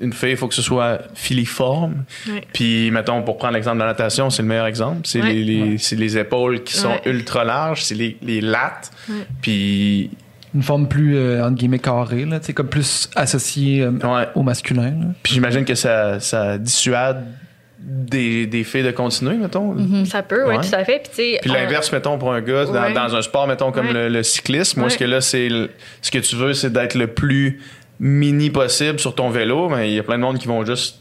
une fille, il faut que ce soit filiforme. Ouais. Puis, mettons, pour prendre l'exemple de la natation, c'est le meilleur exemple. C'est Ouais. les, les- c'est les épaules qui sont Ouais. ultra larges, c'est les, les lattes. Ouais. Puis, Une forme plus, euh, entre guillemets, carrée, là, tu sais, comme plus associée euh, ouais. au masculin. là. Puis j'imagine que ça, ça dissuade des, des filles de continuer, mettons. Ça peut, oui, Ouais. tout à fait. Puis, on- l'inverse, mettons, pour un gars, dans, Ouais. dans un sport, mettons, comme Ouais. le, le cyclisme, est-ce Ouais. que là, c'est le- ce que tu veux, c'est d'être le plus mini possible sur ton vélo, mais il y a plein de monde qui vont juste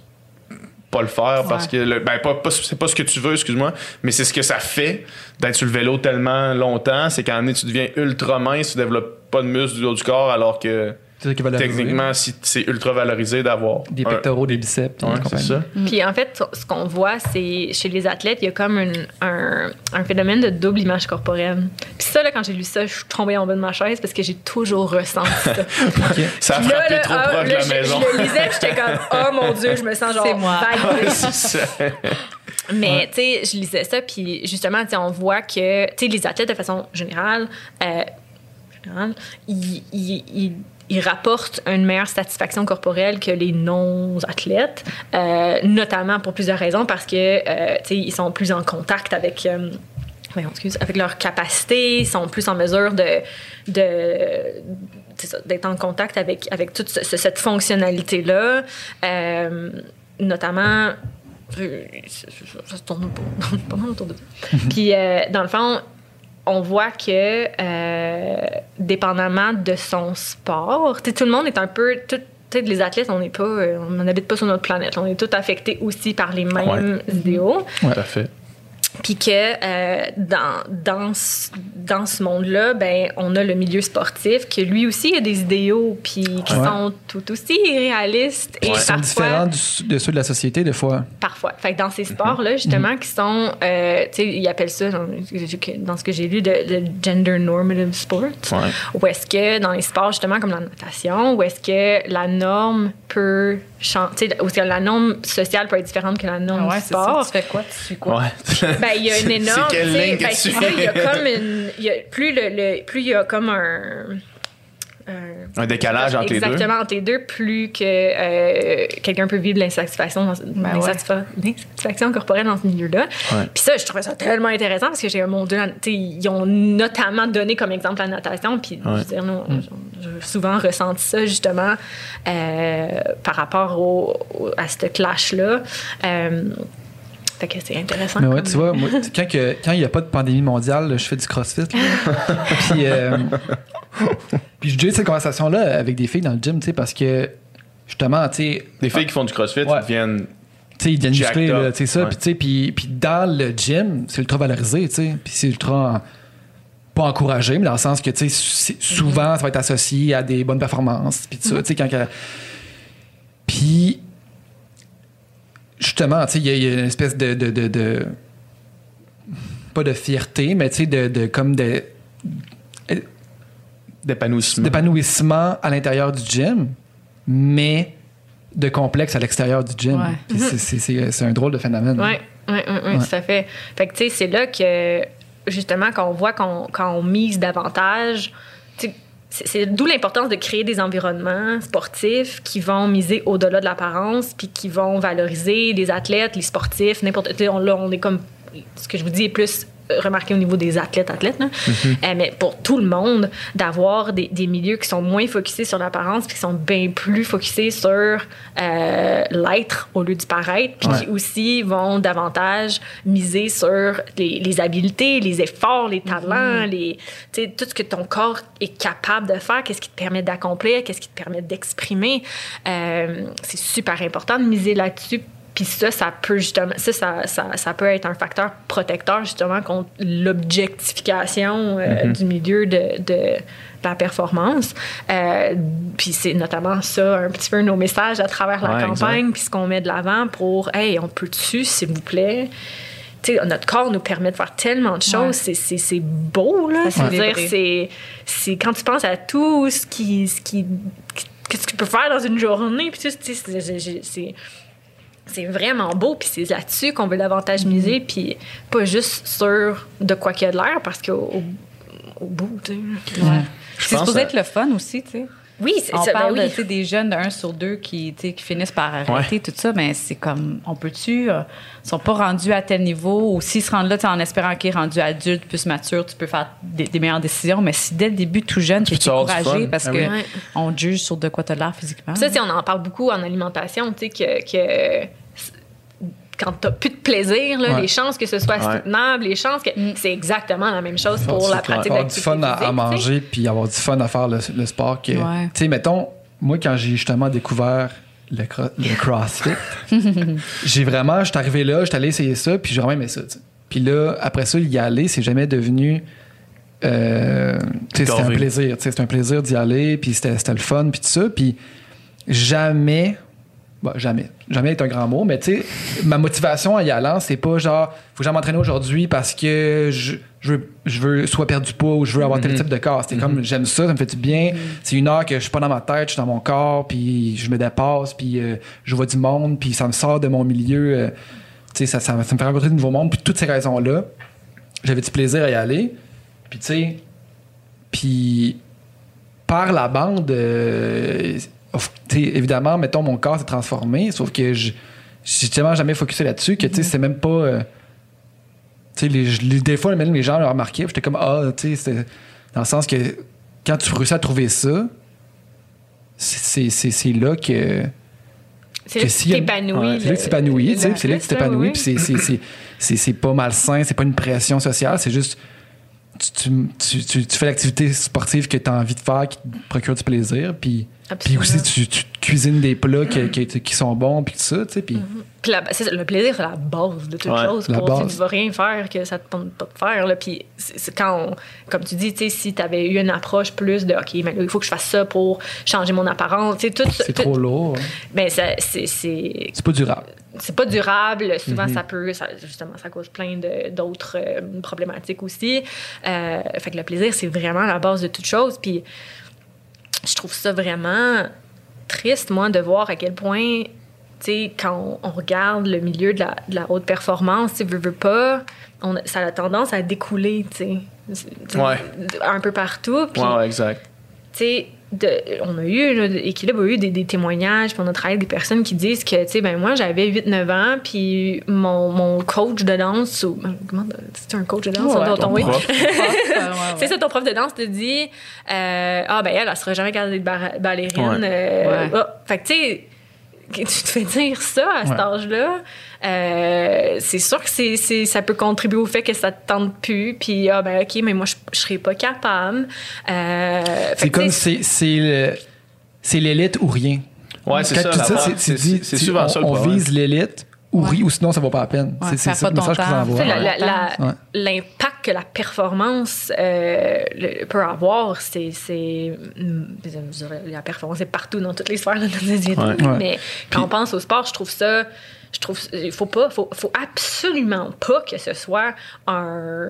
pas le faire parce que le- ben pas, pas- c'est pas ce que tu veux excuse-moi mais c'est ce que ça fait d'être sur le vélo tellement longtemps c'est qu'à un moment donné, tu deviens ultra mince tu développes pas de muscles du haut du corps alors que C'est ça qui va le techniquement, si c'est ultra valorisé d'avoir Des un- pectoraux, des biceps. puis Ouais, des c'est ça. Puis en fait, ce qu'on voit, c'est chez les athlètes, il y a comme une- un, un phénomène de double image corporelle. Puis ça, là, quand j'ai lu ça, je suis tombée en bas de ma chaise parce que j'ai toujours ressenti ça. Ça a là, frappé là, trop ah, proche de la je, maison. je le lisais, puis j'étais comme, oh mon Dieu, je me sens genre C'est moi. ça. Mais, tu sais, je lisais ça, puis justement, tu sais, on voit que, tu sais, les athlètes, de façon générale, euh, générale, ils, ils- ils- ils rapportent une meilleure satisfaction corporelle que les non-athlètes, euh, notamment pour plusieurs raisons, parce que, euh, ils sont plus en contact avec... euh, excuse, avec leur capacité, ils sont plus en mesure de, d'être en contact avec, avec toute ce- ce- cette fonctionnalité-là, euh, notamment. Ça se tourne pas, pas mal autour de ça. Puis, euh, dans le fond, on voit que, euh, dépendamment de son sport, tout le monde est un peu. tout- les athlètes, on n'est pas, euh, on n'habite pas sur notre planète. On est tous affectés aussi par les mêmes idéaux. Tout à fait. Puis que euh, dans, dans, ce- dans ce monde-là, ben, on a le milieu sportif, que lui aussi a des idéaux, puis qui Ouais. sont tout aussi réalistes. Et Qui sont parfois, différents du- de ceux de la société, des fois. Parfois. Fait que dans ces sports-là, justement, qui sont, euh, tu sais, ils appellent ça, dans, dans ce que j'ai lu, de gender normative sports. Ouais. Ou est-ce que dans les sports, justement, comme la natation, où est-ce que la norme peut que la norme sociale peut être différente que la norme Ah ouais, du c'est ça. sport? Tu fais quoi? Tu suis quoi? Ouais. Ben, il y a une énorme. C'est quelle ligne que ben, tu ça, Il y a fais? comme une. y a- plus, le, le- plus il y a comme un. Un- Un décalage entre les deux. Exactement, entre les deux, plus que euh, quelqu'un peut vivre de l'insatisfaction, dans- Ben ouais. l'insatisfa- l'insatisfaction corporelle dans ce milieu-là. Ouais. Puis ça, je trouvais ça tellement intéressant parce que j'ai mon Dieu, tu sais, ils ont notamment donné comme exemple la natation. Puis, je veux dire, nous, j'ai souvent ressenti ça justement euh, par rapport au, au- à ce clash-là. Euh, fait que c'est intéressant. Mais ouais, comme- tu vois, moi, quand il n'y a pas de pandémie mondiale, là, je fais du crossfit. là. puis, euh, puis j'ai eu cette conversation-là avec des filles dans le gym, tu sais, parce que justement, tu sais, Les filles qui font du crossfit Ouais. viennent. tu sais, ils deviennent Jacked musclés, là, tu sais, ça. Ouais. Puis, tu sais, puis, puis dans le gym, c'est ultra valorisé, tu sais. Puis c'est ultra. Pas encouragé, mais dans le sens que, tu sais, souvent, ça va être associé à des bonnes performances. Puis, tu sais, quand. Puis, justement, tu sais, il y, a- il y a une espèce de. de, de- de- pas de fierté, mais tu sais, de, de comme de D'épanouissement. d'épanouissement à l'intérieur du gym, mais de complexe à l'extérieur du gym. Ouais. C'est- un drôle de phénomène. Oui, oui, oui, Ouais. tout à fait. Fait que, tu sais, c'est là que, justement, quand on voit qu'on quand on mise davantage, c'est d'où l'importance de créer des environnements sportifs qui vont miser au-delà de l'apparence, puis qui vont valoriser les athlètes, les sportifs, n'importe. On, là, on est comme. Ce que je vous dis est plus remarqué au niveau des athlètes, athlètes, là. Euh, mais pour tout le monde, d'avoir des, des milieux qui sont moins focusés sur l'apparence, puis qui sont bien plus focusés sur euh, l'être au lieu du paraître, puis qui aussi vont davantage miser sur les, les habiletés, les efforts, les talents, les, tu sais, tout ce que ton corps est capable de faire, qu'est-ce qui te permet d'accomplir, qu'est-ce qui te permet d'exprimer. Euh, c'est super important de miser là-dessus. Puis ça, ça peut justement, ça, ça, ça, ça peut être un facteur protecteur justement contre l'objectification euh, du milieu de, de la performance. Euh, puis c'est notamment ça, un petit peu nos messages à travers la Ouais, campagne, puis ce qu'on met de l'avant pour, hey, on peut-tu, s'il vous plaît, tu sais, notre corps nous permet de faire tellement de choses. Ouais. C'est, c'est, c'est beau, là. C'est-à-dire, c'est, c'est quand tu penses à tout ce qui. Ce qui qu'est-ce que tu peux faire dans une journée, puis tu sais, c'est- c'est- vraiment beau, puis c'est là-dessus qu'on veut davantage miser, puis pas juste sur de quoi qu'il y a de l'air, parce qu'au au, au bout, tu sais. Ouais. C'est supposé à- être le fun aussi, tu sais. Oui, c'est On ça. ben parle oui. de, tu sais, des jeunes d'un sur deux qui, finissent par arrêter tout ça, mais c'est comme, on peut-tu, euh, ils sont pas rendus à tel niveau, ou s'ils se rendent là, tu sais, en espérant qu'ils sont rendus adultes, plus matures, tu peux faire des, des meilleures décisions, mais si dès le début, tout jeune, tu es découragé parce Ah que oui. Ouais. on te juge sur de quoi tu as l'air physiquement. Ça, tu sais, on en parle beaucoup en alimentation, tu sais, que, que quand t'as plus de plaisir, là, Ouais. les chances que ce soit Ouais. soutenable, les chances que c'est exactement la même chose pour la pratique de avoir du fun à, manger puis avoir du fun à faire le, le sport que Ouais. tu sais mettons moi quand j'ai justement découvert le, cro- le CrossFit j'ai vraiment j'étais arrivé là j'étais allé essayer ça puis j'ai vraiment aimé ça tu sais. puis là après ça y aller c'est jamais devenu euh, c'était un plaisir. C'était un plaisir d'y aller, puis c'était c'était le fun, puis tout ça. Puis jamais, bon, jamais, jamais est un grand mot, mais tu sais, ma motivation en y allant, c'est pas genre, faut que j'aille m'entraîner aujourd'hui parce que je, je veux, je veux soit perdre du poids ou je veux avoir tel type de corps. C'était comme, j'aime ça, ça me fait du bien. C'est une heure que je suis pas dans ma tête, je suis dans mon corps, puis je me dépasse, puis euh, je vois du monde, puis ça me sort de mon milieu. euh, tu sais, ça, ça, ça me fait rencontrer de nouveaux mondes, puis toutes ces raisons-là, j'avais du plaisir à y aller. Puis tu sais, puis par la bande, euh, évidemment, mettons, mon corps s'est transformé, sauf que je j'ai tellement jamais focusé là-dessus que tu sais, c'est même pas. euh, tu sais, les, les- des fois, même les gens le remarquaient, j'étais comme, ah, tu sais, dans le sens que quand tu réussis à trouver ça, c'est- là que. C'est là que tu t'épanouis. C'est là que tu t'épanouis, tu sais, c'est là que tu t'épanouis, oui. puis c'est pas malsain, c'est pas une pression sociale, c'est juste tu, tu, tu, tu- tu fais l'activité sportive que tu as envie de faire, qui te procure du plaisir, puis, puis aussi tu, tu cuisines des plats qui, qui, qui sont bons, puis tout ça, tu sais, puis Puis la- c'est ça, le plaisir, c'est la base de toute Ouais, chose. la tu base. ne vas rien faire que ça te tente pas de faire. Là. Puis c'est quand, on- comme tu dis, tu sais, si tu avais eu une approche plus de OK, mais là, il faut que je fasse ça pour changer mon apparence, tu sais, tout ça- c'est trop lourd. hein. Ben, ça- c'est- c'est C'est pas durable. C'est pas durable. Souvent, Mhm. ça peut, ça- justement, ça cause plein d'autres euh, problématiques aussi. Euh, fait que le plaisir, c'est vraiment la base de toute chose. Puis, je trouve ça vraiment triste, moi, de voir à quel point, tu sais, quand on, on regarde le milieu de la, de la haute performance, tu veux, veux pas, on ça a tendance à découler, tu sais, Ouais. un peu partout. Ouais, exact. tu sais, de- on a eu, là, Équilibre a eu des, des témoignages, puis on a travaillé avec des personnes qui disent que, tu sais, ben moi, j'avais 8-9 ans, puis mon, mon coach de danse, ou, comment, c'est un coach de danse, Ouais, ton- ton ton- oui. prof. C'est ça, ton prof de danse te dit, euh, ah, ben elle, elle sera jamais capable d'être bar- ballerine. Ouais. euh, Ouais. ah. fait que, tu sais, que tu te fais dire ça à cet Ouais. âge-là, euh, c'est sûr que c'est, c'est- ça peut contribuer au fait que ça te tente plus, puis ah, ben ok, mais moi, je, je serais pas capable. Euh, fait C'est comme c'est c'est le- c'est l'élite ou rien. Ouais, c'est Quand ça. tu dis c'est- base. tu dis, c'est tu- souvent on, ça le on vise l'élite ou, Ouais. ou sinon ça vaut pas la peine. Ouais, c'est ça le message la- Ouais. l'impact que la performance euh, le- peut avoir, c'est. dirais, la performance est partout dans toutes les sphères de notre vie. Ouais. Ouais. Mais quand Puis- on pense au sport, je trouve ça. Je trouve. Il faut pas. Faut, faut absolument pas que ce soit un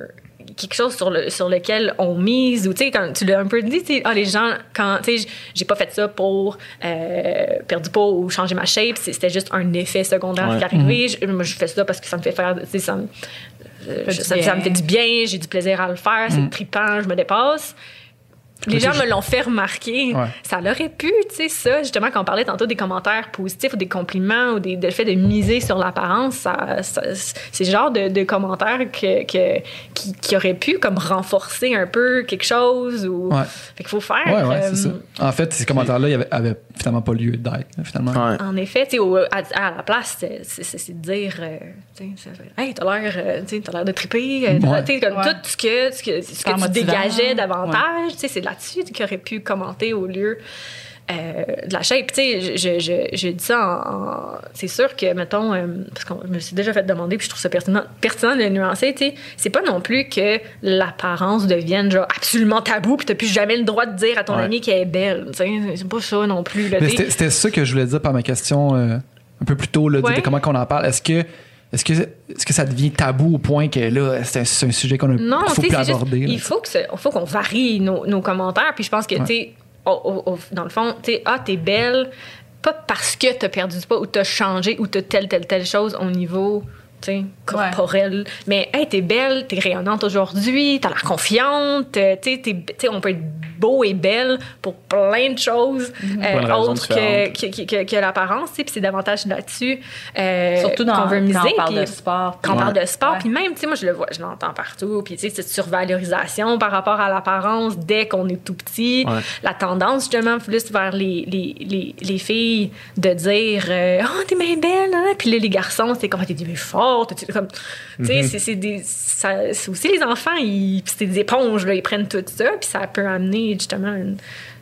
quelque chose sur, le, sur lequel on mise ou tu sais quand tu l'as un peu dit ah, les gens quand tu sais j'ai pas fait ça pour euh, perdre du poids ou changer ma shape c'était juste un effet secondaire Ouais. qui est arrivé Je- moi je fais ça parce que ça me fait faire tu sais ça euh, ça, ça me fait du bien, j'ai du plaisir à le faire, c'est trippant, je me dépasse. Les gens me l'ont fait remarquer. Ouais. Ça l'aurait pu, tu sais, ça. Justement, quand on parlait tantôt des commentaires positifs ou des compliments ou des, de le fait de miser sur l'apparence, ça, ça- c'est le genre de, de commentaires que, que- qui, qui aurait pu comme renforcer un peu quelque chose. Ou... Ouais. Fait qu'il faut faire. Ouais, ouais, euh, c'est ça. En fait, ces commentaires-là, ils avaient, avaient finalement pas lieu d'être, finalement. Ouais. En effet, tu sais, à, à la place, c'est- c'est c'est de dire, euh, tu sais, hey, t'as l'air, euh, t'as l'air de triper, euh, tu sais, comme Ouais. tout ce que, ce que, ce que tu dégageais davantage, tu sais, c'est là-dessus qu'il aurait pu commenter au lieu euh, de la shape. Tu sais, je, je, je dis ça en, en- c'est sûr que, mettons, euh, parce que je me suis déjà fait demander, puis je trouve ça pertinent, pertinent de le nuancer, tu sais, c'est pas non plus que l'apparence devienne genre absolument tabou, puis t'as plus jamais le droit de dire à ton Ouais. ami qu'elle est belle, tu sais, c'est pas ça non plus, là. C'était ça que je voulais dire par ma question euh, un peu plus tôt, là, Ouais. de comment qu'on en parle. Est-ce que, est-ce, que, que ça devient tabou au point que là, c'est un, sujet qu'on qu'il faut plus juste, aborder? là, il faut ce- faut qu'on varie nos, nos commentaires. Puis je pense que, Ouais. tu sais, dans le fond, tu sais, ah, t'es belle, pas parce que t'as perdu du poids ou t'as changé ou t'as telle, telle, telle chose au niveau, tu sais, corporel. Mais, hey, t'es belle, t'es rayonnante aujourd'hui, t'as l'air confiante, euh, tu sais, t'es- tu sais, on peut être beau et belle pour plein de choses euh, de raisons autres que, que, que- que l'apparence, tu sais, puis c'est davantage là-dessus euh, Surtout dans, qu'on veut miser. quand on parle de sport. quand on parle de sport, puis même, tu sais, moi, je le vois, je l'entends partout. Puis, tu sais, cette survalorisation par rapport à l'apparence dès qu'on est tout petit. Ouais. La tendance, justement, plus vers les, les, les, les filles de dire euh, Oh, t'es bien belle, hein? Puis là, les garçons, c'est comme, Ah, t'es bien forte. Tu sais, comme, tu sais, c'est- c'est des. ça- C'est aussi les enfants, c'est des éponges, là, ils prennent tout ça, puis ça peut amener, justement, une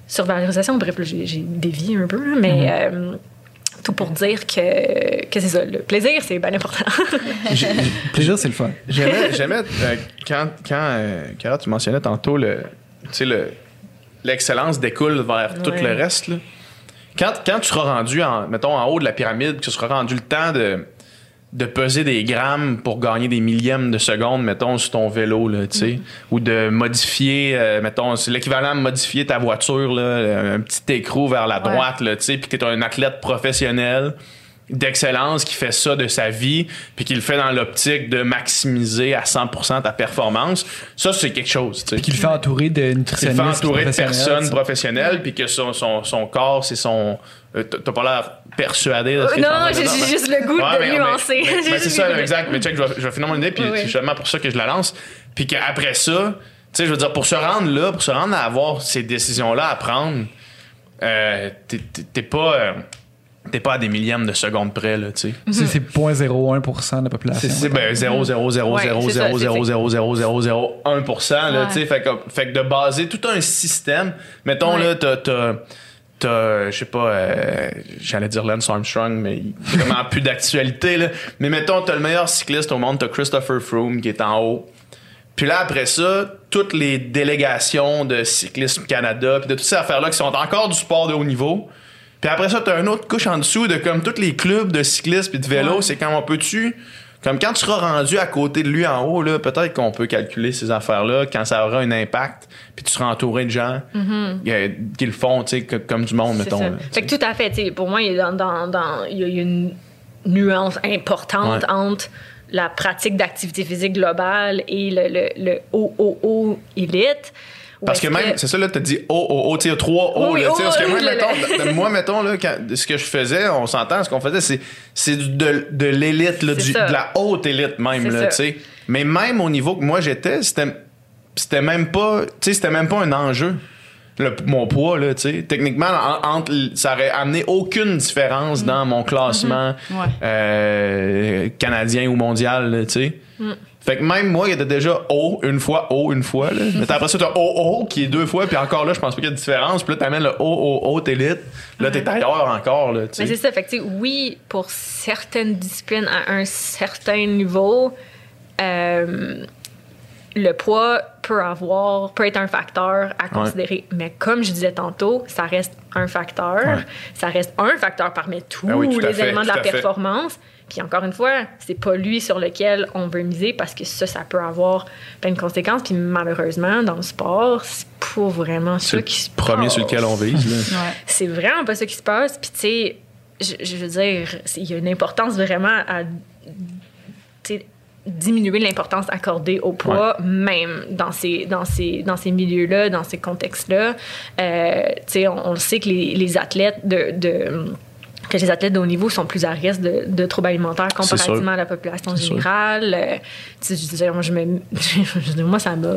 survalorisation. Bref, là, j'ai dévié un peu, mais. euh, Tout pour dire que, que c'est ça. Le plaisir, c'est bien important. J'ai- Plaisir, c'est le fun. J'aimais, euh, quand, quand euh, Cara, tu mentionnais tantôt le, tu sais, le, l'excellence découle vers tout le reste. là. Quand, quand tu seras rendu, en, mettons, en haut de la pyramide, que tu seras rendu le temps de, de peser des grammes pour gagner des millièmes de secondes, mettons, sur ton vélo, là, tu sais, ou de modifier, euh, mettons, c'est l'équivalent de modifier ta voiture, là, un petit écrou vers la droite, là, tu sais, puis que tu es un athlète professionnel d'excellence qui fait ça de sa vie, puis qui le fait dans l'optique de maximiser à 100% ta performance, ça, c'est quelque chose, tu sais. Qui le fait entourer de Il fait nutritionnistes. entouré de personnes professionnelles, puis que son, son, son corps, c'est son. Euh, t'as pas l'air persuadé de ce que non, non, j'ai juste le goût Ouais, de mais- nuancer. mais- J'ai mais c'est ça, exact. Mais check, je vais, je vais finir mon idée, puis Oui, c'est justement pour ça que je la lance. Puis qu'après ça, tu sais, je veux dire, pour se rendre là, pour se rendre à avoir ces décisions-là à prendre, euh, t'es- pas. euh, T'es pas à des millièmes de secondes près, là, tu sais. C'est c'est 0.01% de la population. C'est ben, 0, 0, 0, Ouais, 0, c'est ça, 0, c'est- 0, 0, 0, 0, 0, 1%, là, tu sais, fait que, fait que de baser tout un système, mettons, Ouais. là, t'as, t'as, t'as, je sais pas, euh, j'allais dire Lance Armstrong, mais il vraiment plus d'actualité, là, mais mettons, t'as le meilleur cycliste au monde, t'as Christopher Froome qui est en haut, puis là, après ça, toutes les délégations de Cyclisme Canada, puis de toutes ces affaires-là qui sont encore du sport de haut niveau. Puis après ça, t'as une autre couche en dessous de comme tous les clubs de cyclisme puis de vélo. C'est quand on peut-tu... Comme quand tu seras rendu à côté de lui en haut, là, peut-être qu'on peut calculer ces affaires-là quand ça aura un impact, puis tu seras entouré de gens euh, qui le font, tu sais, que- comme du monde, Mm-hmm. C'est mettons. ça. là, Fait que tout à fait, tu sais, pour moi, il y a, dans, dans, dans- il y a- il y a une nuance importante Ouais. entre la pratique d'activité physique globale et le, le, le OOO élite. Parce que même, c'est ça, là, t'as dit oh, oh, oh, tu sais, il y a trois O, Oui, là, oh, parce que moi, oui, le- mettons, moi, mettons, là, quand- ce que je faisais, on s'entend, ce qu'on faisait, c'est, c'est de, de l'élite, là, du- de la haute élite même, là, tu sais. Mais même au niveau que moi j'étais, c'était, c'était même pas, tu sais, c'était même pas un enjeu. Le- mon poids, là, tu sais. Techniquement, en- entre, ça aurait amené aucune différence Mm. dans mon classement Mhm. Ouais. euh, canadien ou mondial, là, tu sais. Mm. Fait que même moi, il était déjà haut une fois, haut une fois. Là. Mais après ça, t'as haut, haut qui est deux fois, puis encore là, je pense pas qu'il y a de différence. Puis là, t'amènes le haut, haut, haut élite. Là, t'es ailleurs encore. Là, Mais c'est ça, fait que, oui, pour certaines disciplines à un certain niveau, euh, le poids peut avoir, peut être un facteur à considérer. Mais comme je disais tantôt, ça reste un facteur. Ouais. Ça reste un facteur parmi tous oui, tout à les fait, éléments de la fait. Puis encore une fois, c'est pas lui sur lequel on veut miser parce que ça, ça peut avoir plein de conséquences. Puis malheureusement, dans le sport, c'est pas vraiment ça le qui se premier sur passe. lequel on vise. Ouais. C'est vraiment pas ça qui se passe. Puis, tu sais, je, je veux dire, il y a une importance vraiment à diminuer l'importance accordée au poids, même dans ces, dans ces, dans ces milieux-là, dans ces contextes-là. Euh, tu sais, on, on le sait que les, les athlètes de. de que les athlètes de haut niveau sont plus à risque de, de troubles alimentaires comparativement à la population générale. Euh, tu sais, je veux dire, moi, je me, je moi, ça m'a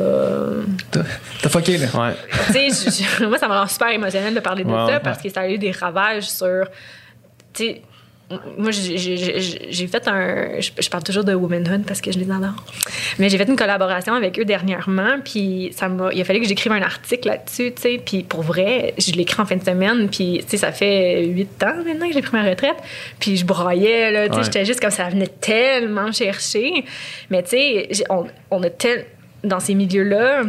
T'as fucké, là. Ouais. tu sais, je- je- moi, ça m'a l'air super émotionnel de parler de Ouais, ça parce que ça a eu des ravages sur. Tu sais, moi, j'ai- fait un. Je, parle toujours de Womanhood parce que je les adore. Mais j'ai fait une collaboration avec eux dernièrement, puis ça m'a. Il a fallu que j'écrive un article là-dessus, tu sais. Puis pour vrai, je l'ai écrit en fin de semaine, puis tu sais, ça fait huit ans maintenant que j'ai pris ma retraite. Puis je broyais, là, tu sais, Ouais. j'étais juste comme ça venait tellement me chercher. Mais tu sais, on, on a tel. Dans ces milieux-là,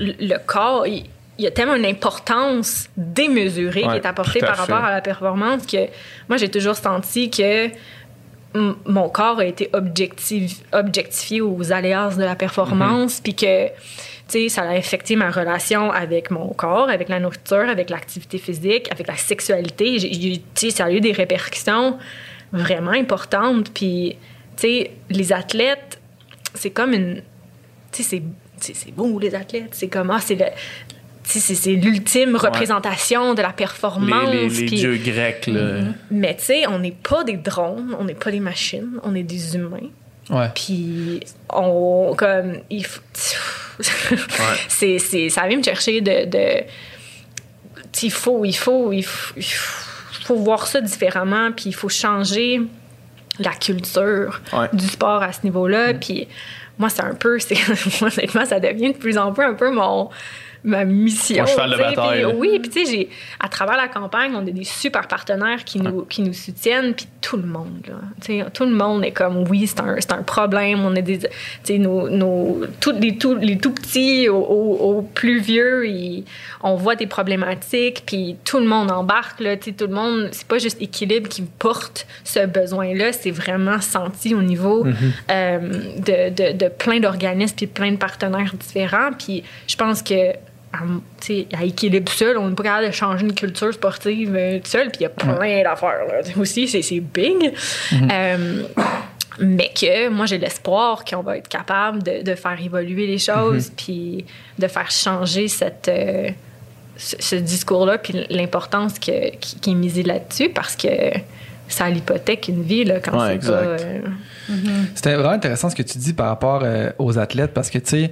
le le corps, il, il y a tellement une importance démesurée qui est apportée par rapport à la performance que moi, j'ai toujours senti que mon corps a été objectif, objectifié aux aléas de la performance, puis que, tu sais, ça a affecté ma relation avec mon corps, avec la nourriture, avec l'activité physique, avec la sexualité. J'ai- j'ai- Tu sais, ça a eu des répercussions vraiment importantes. Puis, tu sais, les athlètes, c'est comme une tu sais, c'est- c'est c'est beau, les athlètes. C'est comme, ah, c'est le. C'est c'est l'ultime représentation de la performance. Les, les, les dieux grecs, là. Mais tu sais, on n'est pas des drones, on n'est pas des machines, on est des humains. Ouais. Puis on comme il faut- c'est c'est ça vient me chercher de, de tu sais, il faut il faut il faut, il faut voir ça différemment puis il faut changer la culture Ouais. du sport à ce niveau-là puis moi c'est un peu c'est moi, honnêtement ça devient de plus en plus un peu mon ma mission. Mon cheval de bataille, Puis oui, puis tu sais, à travers la campagne, on a des super partenaires qui nous, qui nous soutiennent, puis tout le monde, là. Tu sais, tout le monde est comme, oui, c'est un, un problème. On a des, tu sais, nos, nos, tous les, tout, les tout petits aux, aux- aux plus vieux, ils- on voit des problématiques, puis tout le monde embarque, là. Tu sais, tout le monde, c'est pas juste équilibre qui porte ce besoin-là, c'est vraiment senti au niveau euh, de, de, de plein d'organismes puis plein de partenaires différents. Puis je pense que à, équilibre seul, on n'est pas capable de changer une culture sportive euh, tout seul, puis il y a plein d'affaires. Là. Aussi, c'est, big. Euh, mais que moi, j'ai l'espoir qu'on va être capable de, de faire évoluer les choses, puis de faire changer cette, euh, ce, ce discours-là, puis l'importance que, qui, qui est misée là-dessus, parce que ça l'hypothèque une vie là, quand Ouais, c'est exact. pas... euh, C'était vraiment intéressant ce que tu dis par rapport euh, aux athlètes parce que, tu sais,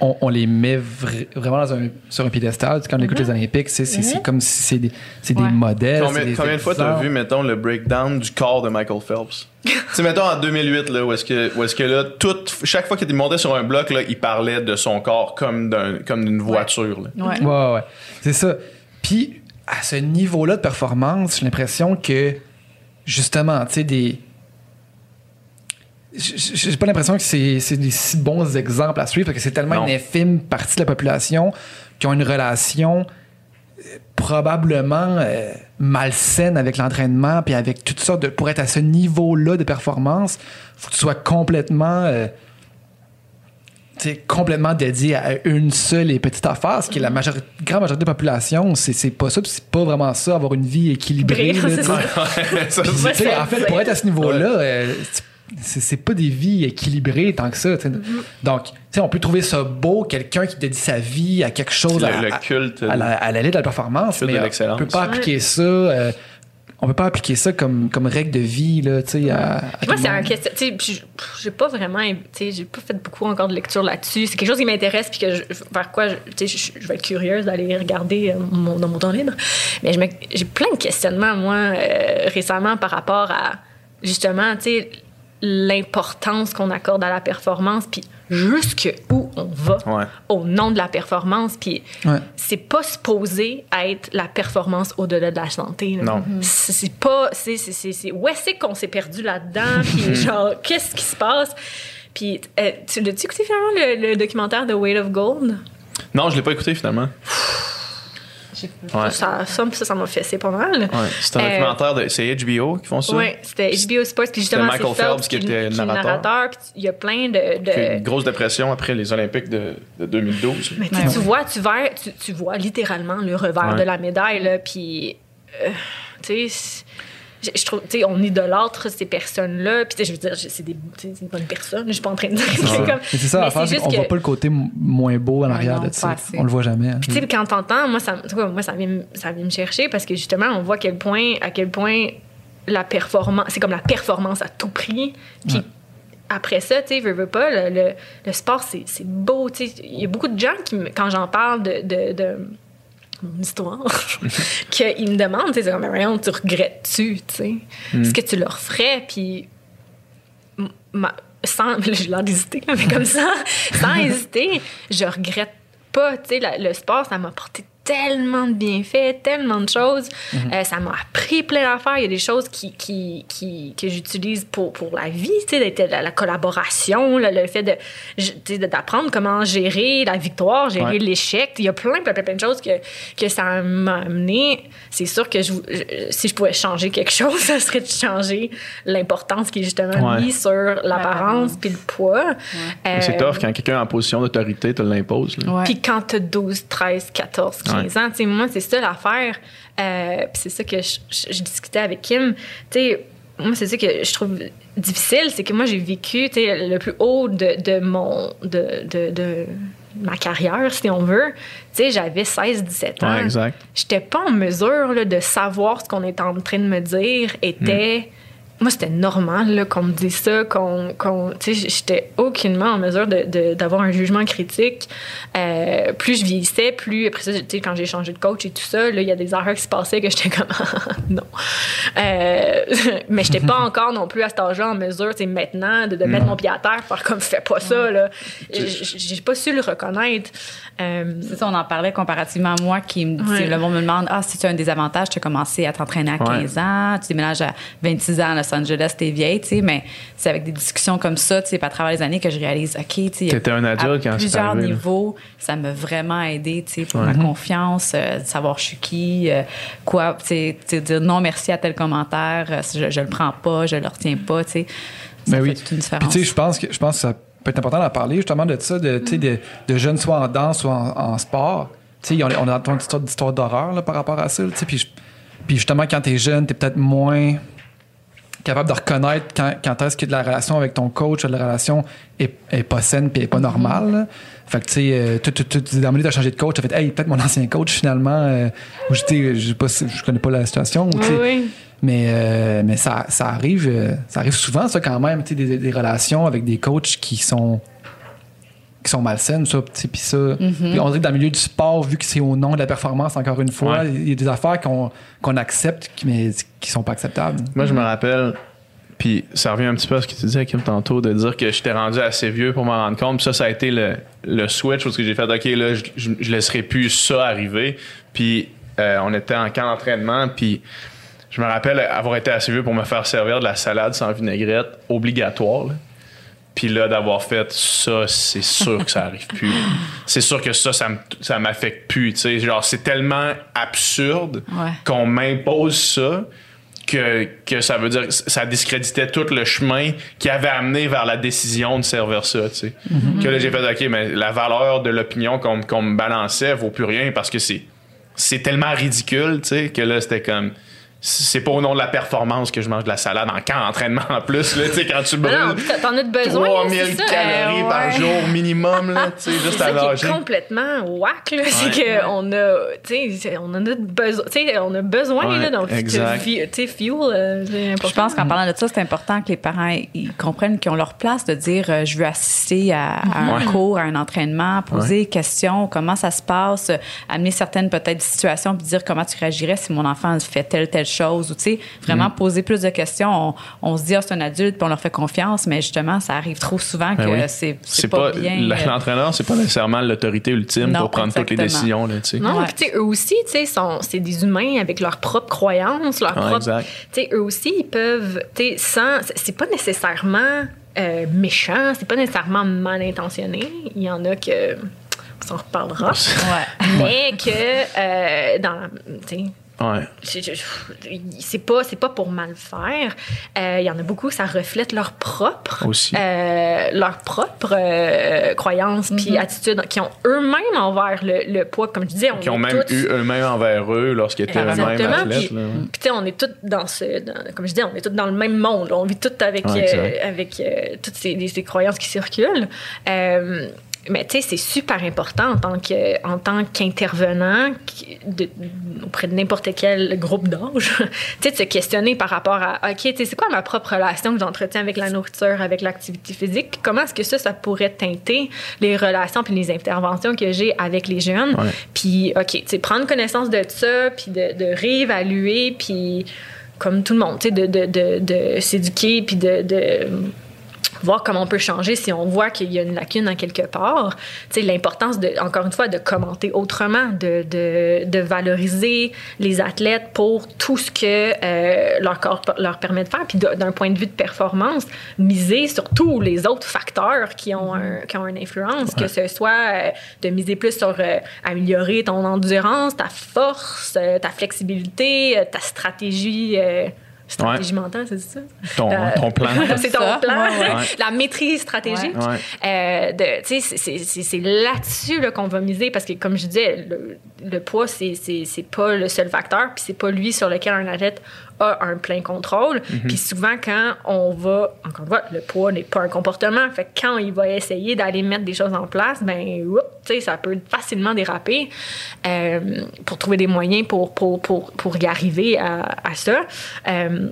on, on les met vra- vraiment dans un- sur un piédestal. Quand on écoute les Olympiques, c'est c'est- c'est comme si c'est des, c'est Ouais. des modèles. Combien, des combien de fois tu as exemples. vu, mettons, le breakdown du corps de Michael Phelps? tu sais, mettons en 2008, là, où est-ce que, où est-ce que là, tout, chaque fois qu'il était monté sur un bloc, là, il parlait de son corps comme d'un, comme d'une voiture, là. Ouais. Ouais, ouais, ouais. C'est ça. Puis, à ce niveau-là de performance, j'ai l'impression que, justement, tu sais, des. J'ai pas l'impression que c'est c'est des si bons exemples à suivre parce que c'est tellement Non. une infime partie de la population qui ont une relation euh, probablement euh, malsaine avec l'entraînement puis avec toutes sortes de pour être à ce niveau-là de performance faut que tu sois complètement euh, tu sais, complètement dédié à une seule et petite affaire, ce qui est la majori- grande majorité de la population, c'est c'est pas ça, puis c'est pas vraiment ça, avoir une vie équilibrée. là, ça. En fait, pour être à ce niveau-là, euh, c'est pas des vies équilibrées tant que ça. tu sais. Donc, tu sais, on peut trouver ça beau, quelqu'un qui dédie sa vie à quelque chose, Le- à, le à- culte à la, à la de la performance, Culte mais de l'excellence. on peut pas appliquer ça. euh, on peut pas appliquer ça comme, comme règle de vie, là, tu sais, à, à Moi, c'est un question. J'ai pas vraiment. Tu sais, j'ai pas fait beaucoup encore de lecture là-dessus. C'est quelque chose qui m'intéresse, puis que je- vers quoi, je- tu sais, je, vais être curieuse d'aller regarder euh, mon- dans mon temps libre. Mais je me- j'ai plein de questionnements, moi, euh, récemment, par rapport à, justement, tu sais, l'importance qu'on accorde à la performance, puis jusqu'où on va Ouais. au nom de la performance. Puis Ouais. c'est pas supposé être la performance au-delà de la santé. là. Non. C'est c'est pas. C'est, c'est, c'est, c'est- où est-ce qu'on s'est perdu là-dedans? Puis genre, qu'est-ce qui se passe? Puis, euh, tu l'as-tu écouté finalement le, le documentaire de Weight of Gold? Non, je l'ai pas écouté finalement. Ouais. Ça, ça, ça, m'a fessé pas mal. Ouais. C'est un Euh, documentaire de. C'est HBO qui font ça? Oui, c'était HBO Sports. Puis justement, C'était Michael c'est Phelps qui était est narrateur. Puis il y a plein de. de- Qui a eu une grosse dépression après les Olympiques de, de 2012. Mais tu sais, tu vois, tu, vois, tu, tu vois littéralement le revers Ouais. de la médaille, là, puis, euh, tu sais, je, je trouve, tu sais, on idolâtre ces personnes-là, puis tu sais, je veux dire, c'est des, des bonnes personnes, je suis pas en train de dire que c'est comme... C'est ça, l'affaire, c'est qu'on voit pas le côté moins beau en arrière non, de ça. On le voit jamais. hein. Puis, tu sais, quand t'entends, moi, ça, moi, ça vient, me- ça vient me chercher parce que justement, on voit à quel point, à quel point la performance, c'est comme la performance à tout prix. Puis après ça, tu sais, veux, veux pas, le, le, le sport, c'est beau. Il y a beaucoup de gens qui, quand j'en parle de, de, de mon histoire, qu'ils me demandent, tu sais, c'est comme, voyons, tu regrettes-tu, tu sais, ce que tu leur ferais, puis ma- sans, j'ai l'air d'hésiter, mais comme ça, sans hésiter, je regrette pas, tu sais, le sport, ça m'a apporté tellement de bienfaits, tellement de choses. Euh, ça m'a appris plein d'affaires. Il y a des choses qui, qui, qui- que j'utilise pour, pour la vie, tu sais, la, la collaboration, le, le fait de, tu d'apprendre comment gérer la victoire, gérer Ouais. l'échec. Il y a plein, plein, plein, plein de choses que, que ça m'a amené. C'est sûr que je, je- si je pouvais changer quelque chose, ça serait de changer l'importance qui est justement Ouais. mise sur l'apparence puis le poids. Mais C'est Euh, tough quand quelqu'un en position d'autorité te l'impose. puis quand t'as 12, 13, 14, 15 ans, tu sais, moi, c'est ça l'affaire. Euh, puis c'est ça que je, je- je discutais avec Kim. Moi, c'est ça que je trouve difficile, c'est que moi, j'ai vécu, le plus haut de, de mon... De, de, de ma carrière, si on veut. Tu sais, j'avais 16, 17 ans. Ouais, exact. J'étais pas en mesure là, de savoir ce qu'on était en train de me dire était... Moi, c'était normal là, qu'on me dise ça, qu'on... qu'on- tu sais, j'étais aucunement en mesure de- de- d'avoir un jugement critique. Euh, plus je vieillissais, plus... Après ça, tu sais, quand j'ai changé de coach et tout ça, là, il y a des erreurs qui se passaient que j'étais comme... non. Euh, mais j'étais pas encore non plus à cet âge-là en mesure, c'est maintenant, de, de mettre mon pied à terre, faire comme fais pas ça. Là. J'ai pas su le reconnaître. Euh, C'est ça, on en parlait comparativement à moi qui me dit, Ouais. le monde me demande Ah, si tu as un désavantage, tu as commencé à t'entraîner à 15 ans, tu déménages à 26 ans à Los Angeles, t'es vieille, tu sais, mais c'est avec des discussions comme ça, tu sais, à travers les années que je réalise, OK, tu sais, T'étais un adulte à quand plusieurs arrivé, là. niveaux, ça m'a vraiment aidé, tu sais, pour ma confiance, euh, de savoir je suis qui, euh, quoi, tu sais, dire non merci à tel commentaire, euh, je, je le prends pas, je le retiens pas, tu sais. Ça Ben fait oui. toute une Puis différence. tu sais, je pense que je pense que ça peut être important d'en parler justement de ça, de, sais, de, de jeunes soit en danse, soit en, en sport. Tu sais, on, on a entendu une histoire d'histoire d'horreur par rapport à ça. tu sais, puis justement, quand t'es jeune, t'es peut-être moins capable de reconnaître quand, quand est-ce que la relation avec ton coach, la relation est, est pas saine puis est pas normale. là. Fait que tu sais, euh, tu tu- tu- tu- dans le milieu, t'as changé de coach, t'as fait, hey, peut-être mon ancien coach finalement, euh, ou je sais pas, je connais pas la situation. ou, tu sais, oui, oui. mais, euh, mais ça, ça arrive euh, ça arrive souvent, ça, quand même, tu sais, des, des relations avec des coachs qui sont qui sont malsaines, ça, sais, puis ça. On dirait que dans le milieu du sport, vu que c'est au nom de la performance, encore une fois, Ouais. il y a des affaires qu'on qu'on accepte, mais qui sont pas acceptables. Moi, je me rappelle, puis ça revient un petit peu à ce que tu disais, Kim, tantôt, de dire que j'étais rendu assez vieux pour m'en rendre compte. Puis ça, ça a été le, le switch parce que j'ai fait, OK, là, je, je, je laisserai plus ça arriver. Puis euh, on était en camp d'entraînement, puis je me rappelle avoir été assez vieux pour me faire servir de la salade sans vinaigrette obligatoire. là. Puis là, d'avoir fait ça, c'est sûr que ça arrive plus. C'est sûr que ça, ça, ça m'affecte plus. Genre, c'est tellement absurde Ouais. qu'on m'impose ça que, que ça veut dire que ça discréditait tout le chemin qui avait amené vers la décision de servir ça. tu sais. Que là, j'ai fait, OK, mais la valeur de l'opinion qu'on me balançait vaut plus rien parce que c'est c'est tellement ridicule tu sais, que là, c'était comme. C'est pas au nom de la performance que je mange de la salade en camp d'entraînement en plus. Là, tu sais, quand tu brûles t'en as de besoin. 3000 c'est ça. calories Euh, par ouais. jour minimum, là, tu sais, juste C'est à ça qui nager. est complètement whack, là. C'est Ouais. qu'on a, tu sais, on a besoin, tu sais, on a besoin, Ouais, là, donc, tu sais, fuel, euh, c'est important. Je pense qu'en parlant de ça, c'est important que les parents ils comprennent qu'ils ont leur place de dire euh, je veux assister à, à un Ouais. cours, à un entraînement, poser des questions, comment ça se passe, amener certaines peut-être situations puis dire comment tu réagirais si mon enfant fait telle telle chose ou tu sais vraiment Mm. poser plus de questions. On, on se dit ah, c'est un adulte puis on leur fait confiance, mais justement ça arrive trop souvent que Ben oui. c'est c'est pas, pas, bien. euh, l'entraîneur, c'est pas nécessairement l'autorité ultime Non, pour prendre toutes les décisions, là, tu sais. Non, Ouais. puis tu sais, eux aussi, tu sais, sont- c'est des humains avec leurs propres croyances, leurs Ouais, propres. exact. Tu sais, eux aussi, ils peuvent, tu sais, sans. c'est- C'est pas nécessairement euh, méchant, c'est pas nécessairement mal intentionné. Il y en a que. On s'en reparlera. ouais. mais que, euh, dans. Ouais. c'est pas c'est pas pour mal faire Euh, il y en a beaucoup ça reflète leur propre Aussi. euh, leur propre euh, croyances puis attitudes qui ont eux-mêmes envers le, le poids comme je disais on Qui ont même tous- eu eux-mêmes envers eux lorsqu'ils étaient eux-mêmes athlètes. puis, là, ouais. puis tu sais, on est tous dans ce, dans- comme je dis, on est tous dans le même monde. On vit tous avec, Ouais, euh, avec euh, toutes ces, ces croyances qui circulent. Mais tu sais, c'est super important en tant que, en tant qu'intervenant de- auprès de n'importe quel groupe d'âge, tu sais, de se questionner par rapport à, ok, tu sais, c'est quoi ma propre relation que j'entretiens avec la nourriture, avec l'activité physique, puis comment est-ce que ça, ça pourrait teinter les relations puis les interventions que j'ai avec les jeunes? Ouais. Puis, OK, tu sais, prendre connaissance de ça, puis de, de réévaluer, puis comme tout le monde, tu sais, de, de, de, de s'éduquer, puis de voir comment on peut changer si on voit qu'il y a une lacune en quelque part. Tu sais, l'importance, de, encore une fois, de commenter autrement, de, de, de valoriser les athlètes pour tout ce que euh, leur corps leur permet de faire. Puis d'un point de vue de performance, miser sur tous les autres facteurs qui ont, un, qui ont une influence, que ce soit euh, de miser plus sur euh, améliorer ton endurance, ta force, euh, ta flexibilité, euh, ta stratégie. Stratégie mentale, c'est ça? Ton, Euh, ton plan. c'est ton Ça, plan, ouais, ouais. la maîtrise stratégique. Ouais. Euh, de- tu sais, c'est- là-dessus là, qu'on va miser parce que, comme je disais, le, le poids, c'est- c'est c'est pas le seul facteur, puis c'est pas lui sur lequel un athlète a un plein contrôle. Puis souvent, quand on va, encore une fois, le poids n'est pas un comportement, fait que quand il va essayer d'aller mettre des choses en place, ben, oups, tu sais, ça peut facilement déraper euh, pour trouver des moyens pour, pour, pour, pour y arriver à, à ça. Euh,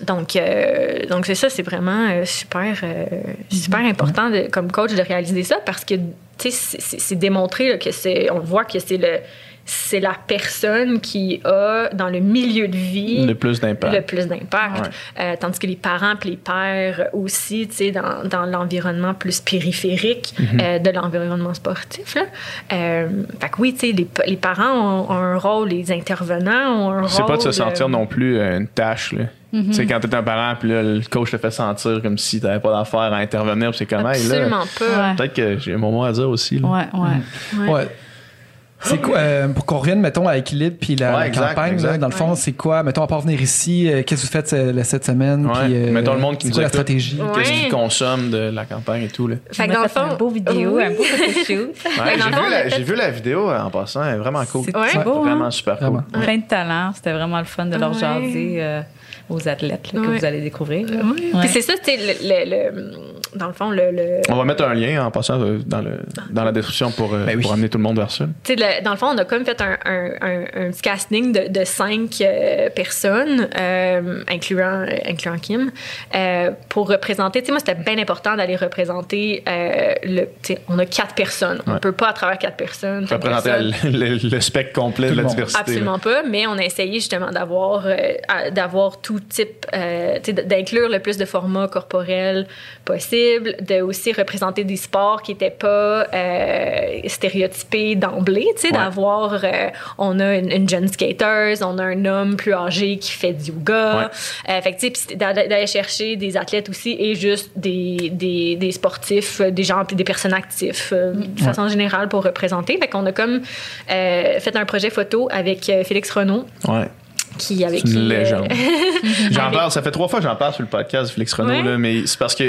donc, euh, donc c'est ça, c'est vraiment euh, super, euh, super important de, comme coach de réaliser ça parce que tu sais, c'est- c'est c'est démontré là, que c'est, on voit que c'est le, c'est la personne qui a, dans le milieu de vie, Le plus d'impact. le plus d'impact. Ouais. Euh, tandis que les parents et les pères aussi, tu sais, dans, dans l'environnement plus périphérique Mhm. euh, de l'environnement sportif. Là. Euh, fait que oui, tu sais, les, les parents ont, ont un rôle, les intervenants ont un rôle. C'est pas de se sentir non plus une tâche. Là. Mhm. Tu sais, quand t'es un parent, puis là, le coach te fait sentir comme si t'avais pas d'affaire à intervenir, c'est comme, hey, là, Absolument pas. Ouais. peut-être que j'ai mon mot à dire aussi. là. Ouais, ouais. Ouais. Ouais. C'est quoi, euh, pour qu'on revienne, mettons, à l'équilibre puis la, Ouais, la exact, campagne, là, dans le fond, Ouais. c'est quoi, mettons, à part venir ici, euh, qu'est-ce que vous faites euh, cette semaine? Puis, euh, Mettons le monde qui nous la stratégie? Ouais. Qu'est-ce qu'ils consomment de la campagne et tout. Là. Fait que dans le fond, un beau vidéo, Oui. un beau photoshoot. Ouais, dans j'ai, le fond, vu la, fait- j'ai vu la vidéo en passant, elle est vraiment cool. C'est beau, Vraiment hein? super cool. Vraiment. Plein de talent. C'était vraiment le fun de leur jaser aux athlètes là, que vous allez découvrir. Puis c'est ça, le- le- dans le fond, le, le- On va mettre un lien en passant euh, dans, le, dans la description pour, euh, Ben oui. pour amener tout le monde vers ça. le- dans le fond, on a comme fait un, un, un, un petit casting de, de cinq euh, personnes, euh, incluant, incluant Kim, euh, pour représenter. Tu sais, moi, c'était bien important d'aller représenter. euh, le, on a quatre personnes. On Ouais. peut pas, à travers quatre personnes. Représenter personnes, le, le- le spectre complet Tout de la diversité. Absolument pas, mais on a essayé justement d'avoir euh, tout type, euh, d'inclure le plus de formats corporels possible, de aussi représenter des sports qui n'étaient pas euh, stéréotypés d'emblée, tu sais, Ouais. d'avoir, euh, on a une, une jeune skater, on a un homme plus âgé qui fait du yoga, Euh, fait que, tu sais, d'aller chercher des athlètes aussi et juste des, des, des sportifs, euh, des gens, des personnes actifs euh, de façon générale pour représenter. Fait qu'on a comme euh, fait un projet photo avec euh, Félix Renaud. Ouais. qui avec une qui, euh, légende. J'en parle, ça fait trois fois que j'en parle sur le podcast, Félix Renaud, Ouais. là, mais c'est parce que,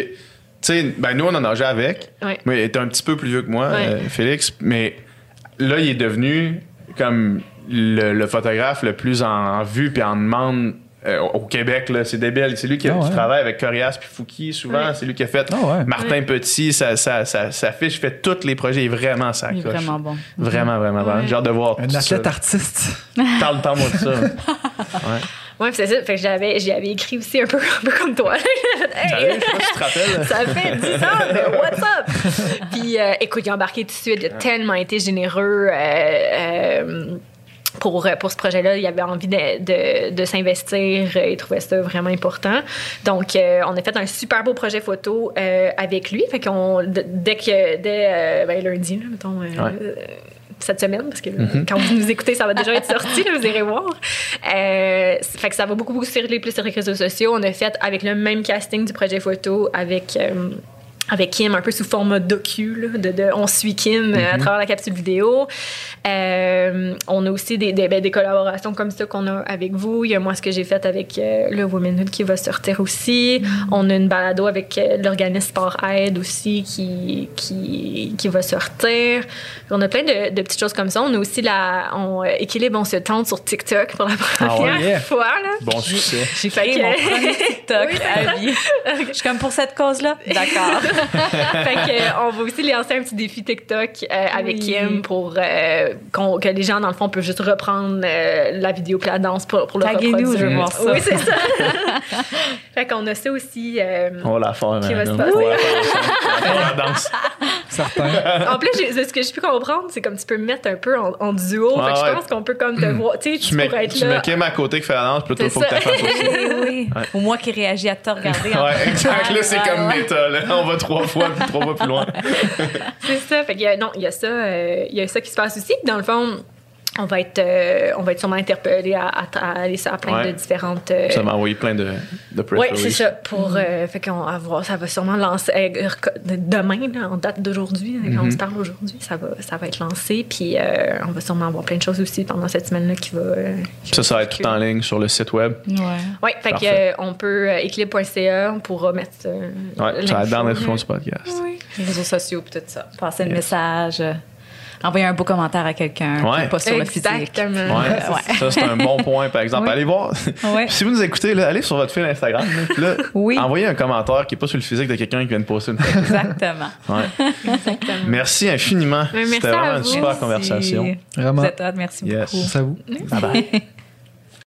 sais, ben nous, on en a déjà avec. Ouais. Mais il était un petit peu plus vieux que moi, Ouais. euh, Félix. Mais là, il est devenu comme le, le photographe le plus en, en vue puis en demande euh, au Québec. là. C'est débile. C'est lui qui, Ah qui ouais. travaille avec Corias puis Fouki souvent. Ouais. C'est lui qui a fait Ah ouais. Martin Petit, sa, sa, sa, sa fiche, fait tous les projets. Il est vraiment est vraiment bon. Vraiment, vraiment, vraiment. J'ai hâte de voir Un tout athlète ça. artiste. Parle, parle-moi de ça. Puis c'est ça. Fait que j'avais, j'y avais écrit aussi un peu, un peu comme toi. Hey, Sérieux, je sais pas si tu te rappelles. ça fait 10 ans, mais what's up? Puis euh, écoute, il a embarqué tout de suite. Il a tellement été généreux. euh, euh, pour, pour ce projet-là, il avait envie de, de, de s'investir. euh, Il trouvait ça vraiment important. Donc, euh, on a fait un super beau projet photo euh, avec lui. Fait qu'on, dès que, dès euh, ben, lundi, là, mettons, euh, Ouais. Cette semaine, parce que quand vous nous écoutez, ça va déjà être sorti, là, vous irez voir. Euh, c- fait que ça va beaucoup, beaucoup circuler plus sur les réseaux sociaux. On a fait avec le même casting du projet photo, avec... euh, avec Kim, un peu sous format docu, là, de, de on suit Kim euh, à travers la capsule vidéo. Euh, on a aussi des, des, ben, des collaborations comme ça qu'on a avec vous. Il y a moi ce que j'ai fait avec euh, le Womenhood qui va sortir aussi. On a une balado avec euh, l'organisme Sport Aide aussi qui, qui, qui va sortir. On a plein de, de petites choses comme ça. On a aussi la on, euh, Équilibre, on se tente sur TikTok pour la première ouais, yeah. fois. Là. Bon succès. J'ai Fait créé que- mon premier TikTok Oui, à vie. Je suis comme pour cette cause-là. D'accord. fait que, euh, on va aussi lancer un petit défi TikTok euh, avec Oui. Kim pour euh, que les gens, dans le fond, peuvent juste reprendre euh, la vidéo puis la danse pour, pour le Taguez-nous, reproduire. je veux voir ça. Oui, c'est ça. fait qu'on a ça aussi. euh, On va la faire. Qui va se on passer. va la faire ensemble. On la danse. Certain. en plus, ce que j'ai pu comprendre, c'est comme tu peux me mettre un peu en, en duo. Fait que ouais. je pense qu'on peut comme te voir. Tu sais, Tu tu mets, pourrais être tu là. mets Kim à côté qui fait la danse, plutôt il faut que ça. tu fasses aussi. oui, oui. Ou moi qui réagis à te regarder. Ouais, exact. Là, c'est Ouais, comme ouais. méta. Là. On va trois fois, trois fois plus loin. C'est ça. Fait non, il y a ça, euh, il y a ça qui se passe aussi. Dans le fond, on va être, euh, on va être sûrement interpellé à, à, à aller sur plein Ouais. de différentes. euh, Ça m'a envoyé plein de, de press Oui, c'est ça. Pour, euh, fait qu'on va voir, ça va sûrement lancer euh, demain, là, en date d'aujourd'hui, quand Mhm. on se parle aujourd'hui, ça va, ça va être lancé. Puis euh, on va sûrement avoir plein de choses aussi pendant cette semaine-là qui va. euh, qui Ça, ça va être tout en ligne sur le site web. Ouais. Oui, fait Parfait. qu'on peut euh, équilibre.ca, on pourra mettre. euh, Ouais, ça va être dans l'info. du podcast. Les réseaux sociaux tout ça. Passer le message. Envoyer un beau commentaire à quelqu'un. Ouais. Pas sur le physique. Exactement. Ouais, Ouais. ça c'est un bon point par exemple. Oui. Allez voir. Ouais. si vous nous écoutez, là, allez sur votre fil Instagram. là, Oui. Envoyez un commentaire qui n'est pas sur le physique de quelqu'un qui vient de poster une photo. Exactement. Ouais. Exactement. Merci infiniment. Merci C'était à vraiment une vous. super Merci. conversation. Vraiment. Vous êtes hot, merci Yes. beaucoup. C'est à vous. Bye bye.